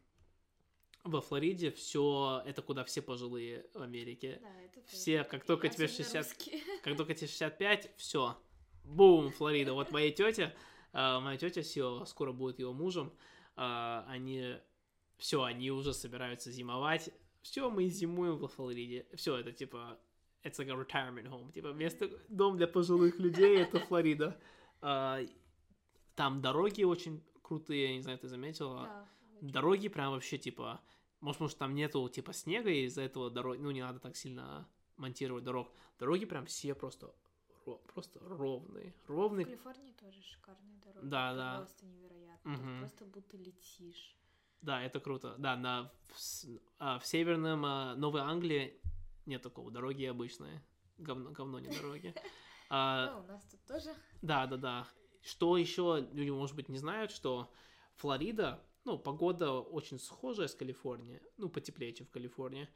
во Флориде все это куда все пожилые в Америке. Да, это. Все, как только тебе Особенно 60, русские. как только тебе 65, все, бум, Флорида. Вот моя тетя, а, моя тетя все, скоро будет его мужем, а, они, все, они уже собираются зимовать, все, мы зимуем во Флориде, все, это типа, it's like a retirement home, типа, место, дом для пожилых людей, это Флорида. А, Там дороги очень крутые, не знаю, ты заметила, Да, дороги прям вообще типа, может, может там нету типа снега, и из-за этого дороги, ну не надо так сильно монтировать дорог. Дороги прям все просто ро- просто ровные, В ровные. Калифорнии тоже шикарные дороги. Да, это да. Просто невероятно. Ты Мгм. Просто будто летишь. Да, это круто. Да, на в, а, в северном а, Новой Англии нет такого. Дороги обычные, говно, говно не дороги. А, Ну, у нас тут тоже. Да, да, да. Что еще люди, может быть, не знают, что Флорида, ну, погода очень схожая с Калифорнией, ну, потеплее, чем в Калифорнии.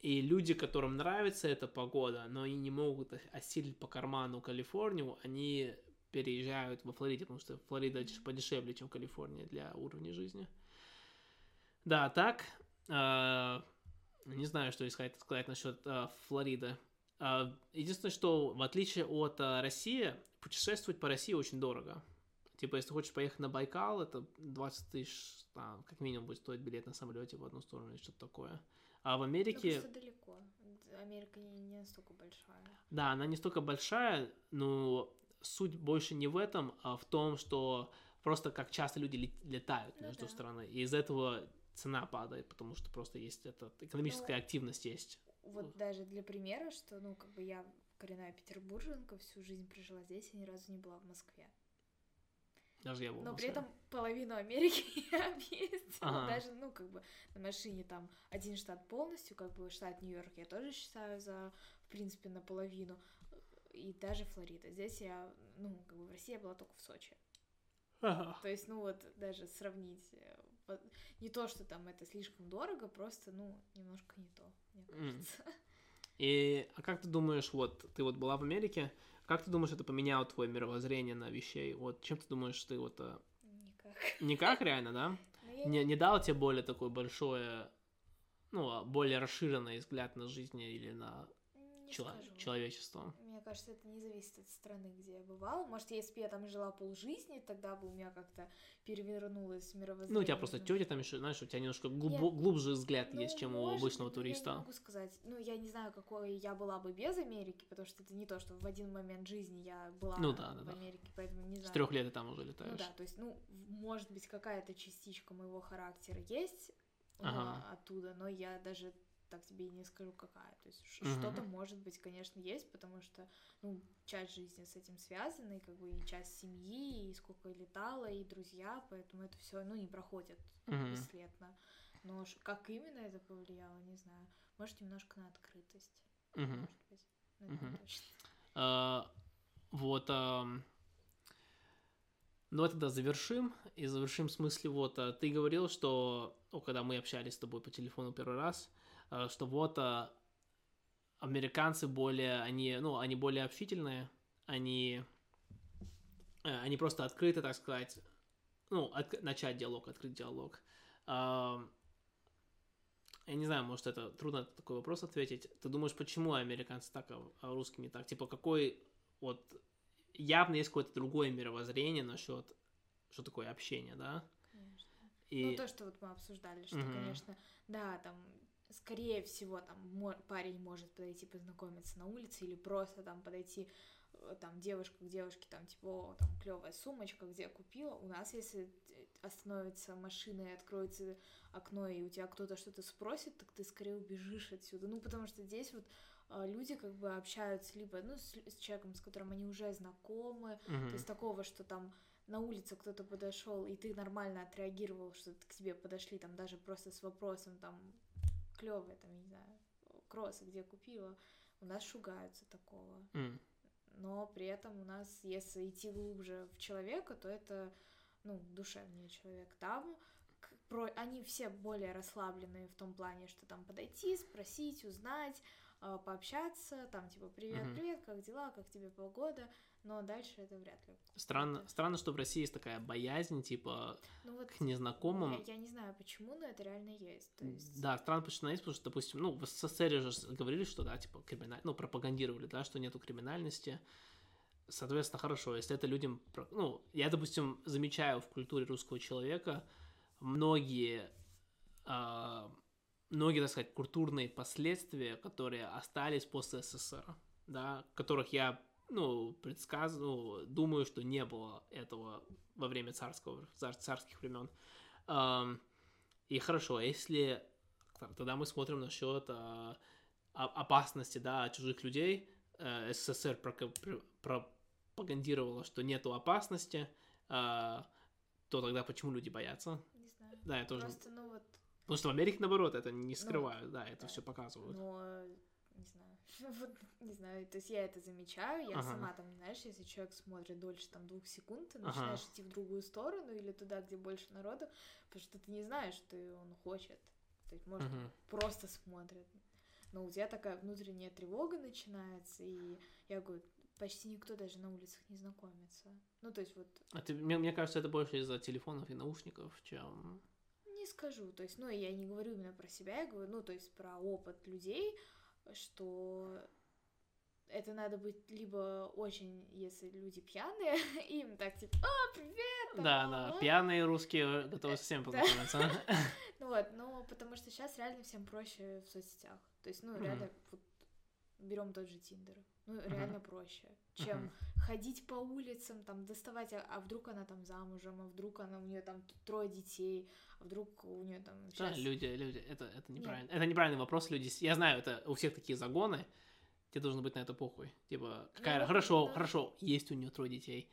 И люди, которым нравится эта погода, но они не могут осилить по карману Калифорнию, они переезжают во Флориде, потому что Флорида деш- подешевле, чем Калифорния для уровня жизни. Да, так, а, не знаю, что искать, сказать насчет а, Флориды. А, Единственное, что в отличие от а, России, путешествовать по России очень дорого. Типа, если хочешь поехать на Байкал, это 20 тысяч, там, как минимум будет стоить билет на самолете в одну сторону или что-то такое. А в Америке, просто далеко. Америка не, не настолько большая. да, она не столько большая, но суть больше не в этом, а в том, что просто как часто люди лет- летают Ну между да. странами. И из этого цена падает, потому что просто есть эта экономическая Ну, активность есть. Вот даже для примера, что, ну, как бы я коренная петербурженка, всю жизнь прожила здесь и ни разу не была в Москве. Даже я был Но при этом половину Америки я объездила. Ага. Даже, ну, как бы на машине там один штат полностью, как бы штат Нью-Йорк я тоже считаю за, в принципе, наполовину. И даже Флорида. Здесь я, ну, как бы в России я была только в Сочи. Ага. То есть, ну вот, даже сравнить, э, не то, что там это слишком дорого, просто, ну, немножко не то, мне кажется. И а как ты думаешь, вот ты вот была в Америке, как ты думаешь, это поменяло твое мировоззрение на вещей? Вот чем ты думаешь, ты вот э, Никак. никак реально, да? Я Не, не дал тебе более такой большое, ну, а, более расширенный взгляд на жизнь или на... не чело- скажу. человечеством. Мне кажется, это не зависит от страны, где я бывала. Может, если бы я там жила полжизни, тогда бы у меня как-то перевернулось мировоззрение. Ну, у тебя просто Ну, тетя там еще, знаешь, у тебя немножко глубо- Нет. глубже взгляд ну, есть, чем у может обычного быть, но Я не туриста. могу сказать. Ну, я не знаю, какой я была бы без Америки, потому что это не то, что в один момент жизни я была Ну да, да, в да. Америке, поэтому не С знаю. трех лет ты там уже Ну летаешь. да, то есть, ну, может быть, какая-то частичка моего характера есть ну, Ага. оттуда, но я даже так тебе и не скажу, какая. То есть Мгм. что-то, может быть, конечно, есть, потому что, ну, часть жизни с этим связана, и как бы и часть семьи, и сколько я летала, и друзья, поэтому это все, ну, не проходит Мгм. бесследно. Но как именно это повлияло, не знаю. Может, немножко на открытость. Мгм. Может быть. Но это не точно. А, Вот. Ну, а тогда завершим. И завершим в смысле, вот, а, ты говорил, что, ну, когда мы общались с тобой по телефону первый раз, что вот а, американцы более, они, ну, они более общительные, они, э, они просто открыты, так сказать, ну, отк- начать диалог, открыть диалог. Я не знаю, может, это трудно такой вопрос ответить. Ты думаешь, почему американцы так, а а русские не так? Типа, какой вот явно есть какое-то другое мировоззрение насчет, что такое общение, да? Конечно. И... Ну, то, что вот мы обсуждали, что, Мгм. конечно, да, там, скорее всего, там, парень может подойти познакомиться на улице или просто там подойти, э, там, девушка к девушке, там, типа, о, там, клевая сумочка, где купила. У нас, если э, остановится машина и откроется окно, и у тебя кто-то что-то спросит, так ты скорее убежишь отсюда. Ну, потому что здесь вот э, люди как бы общаются либо, ну, с, с человеком, с которым они уже знакомы, Мгм. то есть такого, что там на улице кто-то подошел, и ты нормально отреагировал, что к тебе подошли там даже просто с вопросом там клевые, там, не знаю, кроссы, где купила. У нас шугаются такого. М. Но при этом у нас, если идти глубже в человека, то это, ну, душевнее человек. Там про... они все более расслабленные в том плане, что там подойти, спросить, узнать, э, пообщаться, там типа привет, Мгм. привет, как дела, как тебе погода, но дальше это вряд ли. Странно, Это- странно, что в России есть такая боязнь, типа, Ну вот к незнакомым. Я, я не знаю почему, но это реально есть. То есть... Да, странно, что, есть, потому что, допустим, ну, в СССР же говорили, что, да, типа, криминаль... ну, пропагандировали, да, что нету криминальности. Соответственно, хорошо, если это людям... Ну, я, допустим, замечаю в культуре русского человека многие, а, многие, так сказать, культурные последствия, которые остались после СССР, да, которых я, ну, предсказываю, думаю, что не было этого во время царского, цар- царских времен. Ам, и хорошо, а если тогда мы смотрим насчет а, о- опасности, да, чужих людей. Э, СССР пропагандировала, что нету опасности, а, то тогда почему люди боятся? Не знаю. Да, я тоже. Просто, ну вот, Потому что в Америке, наоборот, это не скрывают, да, это да. все показывают. но не знаю. Вот, не знаю, то есть я это замечаю, я Ага. сама там, знаешь, если человек смотрит дольше там двух секунд, ты Ага. начинаешь идти в другую сторону или туда, где больше народу, потому что ты не знаешь, что он хочет. То есть, может, Мгм. просто смотрит. Но у тебя такая внутренняя тревога начинается, и я говорю, почти никто даже на улицах не знакомится. Ну, то есть вот А ты- мне, мне кажется, это больше из-за телефонов и наушников, чем... Не скажу, то есть, ну, я не говорю именно про себя, я говорю, ну, то есть, про опыт людей, что это надо быть либо очень, если люди пьяные, им так, типа, а, привет! там, Да, ла-ла-ла». да, пьяные русские готовы со всеми Да. познакомиться. Ну вот, но потому что сейчас реально всем проще в соцсетях. То есть, ну, реально, берем тот же Тиндер. Ну, реально проще, чем Мгм. ходить по улицам, там, доставать, а, а вдруг она там замужем, а вдруг она, у нее там трое детей, а вдруг у нее там Да, сейчас... люди, люди, это, это неправильно. Это неправильный вопрос, люди. Я знаю, это у всех такие загоны. Тебе должно быть на это похуй. Типа, какая, вот, хорошо, да. хорошо, есть у нее трое детей.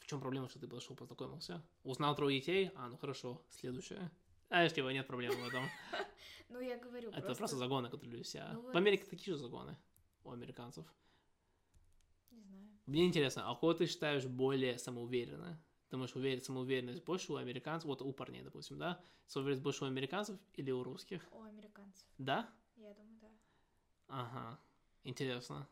В чем проблема, что ты подошел, познакомился? Узнал трое детей? А, ну хорошо, следующее. Знаешь, типа, нет проблем в этом. Ну, я говорю, Это просто загоны, которые люди все. Ну В вот. Америке такие же загоны у американцев. Не знаю. Мне интересно, а кого ты считаешь более самоуверенно? Думаешь, уверен, самоуверенность больше у американцев, вот у парней, допустим, да? Самоуверенность больше у американцев или у русских? У американцев. Да? Я думаю, да. Ага, интересно.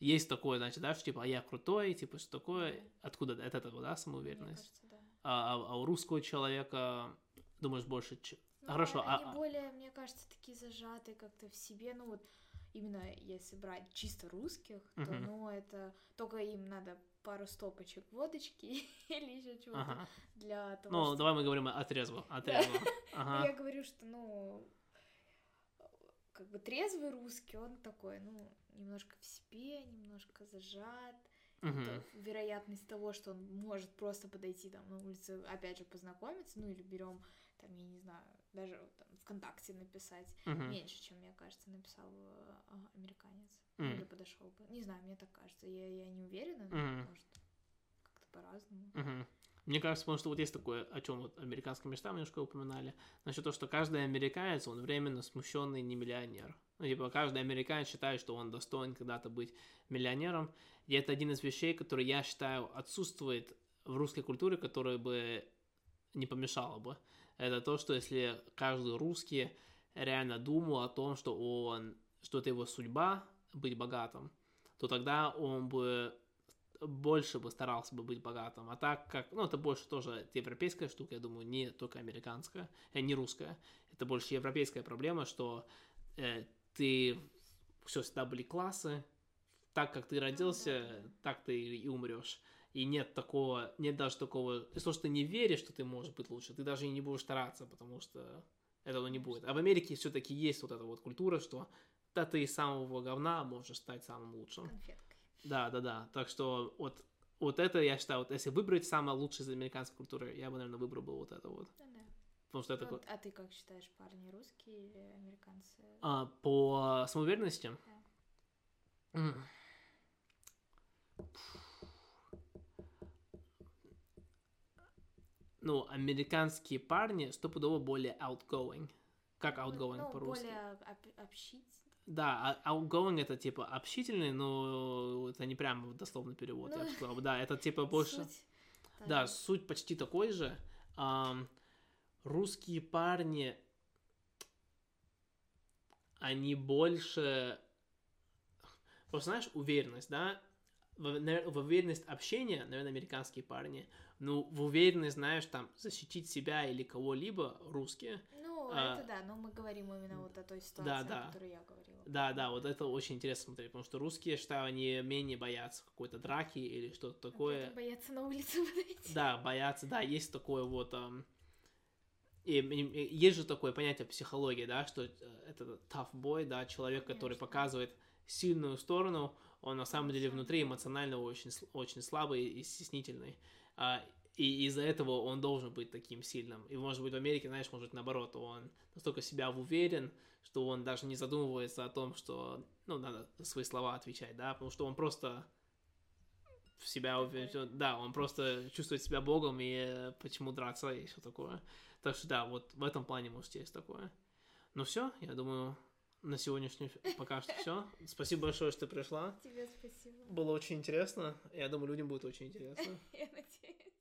Есть такое, значит, да, что типа, а я крутой, типа, что такое? Откуда? От этого, да, Мне самоуверенность? кажется, да. А, а- а у русского человека, думаешь, больше... Ну, Хорошо, а- а- Они а- более, мне кажется, такие зажатые как-то в себе. Ну, вот именно если брать чисто русских, то, ну, это только им надо пару стопочек водочки или еще чего-то ага. для того. Ну, давай мы говорим о трезво, о трезво. Ага. Я говорю, что, ну, как бы трезвый русский, он такой, ну, немножко в себе, немножко зажат. Угу. вероятность того, что он может просто подойти там на улице, опять же, познакомиться, ну или берем там, я не знаю, даже там, ВКонтакте написать uh-huh. меньше, чем, мне кажется, написал э, американец. Uh-huh. Или подошел бы. Не знаю, мне так кажется. Я, я не уверена, но uh-huh. может как-то по-разному. Uh-huh. Мне кажется, потому что вот есть такое, о чем вот американские мечта немножко упоминали, насчет того, что каждый американец, он временно смущенный не миллионер. Ну, типа, каждый американец считает, что он достоин когда-то быть миллионером. И это один из вещей, который я считаю отсутствует в русской культуре, которая бы не помешала бы это то, что если каждый русский реально думал о том, что он, что это его судьба быть богатым, то тогда он бы больше бы старался бы быть богатым. А так как, ну, это больше тоже европейская штука, я думаю, не только американская, э, не русская. Это больше европейская проблема, что э, ты, все, всегда были классы, так как ты родился, так ты и умрешь и нет такого, нет даже такого, если что ты не веришь, что ты можешь быть лучше, ты даже и не будешь стараться, потому что этого не будет. А в Америке все-таки есть вот эта вот культура, что да ты из самого говна можешь стать самым лучшим. Конфеткой. Да, да, да. Так что вот, вот это, я считаю, вот если выбрать самое лучшее из американской культуры, я бы, наверное, выбрал бы вот это вот. Да, да. Потому что это... Вот, а ты как считаешь, парни русские или американцы? А, по самоуверенности? Да. Ну, американские парни стопудово более outgoing. Как outgoing ну, по-русски? более об- общительный. Да, а outgoing это типа общительный, но это не прям дословный перевод, ну, я бы сказал. Да, это типа больше... Суть. Да, суть почти такой же. Um, русские парни, они больше... Просто знаешь, уверенность, да? В, в уверенность общения, наверное, американские парни – ну, в уверенность, знаешь, там, защитить себя или кого-либо, русские. Ну, а, это да, но мы говорим именно вот о той ситуации, да, да. о которой я говорила. Да, да, вот это очень интересно смотреть, потому что русские, я считаю, они менее боятся какой-то драки или что-то такое. А боятся на улицу выйти. Да, боятся, да, есть такое вот... Um, и, и есть же такое понятие психологии, да, что э, это tough boy, да, человек, Конечно. который показывает сильную сторону, он на самом деле внутри эмоционально очень, очень слабый и стеснительный. А, и из-за этого он должен быть таким сильным. И, может быть, в Америке, знаешь, может, наоборот, он настолько себя уверен, что он даже не задумывается о том, что, ну, надо свои слова отвечать, да, потому что он просто в себя уверен, да, он просто чувствует себя богом, и э, почему драться и все такое. Так что, да, вот в этом плане, может, есть такое. Ну все, я думаю, на сегодняшний пока что все. Спасибо большое, что ты пришла. Тебе спасибо. Было очень интересно. Я думаю, людям будет очень интересно. Я надеюсь.